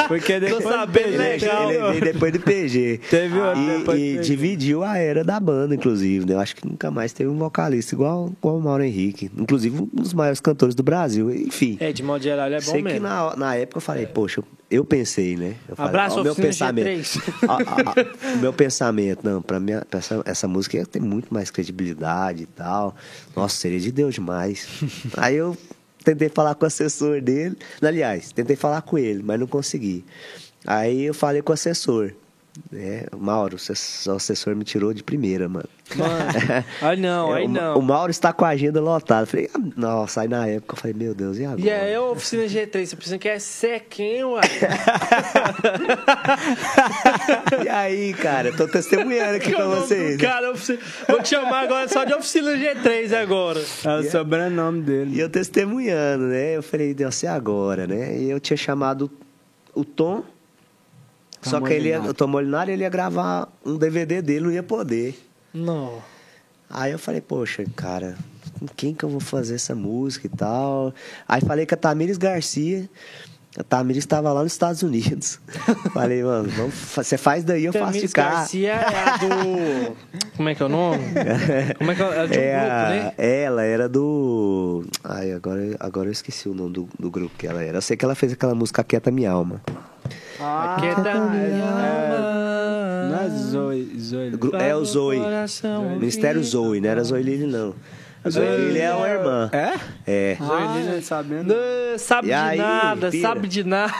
Porque depois do sabendo, PG, legal. Ele veio depois do PG. Teve outro E, e dividiu a era da banda, inclusive. Né? Eu acho que nunca mais teve um vocalista igual, igual o Mauro Henrique. Inclusive, um dos maiores cantores do Brasil. Enfim. É, de modo geral, ele é bom Sei que mesmo. na, na época eu falei, poxa, eu pensei, né? Eu falei, Abraço, ó, o meu pensamento. G3. Ó, ó, o meu pensamento, não, pra mim, pra essa, essa música ia ter muito mais credibilidade e tal. Nossa, seria de Deus demais. Aí eu tentei falar com o assessor dele. Aliás, tentei falar com ele, mas não consegui. Aí eu falei com o assessor. Né? Mauro, o assess- o assessor me tirou de primeira, mano. Mano, aí não, É, aí o, não. o Mauro está com a agenda lotada. Falei, ah, nossa, aí na época eu falei, meu Deus, e agora? E aí, a oficina G3, você precisa que é sequinho, uai. E aí, cara, tô testemunhando aqui pra é nome vocês. do Cara, ofici- vou te chamar agora só de oficina G3 agora. É o sobrenome dele. E eu testemunhando, né? Eu falei, deu ser agora, né? E eu tinha chamado o Tom, Tom só que ele ia, o Tom Molinari ele ia gravar um DVD dele, não ia poder. Não. Aí eu falei, poxa, cara, com quem que eu vou fazer essa música e tal? Aí falei com a Tamires Garcia, A Tamir estava lá nos Estados Unidos. Falei, mano, vamos, você faz daí, eu faço de cá. Garcia é a do. Como é que é o nome? Como é que é? É de um É grupo, né? Ela era do. Ai, agora, agora eu esqueci o nome do, do grupo que ela era. Eu sei que ela fez aquela música Quieta Minha Alma. Ah, Aqui é da minha Não é. Zoe, Zoe. Gru- É o Zoe. Ministério Zoe, não era Zoe Lili, não. A Zoe Lili é uma irmã. É? É. Ah, Zoe sabendo. Não, sabe E de aí, nada, pira? sabe de nada.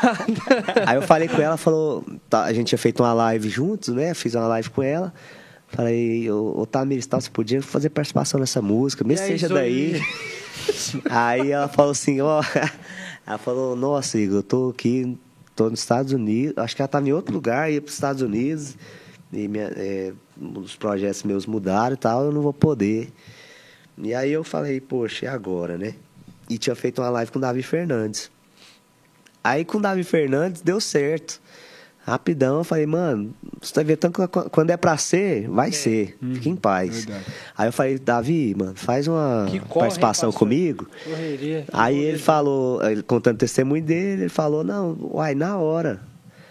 Aí eu falei com ela, falou. tá, a gente tinha feito uma live juntos, né? Fiz uma live com ela. Falei, ô, ô Tamires, tal, você podia fazer participação nessa música, mesmo que aí, seja Zoe? daí. Aí ela falou assim, ó. Ela falou, nossa, Igor, eu tô aqui, tô nos Estados Unidos. Acho que ela tava em outro lugar, ia para os Estados Unidos. E minha, é, os projetos meus mudaram e tal, eu não vou poder. E aí eu falei, poxa, e agora, né? E tinha feito uma live com o Davi Fernandes. Aí com o Davi Fernandes deu certo. Rapidão, eu falei, mano, você tá vendo tanto que quando é pra ser, vai ser. Fica em paz. verdade. Aí eu falei, Davi, mano, faz uma corre, participação pastor? comigo. Correria. Aí ele falou, ele contando o testemunho dele, ele falou, não, uai, na hora.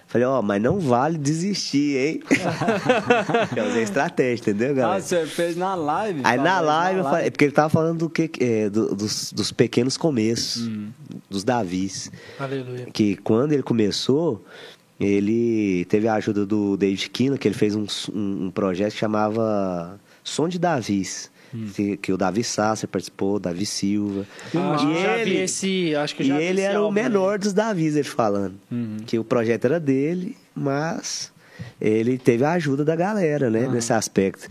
Falei, ó, mas não vale desistir, hein? eu usei estratégia, entendeu, Ah, galera? você fez na live? Aí na live, eu falei, é porque ele tava falando do que, é, do- dos, dos pequenos começos, dos Davis. Aleluia. Que quando ele começou, ele teve a ajuda do David Kino, que ele fez um, um, um projeto que chamava Som de Davis. Que, que o Davi Sasser participou, Davi Silva. Que e ele, esse. Acho que e já vi ele era o álbum aí. menor dos Davis, ele falando. Que o projeto era dele, mas ele teve a ajuda da galera, né? Nesse aspecto.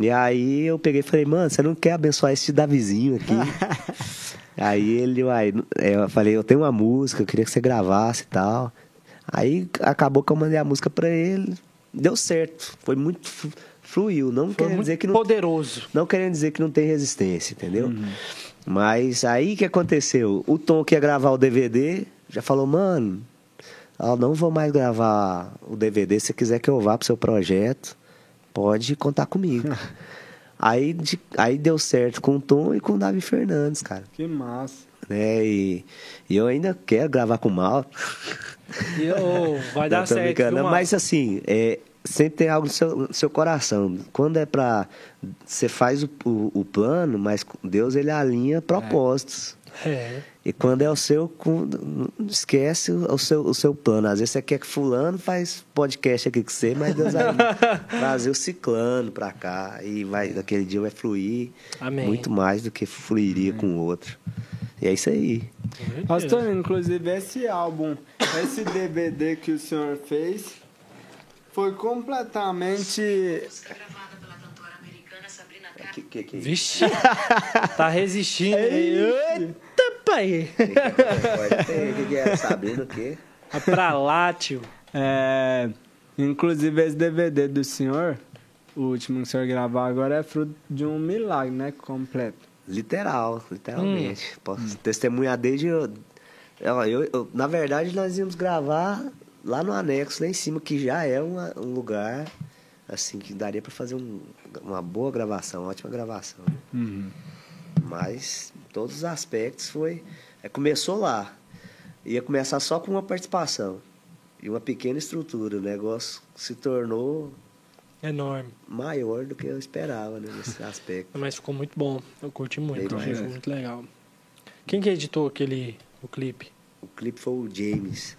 E aí eu peguei e falei, mano, você não quer abençoar esse Davizinho aqui? aí ele, uai, é, eu falei, eu tenho uma música, eu queria que você gravasse e tal. Aí acabou que eu mandei a música pra ele. Deu certo. Foi muito. flu- Fluiu. Não Foi querendo dizer que não poderoso. não querendo dizer que não tem resistência, entendeu? Mas aí que aconteceu? O Tom que ia gravar o DVD já falou, mano, eu não vou mais gravar o DVD. Se você quiser que eu vá pro seu projeto, pode contar comigo. aí, de- aí deu certo com o Tom e com o Davi Fernandes, cara. Que massa. Né? E, e eu ainda quero gravar com o Mal. Vai dar certo. viu, Mas assim, é, sempre tem algo no seu, no seu coração. Quando é pra. Você faz o, o, o plano, mas Deus ele alinha propósitos. É. E quando é o seu, esquece o seu, o seu plano. Às vezes você quer que fulano faz podcast aqui com você, mas Deus vai trazer o ciclano pra cá. E vai, daquele dia vai fluir Amém. muito mais do que fluiria com o outro. E é isso aí. Pastor, inclusive esse álbum, esse DVD que o senhor fez, foi completamente. Música gravada pela cantora americana Sabrina Carpenter. Que, que, que... Vixe. tá resistindo. É Eita, pai. O que, que é? Sabendo o quê? Vai pra lá, tio. É, inclusive esse DVD do senhor, o último que o senhor gravar agora é fruto de um milagre, né? Completo. Literal, literalmente. Posso testemunhar desde. Eu, eu- eu- na verdade, nós íamos gravar lá no anexo, lá em cima, que já é uma- um lugar assim que daria para fazer um- uma boa gravação, uma ótima gravação. Uhum. Mas todos os aspectos foi. é, começou lá. Ia começar só com uma participação. E uma pequena estrutura. O negócio se tornou Enorme. maior do que eu esperava né, nesse aspecto. Mas ficou muito bom. Eu curti muito. Bem Achei mais. muito legal. Quem que editou aquele o clipe? O clipe foi o James.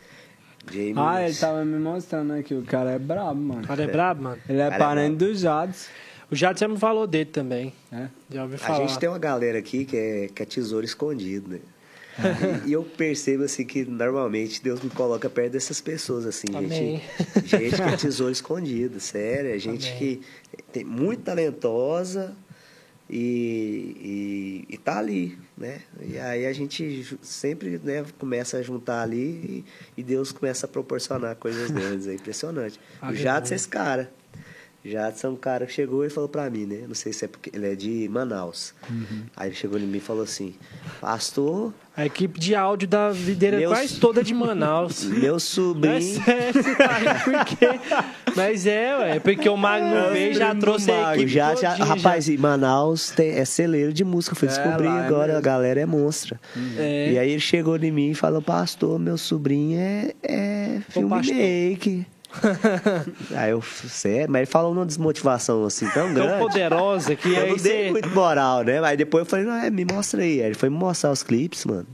James. Ah, ele tava me mostrando aqui, o cara é brabo, mano. O cara é brabo, mano. Ele é Cara, é parente do Jads. O Jadson me falou dele também. né? Já ouvi A falar. gente tem uma galera aqui que é, que é tesouro escondido, né? E, eu percebo assim que normalmente Deus me coloca perto dessas pessoas, assim, Amém. gente. Gente que é tesouro escondido, sério. É gente Amém. que tem muito talentosa e, e, e tá ali, né? E aí a gente sempre né, começa a juntar ali e, e Deus começa a proporcionar coisas grandes. É impressionante. O. Jadson é esse cara. Jadson é um cara que chegou e falou pra mim, né? Não sei se é porque ele é de Manaus. Aí ele chegou em mim e falou assim: Pastor, A equipe de áudio da videira é Meu quase toda de Manaus. meu é sobrinho. sério, você tá rindo por quê? Mas é, ué, porque o Magno veio e já trouxe a O equipe já, já, rapaz, e Manaus tem, é celeiro de música. Fui É, descobrir lá é agora, a mesmo. galera é monstra. É. E aí ele chegou em mim e falou, pastor, meu sobrinho é, é pastor. filmmaker. Aí eu, sério, mas ele falou uma desmotivação assim tão Tão grande. poderosa que Eu aí não dei você... muito moral, né? Aí depois eu falei, não, é, me mostra aí. Aí ele foi me mostrar os clipes, mano.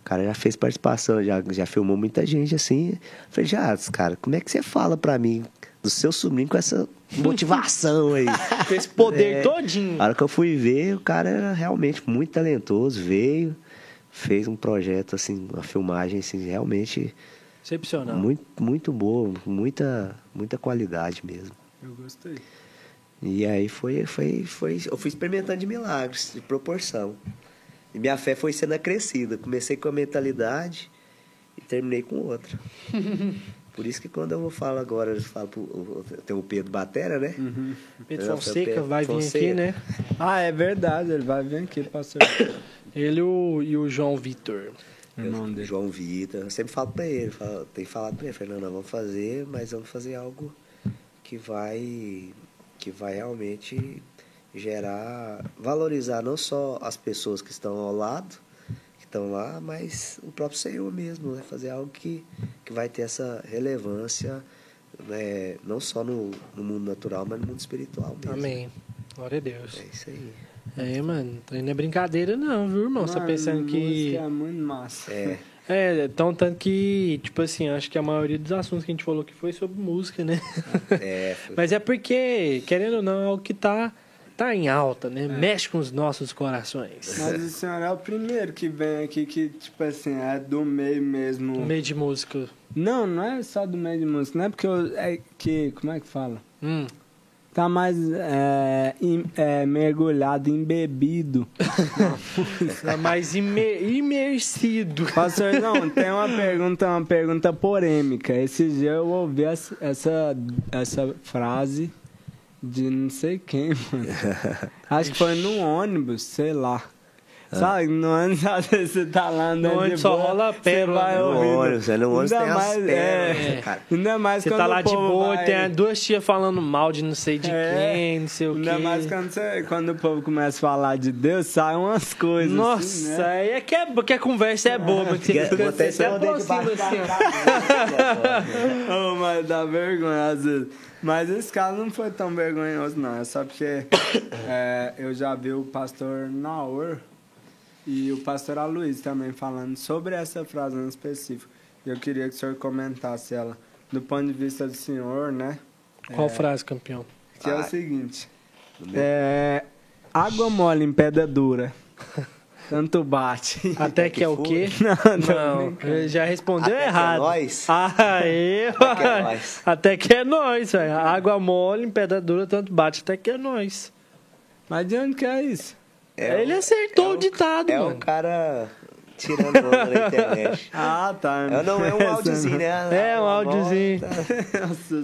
O cara já fez participação, já, já filmou muita gente assim. Eu falei, já, cara, como é que você fala pra mim do seu sobrinho com essa motivação aí? Com esse poder É. todinho. A hora que eu fui ver, o cara era realmente muito talentoso, veio, fez um projeto, assim, uma filmagem, assim, realmente Excepcional. muito, muito boa, muita, muita qualidade mesmo. Eu gostei. E aí foi, foi, foi, eu fui experimentando de milagres, de proporção. E minha fé foi sendo acrescida. Comecei com a mentalidade e terminei com outra. Por isso que quando eu vou falar agora, eu falo pro, tem o Pedro Batera, né? Pedro Eu, Fonseca Pedro vai vir Fonseca. aqui, né? Ah, é verdade, ele vai vir aqui, pastor. Ele o, e o João Vitor. O nome dele. João Vitor, eu sempre falo pra ele, falo, tenho falado pra ele, Fernando, vamos fazer, mas vamos fazer algo que vai, que vai realmente gerar, valorizar não só as pessoas que estão ao lado, que estão lá, mas o próprio Senhor mesmo, né? Fazer algo que, que vai ter essa relevância, né? não só no, no mundo natural, mas no mundo espiritual mesmo. Amém. Glória a Deus. É isso aí. É, mano, não é brincadeira não, viu, irmão? Tá Mano, pensando que... música É muito massa. É, É, então, tanto que, tipo assim, acho que a maioria dos assuntos que a gente falou aqui foi sobre música, né? é, foi- Mas é porque, querendo ou não, é o que tá, tá em alta, né? Mexe com os nossos corações. Mas o senhor é o primeiro que vem aqui que, tipo assim, é do meio mesmo. No meio de música. Não, não é só do meio de música, não é porque eu, é que, como é que fala? Hum. Tá mais é, im- é, mergulhado, embebido. Tá mais imer- imersido. Pastor, não, tem uma pergunta, uma pergunta polêmica. Esse dia eu ouvi essa, essa, essa frase de não sei quem, mano. Acho que foi no ônibus, sei lá. Sabe, no ônibus, às vezes você tá lá andando No de ônibus só boa, rola pérola, vai né? no ouvindo. ônibus, é, no ônibus Ainda tem as mais, pérolas, é, né, cara? Ainda mais Você quando tá lá o de povo boa, vai- tem duas tias falando mal de não sei de É. quem, não sei o Ainda quê. mais quando, você, quando o povo começa a falar de Deus, saem umas coisas. Nossa, assim, né? aí é que, é, que a conversa é boa, mas que você, até você aproxima debaixo assim. Oh, mas dá vergonha às vezes. Mas esse caso não foi tão vergonhoso, não. É só porque é, eu já vi o pastor Naor e o pastor Aloysio também falando sobre essa frase em específico. E eu queria que o senhor comentasse ela do ponto de vista do senhor, né? Qual frase, campeão? Que é o Ah. seguinte: é, água mole em pedra dura. Tanto bate. Até que é o quê? Não, Não, ele já respondeu Até que é errado. nóis. Aê, Até que é nóis. Até que é nós, velho. Água mole, em pedra dura, tanto bate, até que é nós. Mas de onde que é isso? É ele acertou é o ditado, É mano. o cara tirando onda na internet. Ah, tá. É, não, é um áudiozinho, né? É, um áudiozinho. Nossa,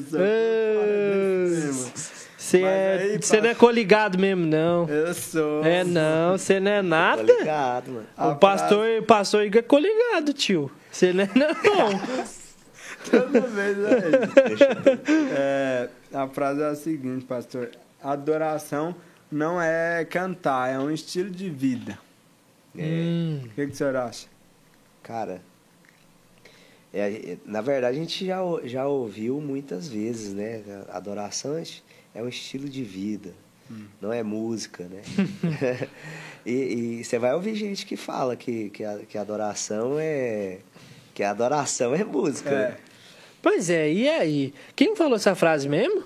Você Mas é, aí, não é coligado mesmo, não. Eu sou. É não, você não é nada. ligado, mano. O pastor, pastor Igor é coligado, tio. Você não é não. Toda vez é isso. É, a frase é a seguinte, pastor. Adoração não é cantar, é um estilo de vida. Hum, O que, que o senhor acha? Cara, é, é, na verdade a gente já, já ouviu muitas vezes, né? Adoração é- é um estilo de vida, não é música, né? e, e você vai ouvir gente que fala que, que, a, que adoração é. Que a adoração é música. É, né? Pois é, e aí? Quem falou essa frase mesmo?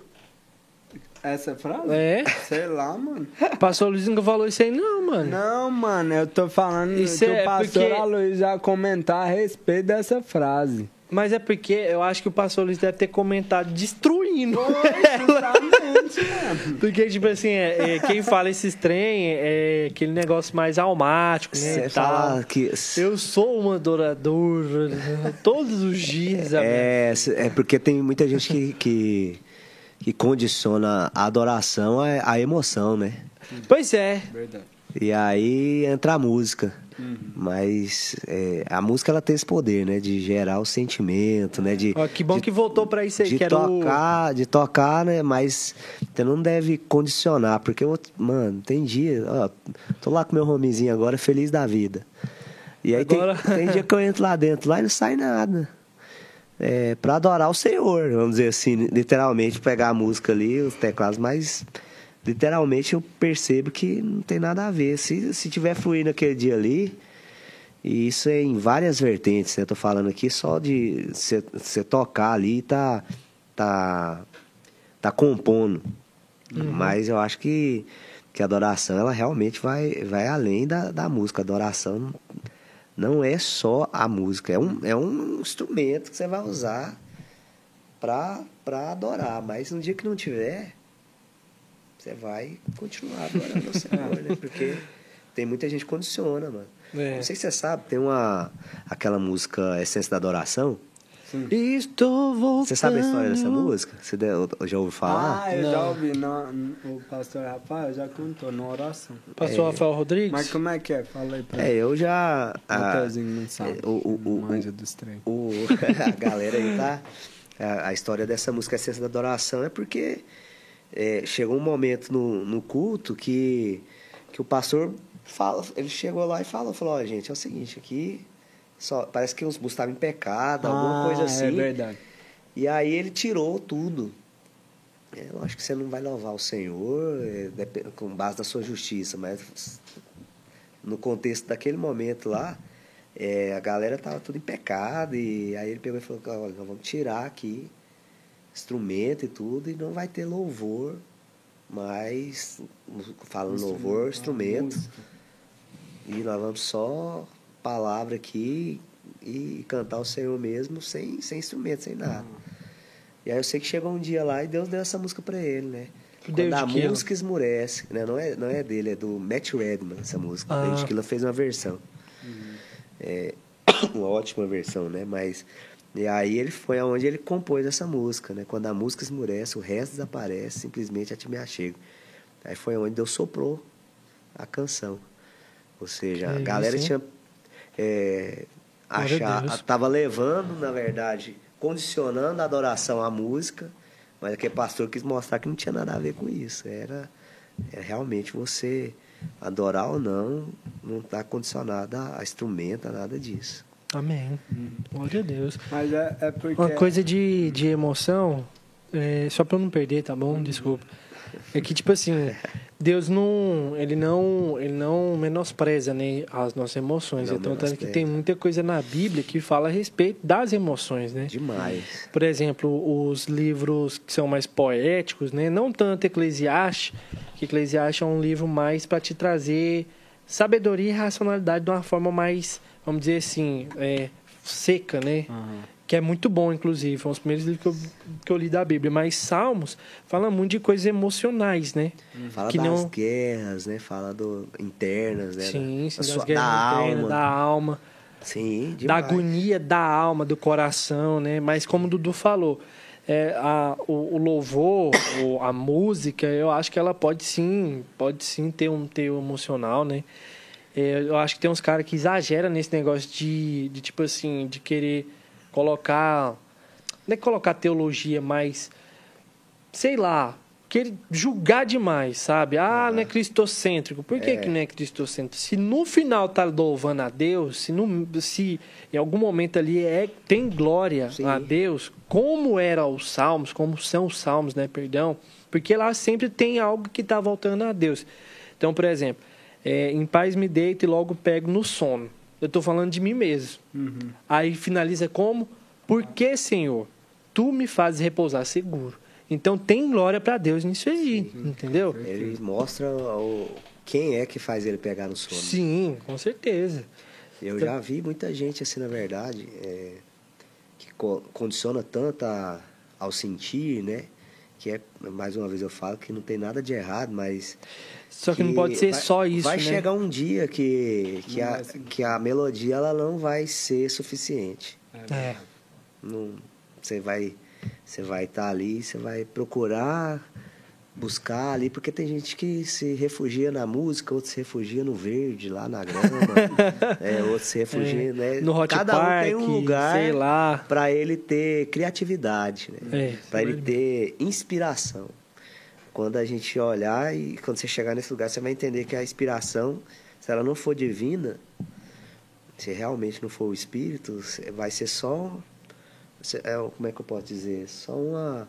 Essa frase? É. Sei lá, mano. O pastor Luiz nunca falou isso aí, não, mano. Não, mano, eu tô falando Isso que é o pastor porque- Aloysio já comentar a respeito dessa frase. Mas é porque eu acho que o pastor Luiz deve ter comentado destruindo. Mano. Porque, tipo assim, é, é, quem fala esses trem é aquele negócio mais almático, né? Fala que. Eu sou um adorador todos os dias, amém. É, é porque tem muita gente que, que, que condiciona a adoração é a emoção, né? Pois é. Verdade. E aí entra a música. Mas é, a música ela tem esse poder, né? De gerar o sentimento, né? De, Ó, que bom de- que voltou pra isso aí, de que era o... tocar, de tocar, né? Mas você não deve condicionar, porque, eu- mano, tem dia, ó, tô lá com meu homizinho agora, feliz da vida. E aí tem- Agora- tem, dia que eu entro lá dentro, lá e não sai nada. É, pra adorar o Senhor, vamos dizer assim, literalmente, pegar a música ali, os teclados, mas literalmente eu percebo que não tem nada a ver. Se, se tiver fluindo aquele dia ali, e isso é em várias vertentes, né? Tô falando aqui só de você tocar ali e tá, tá, tá compondo. Mas eu acho que, que a adoração, ela realmente vai, vai além da, da música. A adoração não é só a música, é um, é um instrumento que você vai usar pra, pra adorar. Mas no dia que não tiver, você vai continuar adorando o Senhor, né? Porque tem muita gente que condiciona, mano. É. Não sei se você sabe, tem uma aquela música Essência da Adoração. Estou voltando. Você sabe a história dessa música? Você deu- já ouviu falar? Ah, eu Não. já ouvi. O pastor Rafael já contou na oração. Pastor Rafael Rodrigues? Mas como é que é? Fala aí pra É, eu já. a- Mateuzinho não sabe. o- o- o- manja dos trem. o, a galera aí tá. A, a história dessa música Essência da Adoração é porque é, chegou um momento no, no culto que, que o pastor fala, ele chegou lá e falou, falou, ó, gente, é o seguinte, aqui só, parece que os estavam em pecado, alguma Ah, coisa assim. É verdade. E aí ele tirou tudo. É, eu acho que você não vai louvar o Senhor é, com base na sua justiça, mas no contexto daquele momento lá, é, a galera tava tudo em pecado, e aí ele pegou e falou, olha, nós vamos tirar aqui instrumento e tudo, e não vai ter louvor, mas falando louvor, instrumento, música. e nós vamos só palavra aqui e cantar o Senhor mesmo sem, sem instrumento, sem nada. E aí eu sei que chegou um dia lá e Deus deu essa música pra ele, né? Quando a música esmurece, né? Não é, não é dele, é do Matt Redman essa música. Ah. A gente Killa fez uma versão. É, uma ótima versão, né? Mas e aí ele foi aonde ele compôs essa música, né? Quando a música esmurece, o resto desaparece, simplesmente a te me achego. Aí foi onde Deus soprou a canção. Ou seja, Que a galera isso, tinha é, achar, Deus. tava levando, na verdade, condicionando a adoração à música, mas aquele pastor quis mostrar que não tinha nada a ver com isso. Era, é realmente você adorar ou não, não está condicionado a, instrumento, a nada disso. Amém. Glória a Deus. Mas é, é porque. Uma coisa de, de emoção, é, só pra eu não perder, tá bom? Desculpa. É que, tipo assim, Deus não. Ele não. Ele não menospreza né, as nossas emoções. Não então, tanto que menospreza. tem muita coisa na Bíblia que fala a respeito das emoções, né? Demais. Por exemplo, os livros que são mais poéticos, né? Não tanto Eclesiastes, que Eclesiastes é um livro mais para te trazer sabedoria e racionalidade de uma forma mais, vamos dizer assim, é, seca, né? Aham. Que é muito bom, inclusive. Foi um dos primeiros livros que eu, que eu li da Bíblia. Mas Salmos fala muito de coisas emocionais, né? Fala Que das não- guerras, né? Fala do internas, né? Sim, da, sim, da das sua- guerras da internas, alma. da alma. Sim, da demais. agonia da alma, do coração, né? Mas como o Dudu falou, é, a, o, o louvor, o- a música, eu acho que ela pode sim, pode sim ter um teu emocional, né? É, eu acho que tem uns caras que exageram nesse negócio de, de tipo assim, de querer colocar, não é colocar teologia, mas sei lá, querer julgar demais, sabe? Ah, não é cristocêntrico. Por que, que não é cristocêntrico? Se no final tá louvando a Deus, se, no, se em algum momento ali é, tem glória Sim. a Deus, como era os salmos, como são os salmos, né? Perdão. Porque lá sempre tem algo que tá voltando a Deus. Então, por exemplo, é, em paz me deito e logo pego no sono. Eu tô falando de mim mesmo. Aí finaliza como? Porque, Senhor, tu me fazes repousar seguro. Então tem glória para Deus nisso aí, entendeu? Ele mostra o, quem é que faz ele pegar no sono. Sim, com certeza. Eu já vi muita gente assim, na verdade, é, que co- condiciona tanto a- ao sentir, né? Que é, mais uma vez eu falo, que não tem nada de errado, mas... Só que, não pode ser vai- só isso, Vai né? chegar um dia que, que, Não a, que a melodia ela não vai ser suficiente. É. Não, você vai Você vai estar ali, você vai procurar buscar ali, porque tem gente que se refugia na música, outro se refugia no verde, lá na grama, é, outro se refugia, né? No Hot Cada Park, um tem um lugar para ele ter criatividade, né? É, para ele ter inspiração. Quando a gente olhar e quando você chegar nesse lugar, você vai entender que a inspiração, se ela não for divina, se realmente não for o espírito, vai ser só é, como é que eu posso dizer? Só uma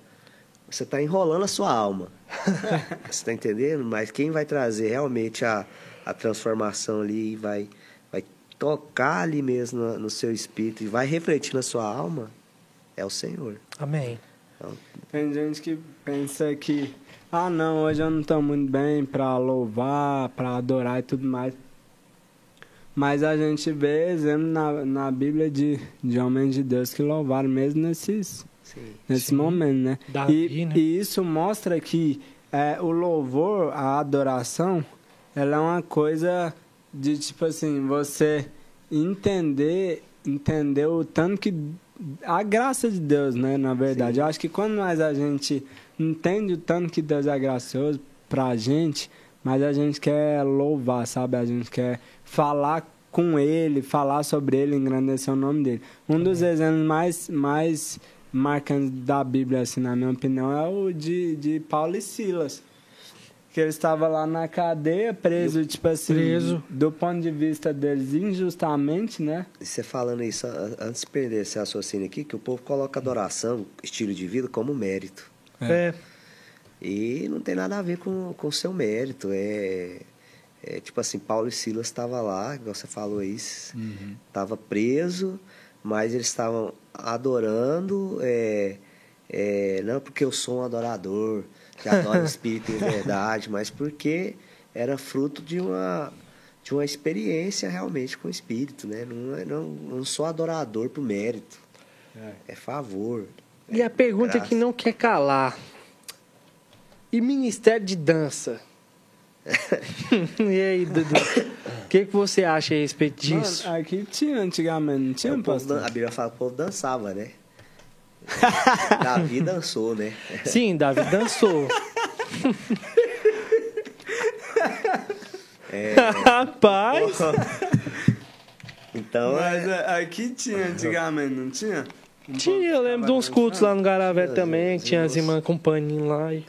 você está enrolando a sua alma. você está entendendo? Mas quem vai trazer realmente a, a transformação ali e vai, vai tocar ali mesmo no, no seu espírito e vai refletir na sua alma é o Senhor. Amém. Então, Tem gente que pensa que, ah não, hoje eu não estou muito bem para louvar, para adorar e tudo mais. Mas a gente vê exemplo na, na Bíblia de, de homens de Deus que louvaram mesmo nesses, sim. nesse Sim. momento, né? Davi, e, né? e isso mostra que é, o louvor, a adoração, ela é uma coisa de tipo assim, você entender, entender o tanto que a graça de Deus, né, na verdade. Sim. Eu acho que quando mais a gente entende o tanto que Deus é gracioso pra gente, mas a gente quer louvar, sabe? A gente quer falar com ele, falar sobre ele, engrandecer o nome dele. Um dos exemplos mais, mais marcantes da Bíblia, assim, na minha opinião, é o de, de Paulo e Silas. Que ele estava lá na cadeia, preso, tipo assim, Preso. do ponto de vista deles, injustamente, né? E você falando isso, an- antes de perder esse raciocínio aqui, que o povo coloca adoração, estilo de vida, como mérito. É. E não tem nada a ver com o seu mérito. É, é tipo assim, Paulo e Silas estavam lá, igual você falou isso, estava preso, mas eles estavam adorando, é, é, não porque eu sou um adorador, que adora o Espírito em verdade, mas porque era fruto de uma, de uma experiência realmente com o Espírito, né? Não, é- não, não sou adorador por mérito, é favor. E a pergunta Graça. que não quer calar. E Ministério de Dança? e aí, Dudu? O que, que você acha a respeito disso? Mano, aqui tinha antigamente, não tinha, povo pastor? a Bíblia fala que o povo dançava, né? Davi dançou, né? Sim, Davi dançou. Rapaz! Então, Mas é, é, aqui tinha antigamente, não tinha? Um Tinha, eu lembro de uns cultos lá no Garavé também, que tinha as irmãs com paninho lá. E...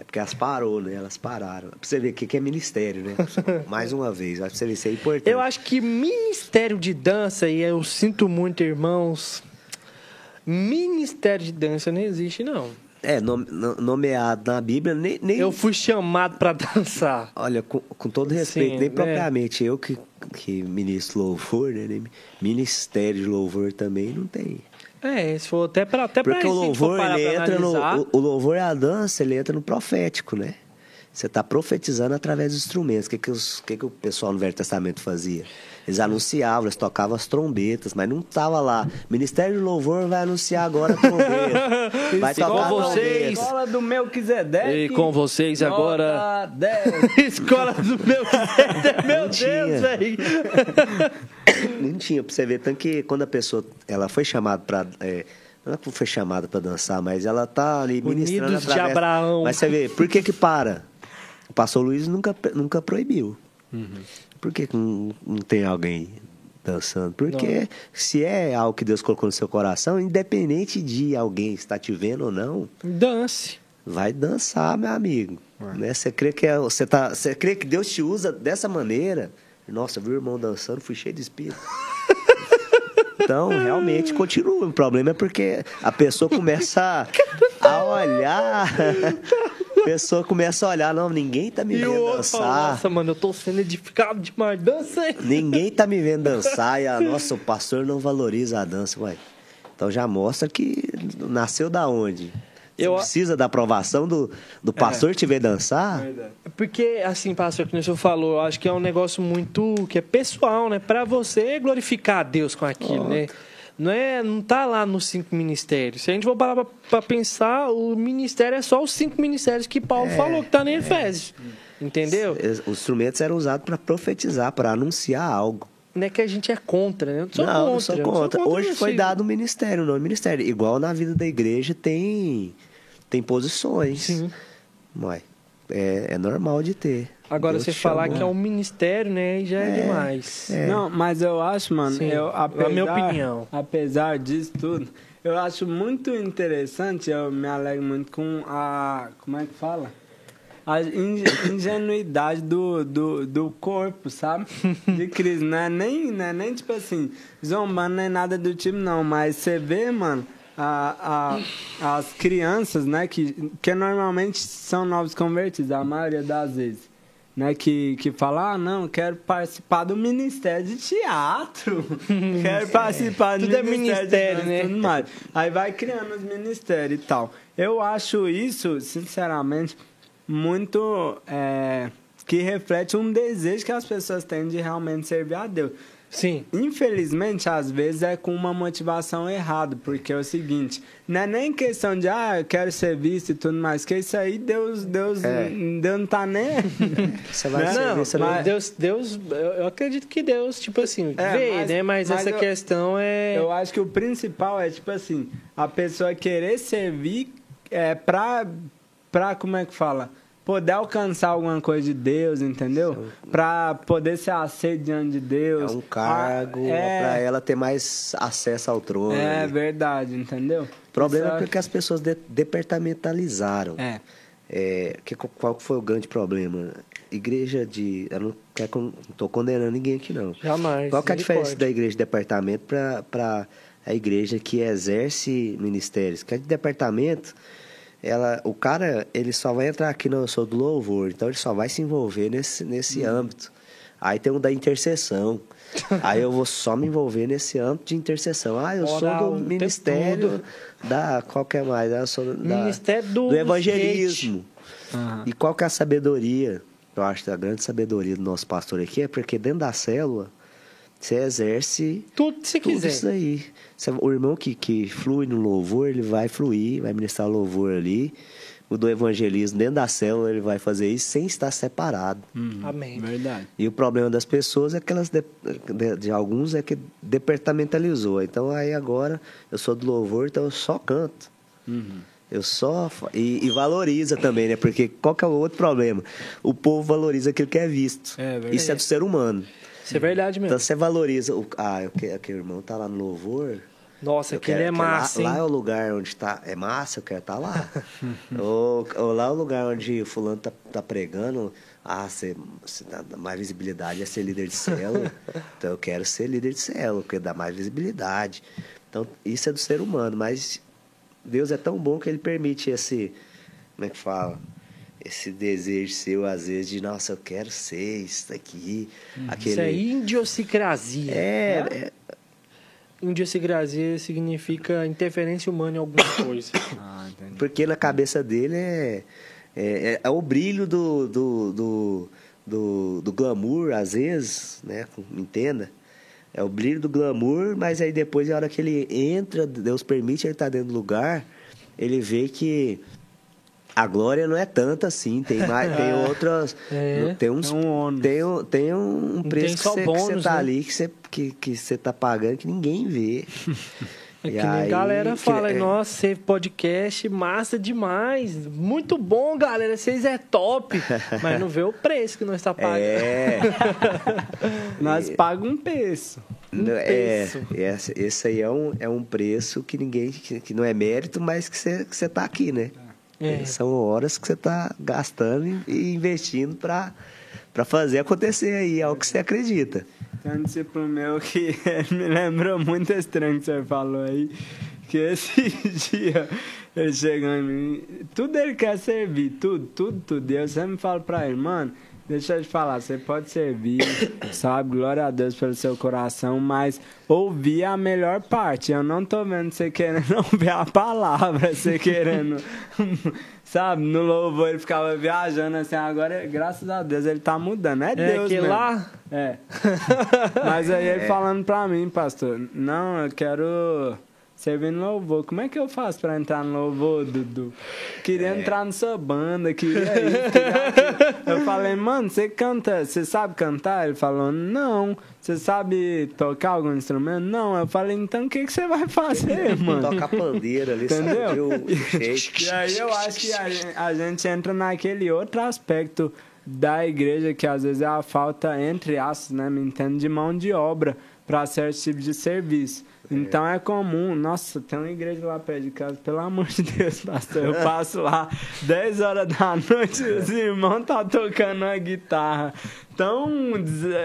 é porque elas parou, né? Elas pararam. Pra você ver o que que é ministério, né? Mais uma vez, acho que isso é importante. Eu acho que Ministério de Dança, e eu sinto muito, irmãos, Ministério de Dança não existe, não. É, nome- no- nomeado na Bíblia, nem. nem Eu fui chamado pra dançar. Olha, com, com todo respeito, Sim, nem né? propriamente eu que, que ministro louvor, né? Ministério de louvor também não tem. É, se for até pra, até pra Porque o se a gente for louvor, ele pra entra no. O, o louvor é a dança, ele entra no profético, né? Você está profetizando através dos instrumentos. O que, que, os, o que, que o pessoal no Velho Testamento fazia? Eles anunciavam, eles tocavam as trombetas, mas não estava lá. Ministério de Louvor vai anunciar agora a trombeta. Vai tocar a vocês. trombeta. Escola do Melquisedeque. E com vocês agora- nota 10. Escola do meu Meu Não Deus, tinha. velho. Não tinha, pra você ver. Tanto que quando a pessoa ela foi chamada para. não é que foi chamada para dançar, mas ela tá ali ministrando Unidos de através... Abraão. Mas você vê, por que que para? O pastor Luiz nunca, nunca proibiu. Por que, que não, não tem alguém dançando? Porque se é algo que Deus colocou no seu coração, independente de alguém estar te vendo ou não, Dance. vai dançar, meu amigo. Né? Você crê que é, você tá, você crê que Deus te usa dessa maneira? Nossa, viu o irmão dançando, fui cheio de espírito. Então, realmente continua. O problema é porque a pessoa começa a olhar. A pessoa começa a olhar, não, ninguém tá me E vendo outro fala, dançar. nossa, mano, eu tô sendo edificado demais. Dança aí. Ninguém tá me vendo dançar e a nossa, o pastor não valoriza a dança, ué. Então já mostra que nasceu da onde? Você Eu- precisa da aprovação do, do pastor te ver dançar? Verdade. Porque, assim, pastor, que o senhor falou, eu acho que é um negócio muito que é pessoal, né? Pra você glorificar a Deus com aquilo, né? Não, é, não tá lá nos cinco ministérios. Se a gente for parar pra pensar, o ministério é só os cinco ministérios que Paulo falou que tá em Efésios. Entendeu? Os instrumentos eram usados para profetizar, para anunciar algo. não é que a gente é contra, né? Eu não sou não, contra. não sou eu contra. Hoje foi dado o ministério, não ministério. Igual na vida da igreja tem, tem posições. Sim. Ué, é, é normal de ter. Agora, Deus você falar chamou. que é um ministério, né? aí Já é, É, demais. é. Não, mas eu acho, mano, Sim, eu, a apesar, minha opinião. apesar disso tudo, eu acho muito interessante, eu me alegro muito com a. Como é que fala? A in- ingenuidade do, do, do corpo, sabe? De Cristo. Não é nem, não é nem tipo assim, zombando nem nada do tipo, não. Mas você vê, mano, a, a, as crianças, né, que, que normalmente são novos convertidos, a maioria das vezes né, que, que fala, ah, não, quero participar do Ministério de Teatro, quero participar do Tudo é Ministério, ministério, de né? tudo mais. Aí vai criando os ministérios e tal. Eu acho isso, sinceramente, muito é, que reflete um desejo que as pessoas têm de realmente servir a Deus. Sim. Infelizmente, às vezes é com uma motivação errada, porque é o seguinte, não é nem questão de, ah, eu quero ser visto e tudo mais, que isso aí Deus, Deus, É. Deus não tá nem... Você vai Não, servir, você mas-. Deus, Deus, eu eu acredito que Deus, tipo assim, É, vê, mas- né? Mas, mas essa eu- questão é. Eu acho que o principal é, tipo assim, a pessoa querer servir é, pra, pra, como é que fala? Poder alcançar alguma coisa de Deus, entendeu? Pra poder ser aceito diante de É Deus. um cargo Ah, é, pra ela ter mais acesso ao trono. É verdade, entendeu? O problema Isso é porque as pessoas de- departamentalizaram. É. É, que, qual foi o grande problema? Igreja de. Eu não quero, con- não tô condenando ninguém aqui, não. Jamais. Qual que é a diferença misericórdia. da igreja de departamento para a igreja que exerce ministérios? Que a de departamento, ela, o cara ele só vai entrar aqui no Eu Sou do Louvor, então ele só vai se envolver nesse, nesse âmbito. Aí tem um da intercessão. Aí eu vou só me envolver nesse âmbito de intercessão. Ah, eu sou do ministério da. Qual que é mais? Ah, Eu sou da, Ministério do do evangelismo. Aham. E qual que é a sabedoria? Eu acho que a grande sabedoria do nosso pastor aqui é porque dentro da célula você exerce Tudo que você tudo quiser. isso aí. Você- O irmão que, que flui no louvor, ele vai fluir, vai ministrar louvor ali. O do evangelismo dentro da célula, ele vai fazer isso sem estar separado. Uhum. Amém. Verdade. E o problema das pessoas é que elas, de, de, de alguns, é que departamentalizou. Então aí agora eu sou do louvor, então eu só canto. Uhum. Eu só. E, e valoriza também, né? Porque qual que é o outro problema? O povo valoriza aquilo que é visto. É verdade. Isso é do ser humano. Isso é verdade mesmo. Então você valoriza. O, ah, aquele irmão tá lá no louvor. Nossa, aquele quero- é que lá- massa, lá, é o lugar onde tá. É massa, eu quero estar lá. ou, ou lá é o lugar onde o fulano tá, tá pregando. Ah, você, você dá dá mais visibilidade é ser líder de célula. então eu quero ser líder de célula, porque dá mais visibilidade. Então, isso é do ser humano, mas Deus é tão bom que ele permite esse. Como é que fala? Esse desejo seu, às vezes, de, nossa, eu quero ser isso daqui. Aquele... Isso é idiosincrasia. É, né? é, significa interferência humana em alguma coisa. Ah, porque na cabeça dele é, é, é o brilho do, do, do, do, do glamour, às vezes, né? Entenda. É o brilho do glamour, mas aí depois, a hora que ele entra, Deus permite ele estar dentro do lugar, ele vê que a glória não é tanta assim, tem mais, tem outras, É. tem uns, É um tem, um- tem um tem preço que você, que você tá né? ali, que você, que, que você tá pagando, que ninguém vê. É E que nem a aí, galera que- fala, é. nossa, esse podcast massa demais. Muito bom, galera. Vocês é top. Mas não vê o preço que nós está pagando. É. Nós pagamos um preço. Não, é, preço. esse, esse aí é um, é um preço que ninguém que, que não é mérito, mas que você que você tá aqui, né? É. São horas que você tá gastando e, investindo para para fazer acontecer aí algo que você acredita. Tem um discípulo meu que me lembrou muito estranho que você falou aí. Que esse dia ele chegou em mim, tudo ele quer servir, tudo, tudo, tudo. E eu sempre falo pra ele, mano, deixa eu te falar, você pode servir, sabe? Glória a Deus pelo seu coração, mas ouvir é a melhor parte. Eu não tô vendo você querendo ouvir a palavra, você querendo. Sabe, no louvor ele ficava viajando assim, agora, graças a Deus, ele tá mudando. É, É Deus que mesmo. lá- É. Mas aí ele falando pra mim, pastor, não, eu quero servir no louvor. Como é que eu faço pra entrar no louvor, Dudu? Queria entrar na sua banda, queria isso, queria. Eu falei, mano, você canta, você sabe cantar? Ele falou, não. Você sabe tocar algum instrumento? Não. Eu falei, então o que, que você vai fazer, mano? Toca a pandeira ali, Entendeu? E aí eu acho que a gente, a gente entra naquele outro aspecto da igreja que às vezes é a falta, entre aspas, né, me entendo, de mão de obra para certo tipo de serviço. Então é comum, nossa, tem uma igreja lá perto de casa, pelo amor de Deus, pastor, eu passo lá 10 horas da noite, os irmãos tá tocando a guitarra. Então,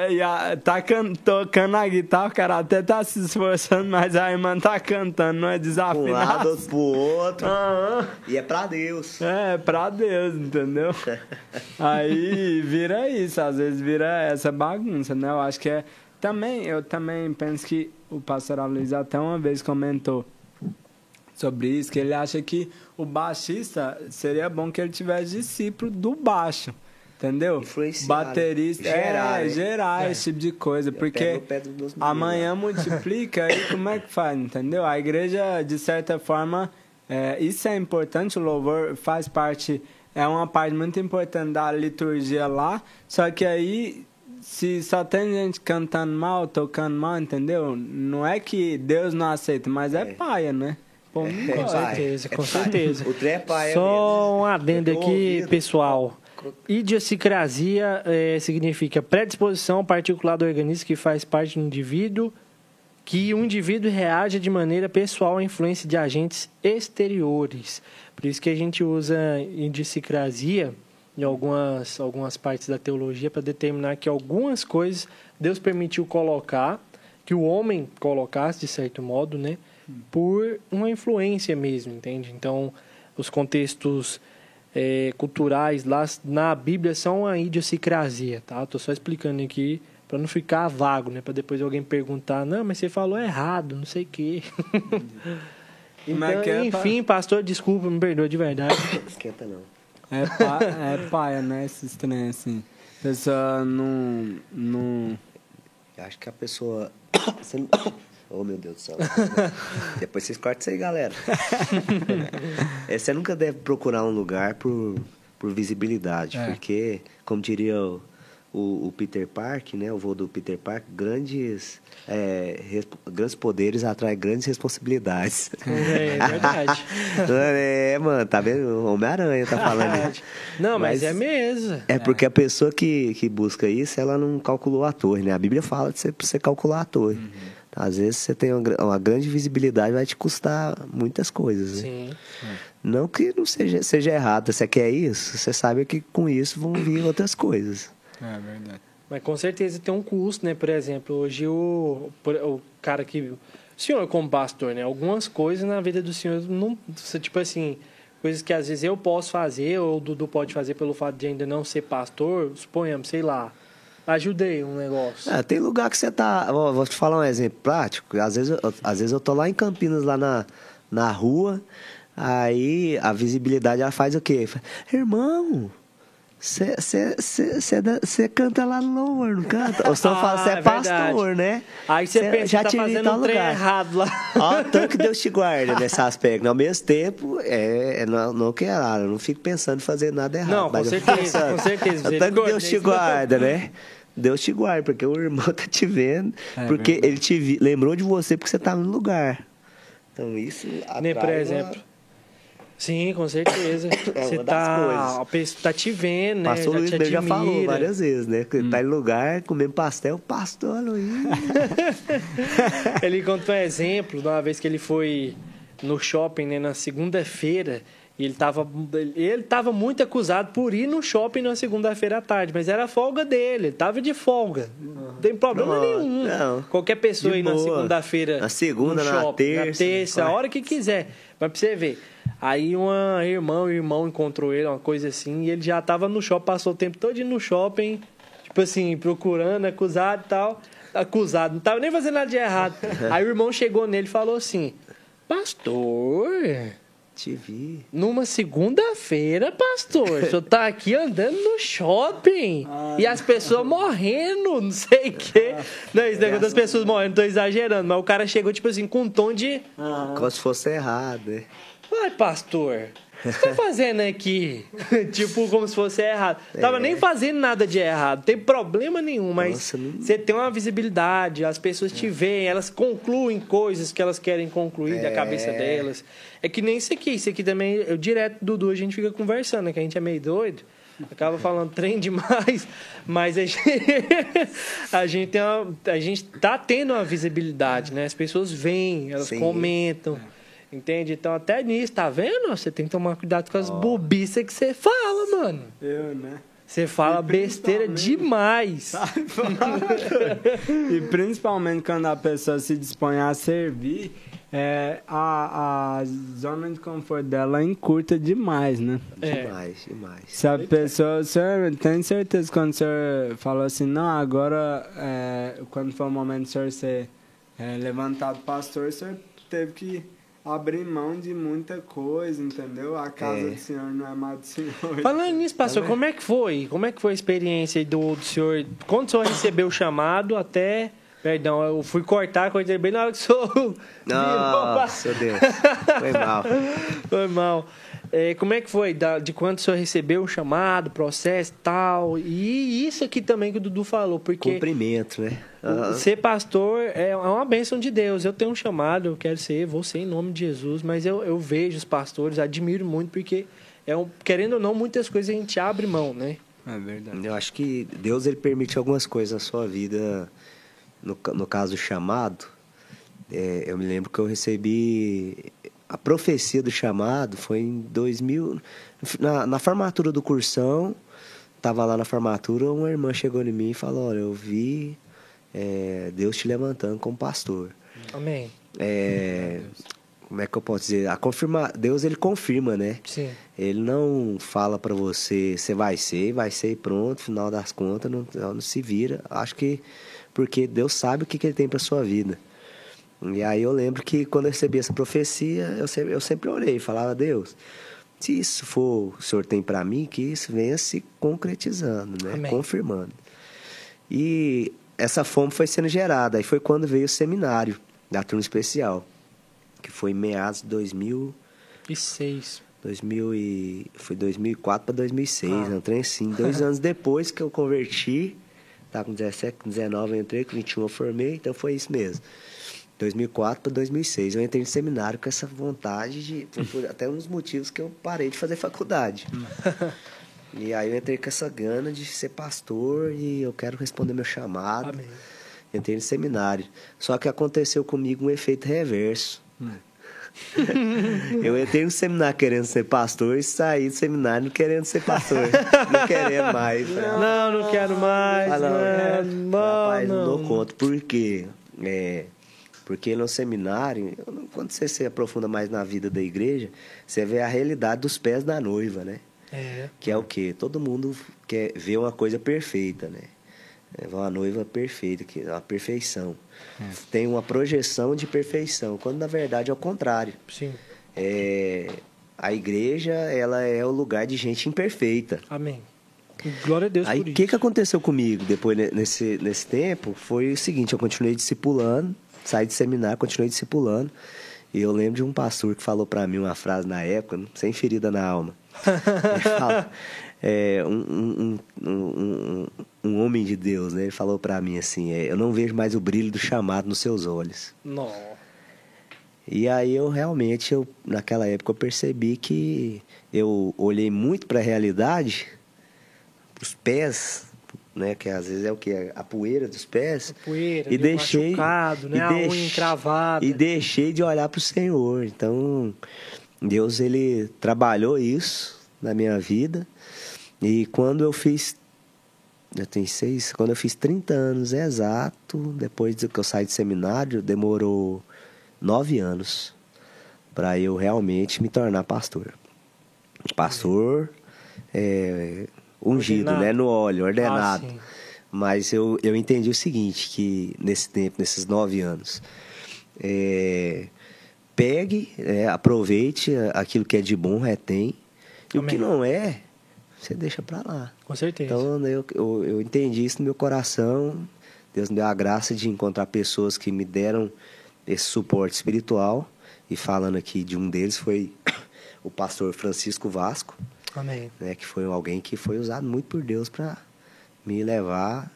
e a- tá can- tocando a guitarra, o cara até tá se esforçando, mas a irmã tá cantando, não é Pra um lado, pro outro. Aham. E é pra Deus. É, pra Deus, entendeu? Aí vira isso, às vezes vira essa bagunça, né? Eu acho que é. Também, eu também penso que o pastor Luiz até uma vez comentou sobre isso, que ele acha que o baixista seria bom que ele tivesse discípulo do baixo. Entendeu? Baterista, gerar, é, né? gerar esse tipo de coisa, Já porque amanhã multiplica e como é que faz, entendeu? A igreja, de certa forma, é, isso é importante, o louvor faz parte, é uma parte muito importante da liturgia lá, só que aí, se só tem gente cantando mal, tocando mal, entendeu? Não é que Deus não aceita, mas é, É. paia, né? Pô, É, Com pai. certeza, com É certeza. O trem é pai, é Só mesmo. um adendo aqui, ouvindo. pessoal. Idiosincrasia eh, significa predisposição particular do organismo que faz parte do indivíduo, que o indivíduo reage de maneira pessoal à influência de agentes exteriores. Por isso que a gente usa idiosincrasia em algumas, algumas partes da teologia para determinar que algumas coisas Deus permitiu colocar, que o homem colocasse de certo modo, né? Por uma influência mesmo, entende? Então, os contextos eh, culturais lá na Bíblia são a idiosincrasia, tá? Estou só explicando aqui para não ficar vago, né? Para depois alguém perguntar, não, mas você falou errado, não sei o quê. Então, é enfim, pastor, desculpa, me perdoa de verdade. Esquenta não. É, pa, é paia, né? Esses trem assim. A pessoa não. não Eu acho que a pessoa. Você não... Oh, meu Deus do céu. Depois vocês cortam isso aí, galera. É, você nunca deve procurar um lugar por, por visibilidade, É. porque, como diria o, o, o Peter Park, né, o vô do Peter Park, grandes, é, grandes poderes atraem grandes responsabilidades. É verdade. é, mano, tá vendo? O Homem-Aranha tá falando isso. Não, mas, Mas- é mesmo. É porque a pessoa que, que busca isso, ela não calculou a torre, né? A Bíblia fala de você, você calcular a torre. Às vezes você tem uma, uma grande visibilidade, vai te custar muitas coisas, né? Sim. Não que não seja, seja errado, você quer isso, você sabe que com isso vão vir outras coisas. É verdade. Mas com certeza tem um custo, né? Por exemplo, hoje o, o cara que. O senhor, como pastor, né? Algumas coisas na vida do senhor não. Tipo assim, coisas que às vezes eu posso fazer, ou o Dudu pode fazer pelo fato de ainda não ser pastor, suponhamos, sei lá. Ajudei um negócio. Ah, tem lugar que você tá. ó, vou te falar um exemplo prático. Às vezes, eu, às vezes eu tô lá em Campinas, lá na, na rua, aí a visibilidade ela faz o quê? Fala, Irmão, você canta lá no louvor, não canta? Ou estão Ah, falando, você é, é verdade. pastor, né? Aí você Cê pensa já tá fazendo um trem errado lá. Ó, tanto que Deus te guarda nesse aspecto. Ao mesmo tempo, é, é não, não que é errado, eu não fico pensando em fazer nada errado. Não, com certeza, pensando, com certeza, tanto que Deus te não- guarda, né? Deus te guarda, porque o irmão tá te vendo, É porque verdade. ele te lembrou de você porque você tá no lugar. Então isso atrai por uma- exemplo. Sim, com certeza. É Você tá. A pessoa tá te vendo, né? Pastor já Luiz te já falou várias vezes, né? Hum. Tá em lugar comendo pastel, pastor Luiz. Ele contou um exemplo de uma vez que ele foi no shopping né, na segunda-feira e ele estava ele tava muito acusado por ir no shopping na segunda-feira à tarde, mas era a folga dele, ele tava de folga. Não tem problema Não, nenhum. não. Qualquer pessoa aí na segunda-feira. Na segunda, no na shopping, terça, Na terça, a hora que quiser. Mas pra você ver. Aí uma irmã, o irmão encontrou ele, uma coisa assim, e ele já tava no shopping, passou o tempo todo no shopping, tipo assim, procurando, acusado e tal. Acusado, não tava nem fazendo nada de errado. Aí o irmão chegou nele e falou assim: Pastor, Te vi. numa segunda-feira, pastor, o senhor tá aqui andando no shopping e as pessoas morrendo, não sei o quê. Não, esse negócio das pessoas morrendo, tô exagerando, mas o cara chegou, tipo assim, com um tom de. Como se fosse errado, né? Ai, pastor, O que você tá fazendo aqui? tipo, como se fosse errado. Tava nem fazendo nada de errado, não tem problema nenhum, mas Nossa, não- você tem uma visibilidade, as pessoas te veem, elas concluem coisas que elas querem concluir da cabeça delas. É que nem isso aqui, isso aqui também, eu direto do Dudu, a gente fica conversando, né? Que a gente é meio doido. Acaba falando trem demais, mas a gente, a gente, tem uma, a gente tá tendo uma visibilidade, né? As pessoas veem, elas Sim. comentam. Entende? Então, até nisso, tá vendo? Você tem que tomar cuidado com as bobiças que você fala, mano. Eu, né? Você fala besteira demais. e principalmente quando a pessoa se dispõe a servir, é, a, a zona de conforto dela encurta demais, né? É. Demais, demais. Se a pessoa, o senhor tem certeza quando o senhor falou assim, não, agora, é, quando foi o momento do senhor ser é, levantado pastor, o senhor teve que abrir mão de muita coisa, entendeu? A casa É. do senhor não é mais do senhor. Falando nisso, pastor, como é que foi? Como é que foi a experiência aí do, do senhor? Quando o senhor recebeu o chamado até. Perdão, eu fui cortar, cortei bem na hora que o senhor. Nossa, Deus. Foi mal. Foi mal. É, como é que foi? Da- de quando o senhor recebeu o chamado, processo e tal? E isso aqui também que o Dudu falou, porque Cumprimento, né? Ah, ser pastor é uma bênção de Deus. Eu tenho um chamado, eu quero ser, vou ser em nome de Jesus, mas eu, eu vejo os pastores, admiro muito, porque, é um, querendo ou não, muitas coisas a gente abre mão, né? É verdade. Eu acho que Deus ele permite algumas coisas na sua vida. No, no caso do chamado, é, eu me lembro que eu recebi a profecia do chamado foi em 2000 na, na formatura do cursão. Tava lá na formatura, uma irmã chegou em mim e falou: Olha, eu vi é, Deus te levantando como pastor. Amém. É, como é que eu posso dizer? A confirma, Deus ele confirma, né? Sim. Ele não fala pra você, você vai ser, vai ser e pronto, final das contas, não, não se vira. Acho que porque Deus sabe o que, que ele tem pra sua vida. E aí eu lembro que quando eu recebi essa profecia, eu sempre, eu sempre orei, falava, Deus, se isso for o Senhor tem pra mim, que isso venha se concretizando, né? Amém. Confirmando. E essa fome foi sendo gerada. Aí foi quando veio o seminário da turma especial, que foi em meados de 2000, E seis. 2000 e, foi 2004 para 2006, Ah. um trem assim. Dois anos depois que eu converti, tá com 17, com 19 eu entrei, com 21 eu formei, então foi isso mesmo. 2004 para 2006. Eu entrei no seminário com essa vontade de. Até um dos motivos que eu parei de fazer faculdade. e aí eu entrei com essa gana de ser pastor e eu quero responder meu chamado. Amém. Entrei no seminário. Só que aconteceu comigo um efeito reverso. eu entrei no seminário querendo ser pastor e saí do seminário não querendo ser pastor. não querendo mais. Não, não quero mais. Ah, não. não, Rapaz, não, não. dou conta. Por quê? É, porque no seminário, não- quando você se aprofunda mais na vida da igreja, você vê a realidade dos pés da noiva, né? É. Que é o quê? Todo mundo quer ver uma coisa perfeita, né? É uma noiva perfeita, que é a perfeição. Tem uma projeção de perfeição, quando na verdade é o contrário. Sim. É, a igreja, ela é o lugar de gente imperfeita. Amém. Glória a Deus Aí por o que, que aconteceu comigo depois ne- nesse, nesse tempo foi o seguinte, eu continuei discipulando, saí de seminário, continuei discipulando. E eu lembro de um pastor que falou pra mim uma frase na época, sem ferida na alma. É, um, um, um, um, homem de Deus, né? Ele falou pra mim assim, é, eu não vejo mais o brilho do chamado nos seus olhos. Não. E aí eu realmente, eu, naquela época, eu percebi que eu olhei muito para a realidade, os pés, né? Que às vezes é o que? A poeira dos pés. Poeira, e ali, deixei. machucado, né? e A deix- unha encravada. E deixei de olhar para o Senhor. Então, Deus, ele trabalhou isso na minha vida. E quando eu fiz. Eu tenho seis. Quando eu fiz 30 anos exato, depois que eu saí de seminário, demorou nove anos para eu realmente me tornar pastor. Pastor é, ungido, Ordenado. né? No óleo, ordenado. Ah. Mas eu, eu entendi o seguinte, que nesse tempo, nesses nove anos, é, pegue, é, aproveite aquilo que é de bom, retém. E o que não é, você deixa pra lá. Com certeza. Então eu, eu, eu entendi isso no meu coração. Deus me deu a graça de encontrar pessoas que me deram esse suporte espiritual. E falando aqui de um deles foi o pastor Francisco Vasco, Amém. né, que foi alguém que foi usado muito por Deus para me levar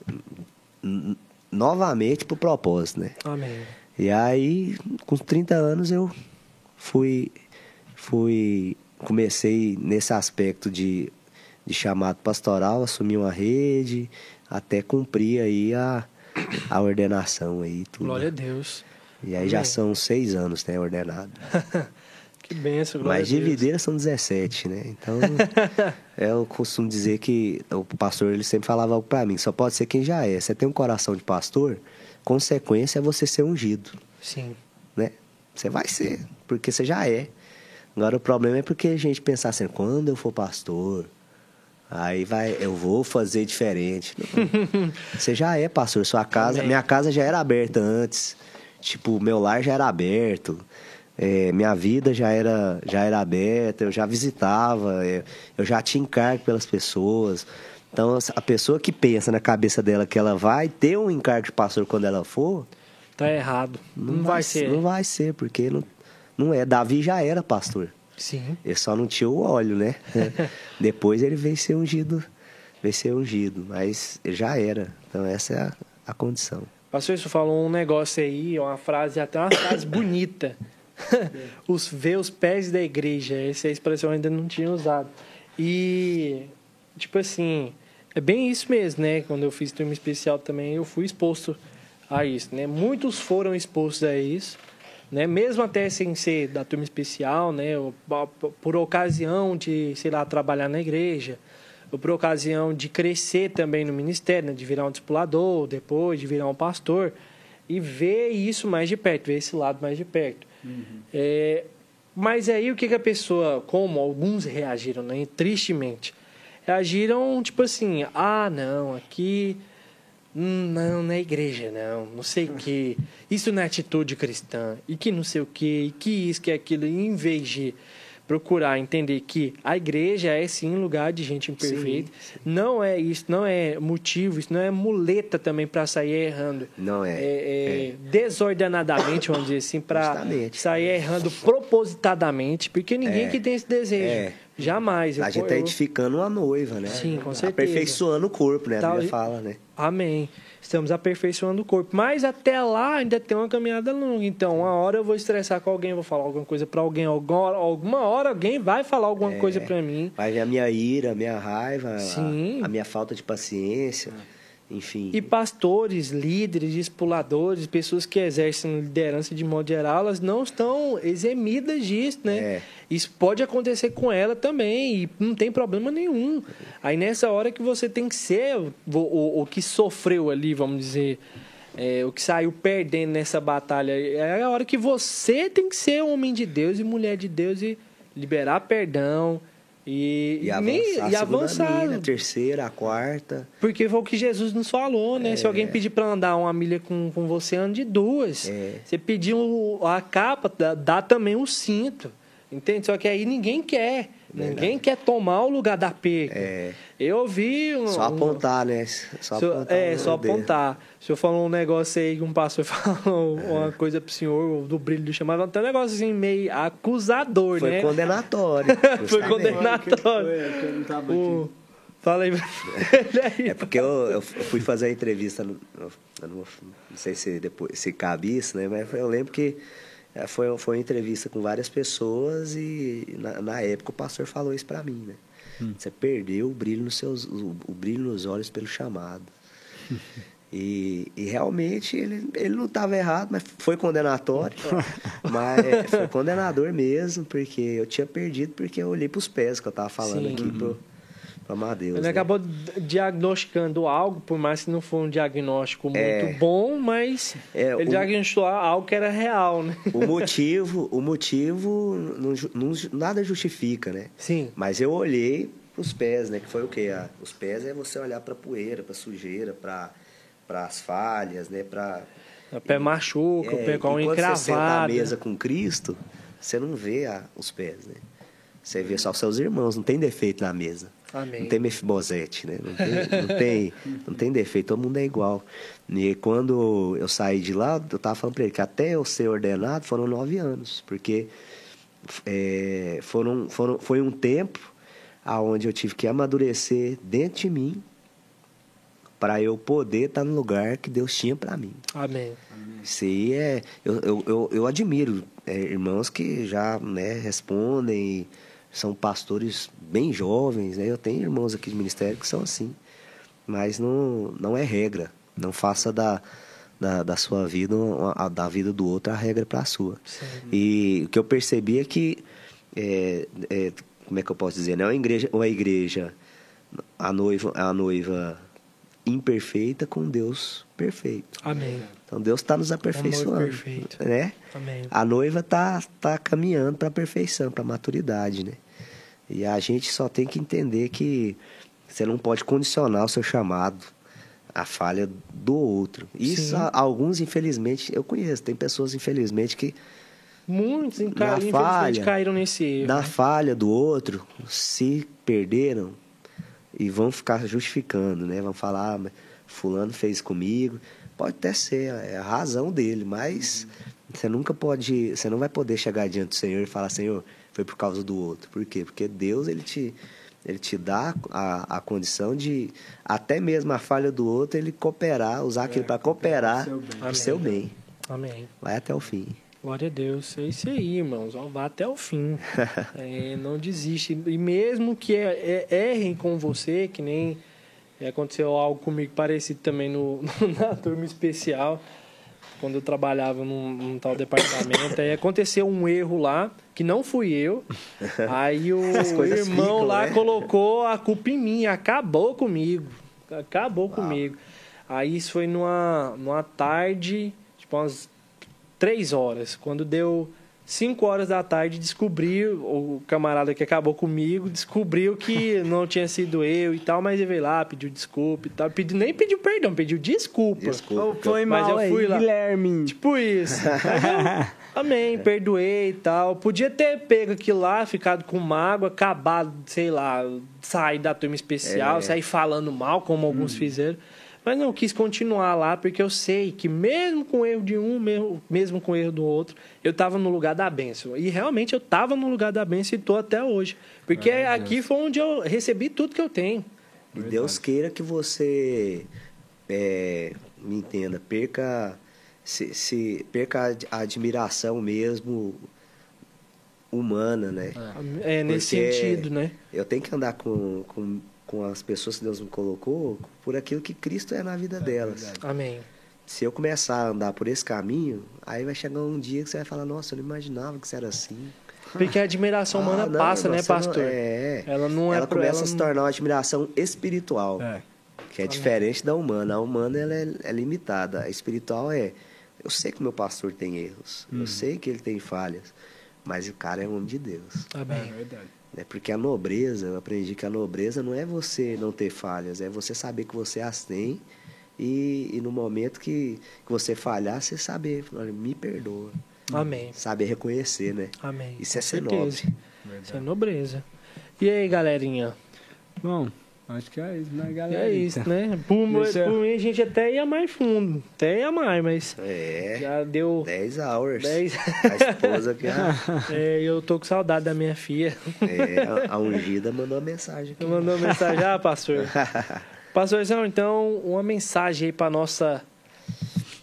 novamente pro propósito, né? Amém. E aí, com 30 anos eu fui fui comecei nesse aspecto de, de chamado pastoral, assumi uma rede, até cumprir aí a, a ordenação aí tudo. Glória a Deus. E aí já Amém. são seis anos, né, ordenado. Que benção, glória Mas de videira são 17, né? Então, eu costumo dizer que o pastor ele sempre falava algo pra mim, só pode ser quem já é. Você tem um coração de pastor, consequência é você ser ungido, Sim. né? Você vai ser, porque você já é. Agora o problema é porque a gente pensar assim, quando eu for pastor, aí vai, eu vou fazer diferente. Você já é pastor, sua casa, Amém. minha casa já era aberta antes. Tipo, meu lar já era aberto. é, minha vida já era, já era aberta, eu já visitava, é, eu já tinha encargo pelas pessoas. Então, a pessoa que pensa na cabeça dela que ela vai ter um encargo de pastor quando ela for, Tá errado. Não, vai, ser. Não vai ser, porque não, não é. Davi já era pastor. Sim. Ele só não tinha o óleo, né? Depois ele veio ser ungido, veio ser ungido, mas ele já era. Então essa é a, a condição. Pastor, você falou um negócio aí, uma frase, até uma frase bonita. os ver os pés da igreja. Essa expressão eu ainda não tinha usado. E, tipo assim, é bem isso mesmo, né? Quando eu fiz turma especial também, eu fui exposto a isso, né? Muitos foram expostos a isso, né? Mesmo até sem ser da turma especial, né? Ou Por ocasião de, sei lá, trabalhar na igreja, ou por ocasião de crescer também no ministério, né? de virar um discipulador, depois de virar um pastor, e ver isso mais de perto, ver esse lado mais de perto. É, mas aí o que, que a pessoa, como alguns reagiram, né? Tristemente, reagiram tipo assim: ah, não, aqui. hum, Não, na igreja, não, não sei o que. Isso não é atitude cristã. E que não sei o que, e que isso, que aquilo. E em vez de procurar entender que a igreja é sim lugar de gente imperfeita, não é isso, não é motivo, isso não é muleta também para sair errando. Não é. É, é, desordenadamente, vamos dizer assim, para sair errando propositadamente, porque ninguém É. que tem esse desejo. É. Jamais. Eu- a gente tá eu- edificando uma noiva, né? Sim, com certeza. Aperfeiçoando o corpo, né? A Tal- Bíblia fala, né? Amém. Estamos aperfeiçoando o corpo. Mas até lá ainda tem uma caminhada longa. Então, uma hora eu vou estressar com alguém, vou falar alguma coisa para alguém. Alguma hora, alguma hora alguém vai falar alguma É. coisa para mim. Vai ver a minha ira, a minha raiva, a- Sim. A, minha falta de paciência, enfim. E pastores, líderes, discipuladores, pessoas que exercem liderança de modo geral, elas não estão exemidas disso, né? É. Isso pode acontecer com ela também e não tem problema nenhum. Aí nessa hora que você tem que ser o, o, o que sofreu ali, vamos dizer, é, o que saiu perdendo nessa batalha, é a hora que você tem que ser homem de Deus e mulher de Deus e liberar perdão e, E avançar, nem- a e avançar. milha, a terceira, a quarta. Porque foi o que Jesus nos falou, né? Se É. alguém pedir para andar uma milha com, com você, ande duas. É. Você pediu a capa, dá, dá também o cinto. Entende? Só que aí ninguém quer. Ninguém quer tomar o lugar da perca. É. Eu vi um. Só apontar, né? Só apontar. é, só dedo. apontar. O senhor falou um negócio aí que um pastor falou uma coisa pro senhor, do brilho do chamado, até um negócio assim meio acusador, Foi né? condenatório. Foi condenatório. Foi, que eu não tava O-. Fala aí. É porque eu, eu fui fazer a entrevista, no- eu não, não sei se depois se cabe isso, né? Mas eu lembro que é, foi, foi uma entrevista com várias pessoas e na, na época o pastor falou isso pra mim, né? Você perdeu o brilho nos seus, o, o brilho nos olhos pelo chamado. E, e realmente ele, ele não estava errado, mas foi condenatório. mas é, foi condenador mesmo, porque eu tinha perdido porque eu olhei para os pés que eu estava falando Sim. aqui pro, pro amar Deus. Ele né? acabou diagnosticando algo, por mais que não for um diagnóstico muito É. bom, mas É, ele o- diagnosticou algo que era real, né? O motivo, o motivo não, não nada justifica, né? Sim. Mas eu olhei os pés, né? Que foi o quê? Ah, os pés é você olhar para poeira, para sujeira, para para as falhas, né? Para O pé machuca, o pé com a unha quando você senta à mesa com Cristo, você não vê ah, os pés, né? Você vê só os seus irmãos, não tem defeito na mesa. Amém. Não tem mefibosete, né? Não tem, não, tem, não tem defeito, todo mundo é igual. E quando eu saí de lá, eu tava falando pra ele que até eu ser ordenado foram nove anos, porque é, foram, foram, foi um tempo aonde eu tive que amadurecer dentro de mim para eu poder estar no lugar que Deus tinha para mim. Amém. Isso aí é. Eu, eu, eu, eu admiro é, irmãos que já né, respondem, são pastores bem jovens. Né? Eu tenho irmãos aqui de ministério que são assim. Mas não, não é regra. Não faça da, da, da sua vida, a, da vida do outro, a regra para a sua. Sim. E o que eu percebi é que. é, é, como é que eu posso dizer? Não é uma igreja, uma igreja a noiva, a noiva imperfeita com Deus perfeito. Amém. Então Deus está nos aperfeiçoando, perfeito. né? Amém. A noiva tá tá caminhando para a perfeição, para a maturidade, né? E a gente só tem que entender que você não pode condicionar o seu chamado à falha do outro. Isso a- alguns infelizmente eu conheço, tem pessoas infelizmente que Muitos, infelizmente, falha, caíram nesse erro. na né? falha do outro se perderam e vão ficar justificando, né? Vão falar, ah, mas fulano fez comigo. Pode até ser, é a razão dele, mas você nunca pode, você não vai poder chegar diante do Senhor e falar, Senhor, foi por causa do outro. Por quê? Porque Deus, ele te, ele te dá a, a condição de, até mesmo a falha do outro, ele cooperar, usar aquilo para cooperar para o seu bem. Amém. Vai até o fim. Glória a Deus. É isso aí, irmãos. Ó, vá até o fim. É, não desiste. E mesmo que é- é- errem com você, que nem aconteceu algo comigo parecido também no, na turma especial, quando eu trabalhava num, num tal departamento. Aí aconteceu um erro lá, que não fui eu. Aí o irmão ficam, lá né? colocou a culpa em mim, acabou comigo. Acabou comigo. Aí isso foi numa, numa tarde, tipo umas três horas. Quando deu cinco horas da tarde, descobriu, o camarada que acabou comigo, descobriu que não tinha sido eu e tal, mas ele veio lá, pediu desculpa e tal. Pediu, nem pediu perdão, pediu desculpa. Desculpa. Foi Mas mal eu aí, fui lá. Guilherme. Tipo isso. Eu, amém, perdoei e tal. Podia ter pego aquilo lá, ficado com mágoa, acabado, sei lá, sair da turma especial, É. sair falando mal, como alguns fizeram. Mas não quis continuar lá, porque eu sei que mesmo com o erro de um, mesmo, mesmo com o erro do outro, eu estava no lugar da bênção. E realmente eu estava no lugar da bênção e estou até hoje. Porque Deus. aqui foi onde eu recebi tudo que eu tenho. E Deus queira que você é, me entenda, perca se, se perca a ad- a admiração mesmo humana, né? É, nesse Porque sentido, né? Eu tenho que andar com, com, com as pessoas que Deus me colocou por aquilo que Cristo é na vida delas. verdade. Amém. Se eu começar a andar por esse caminho, aí vai chegar um dia que você vai falar, nossa, eu não imaginava que você era assim. Porque a admiração humana Ah, não, passa, né, você não- pastor? é. Ela não é ela pro- começa ela a se tornar uma admiração espiritual. É. Que é diferente da humana. A humana ela é, é limitada. A espiritual é. Eu sei que meu pastor tem erros. Hum. Eu sei que ele tem falhas. Mas o cara é homem de Deus. É Amém. verdade. Né? Porque a nobreza, eu aprendi que a nobreza não é você não ter falhas, é você saber que você as tem. E, e no momento que, que você falhar, você saber, me perdoa. Amém. Saber reconhecer, né? Amém. Isso Com é ser certeza. nobre. Isso é verdade. nobreza. E aí, galerinha? Bom, acho que é isso, né, E galera? é isso, né? Por, Deixa por mim, a gente até ia mais fundo. Até ia mais, mas É. já deu 10 hours. 10. A esposa que a, É, eu tô com saudade da minha filha. é, a- ungida mandou uma mensagem aqui. Mandou mensagem, ah, pastor. Pastorzão, então, uma mensagem aí pra nossa.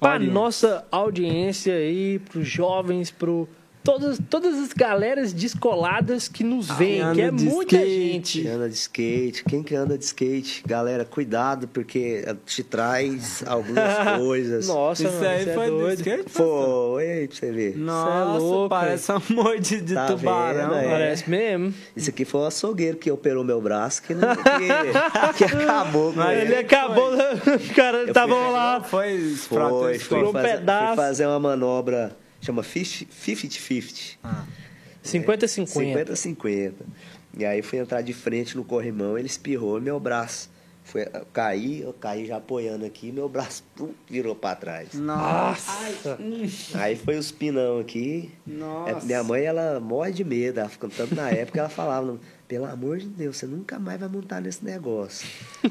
Pra nossa audiência aí, pros jovens, pro. Todas, todas as galeras descoladas que nos veem, que é de muita skate. gente. Quem anda de skate, quem que anda de skate, galera, cuidado, porque te traz algumas coisas. Nossa, Isso mano, aí cê é foi do doido. skate? Foi, aí pra você ver. Nossa, louco, parece um monte de Tá tubarão. vendo, é? Parece mesmo. Isso aqui foi o açougueiro que operou meu braço, que, não, que, que acabou com Mas Ele ele. acabou, o cara tava lá. Foi Foi, Ficou um fazer, pedaço. fui fazer uma manobra, chama 50-50. Ah, 50-50. 50-50. E aí fui entrar de frente no corrimão, ele espirrou meu braço. Foi, eu caí, eu caí já apoiando aqui, meu braço pum, virou pra trás. Nossa. Aí foi os pinão aqui. Nossa. É, minha mãe, ela morre de medo. Ela ficou tanto na época, ela falava, pelo amor de Deus, você nunca mais vai montar nesse negócio.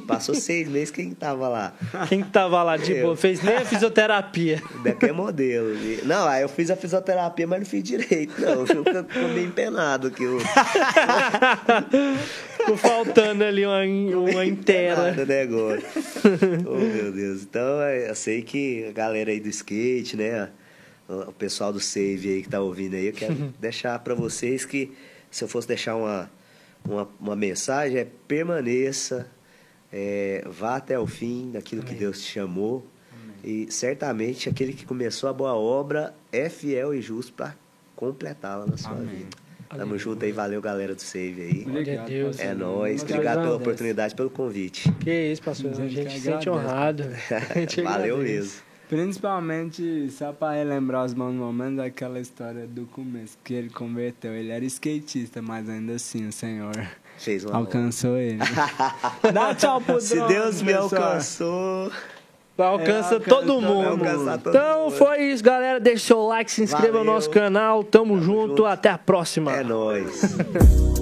Passou seis meses, quem tava lá? Quem que tava lá de Eu. boa? Fez nem a fisioterapia. Daqui é modelo. E- Não, aí eu fiz a fisioterapia, mas não fiz direito, não. Eu Ficou meio empenado aqui. o Ficou faltando ali uma, uma inteira. Nada negócio. oh, meu Deus. Então, é, eu sei que a galera aí do skate, né? O o pessoal do Save aí que tá ouvindo aí, eu quero deixar para vocês que se eu fosse deixar uma, uma, uma mensagem, é permaneça, é, vá até o fim daquilo que Deus te chamou. E certamente aquele que começou a boa obra é fiel e justo para completá-la na sua Amém. vida. Tamo junto aí, valeu galera do Save aí. Glória a Deus. É nóis, obrigado pela oportunidade, pelo convite. Que isso, pastor. A Gente, se sente honrado. Valeu mesmo. Principalmente, só pra relembrar os bons momentos, aquela história do começo, que ele converteu. Ele era skatista, mas ainda assim o Senhor Fez uma alcançou ele. Dá tchau pro Se drone, Deus me pessoal. alcançou. Alcança É, alcança todo mundo. todo Então mundo. foi isso, galera. Deixa seu like, se inscreva no Valeu. nosso canal. Tamo, junto. junto. Até a próxima. É nóis.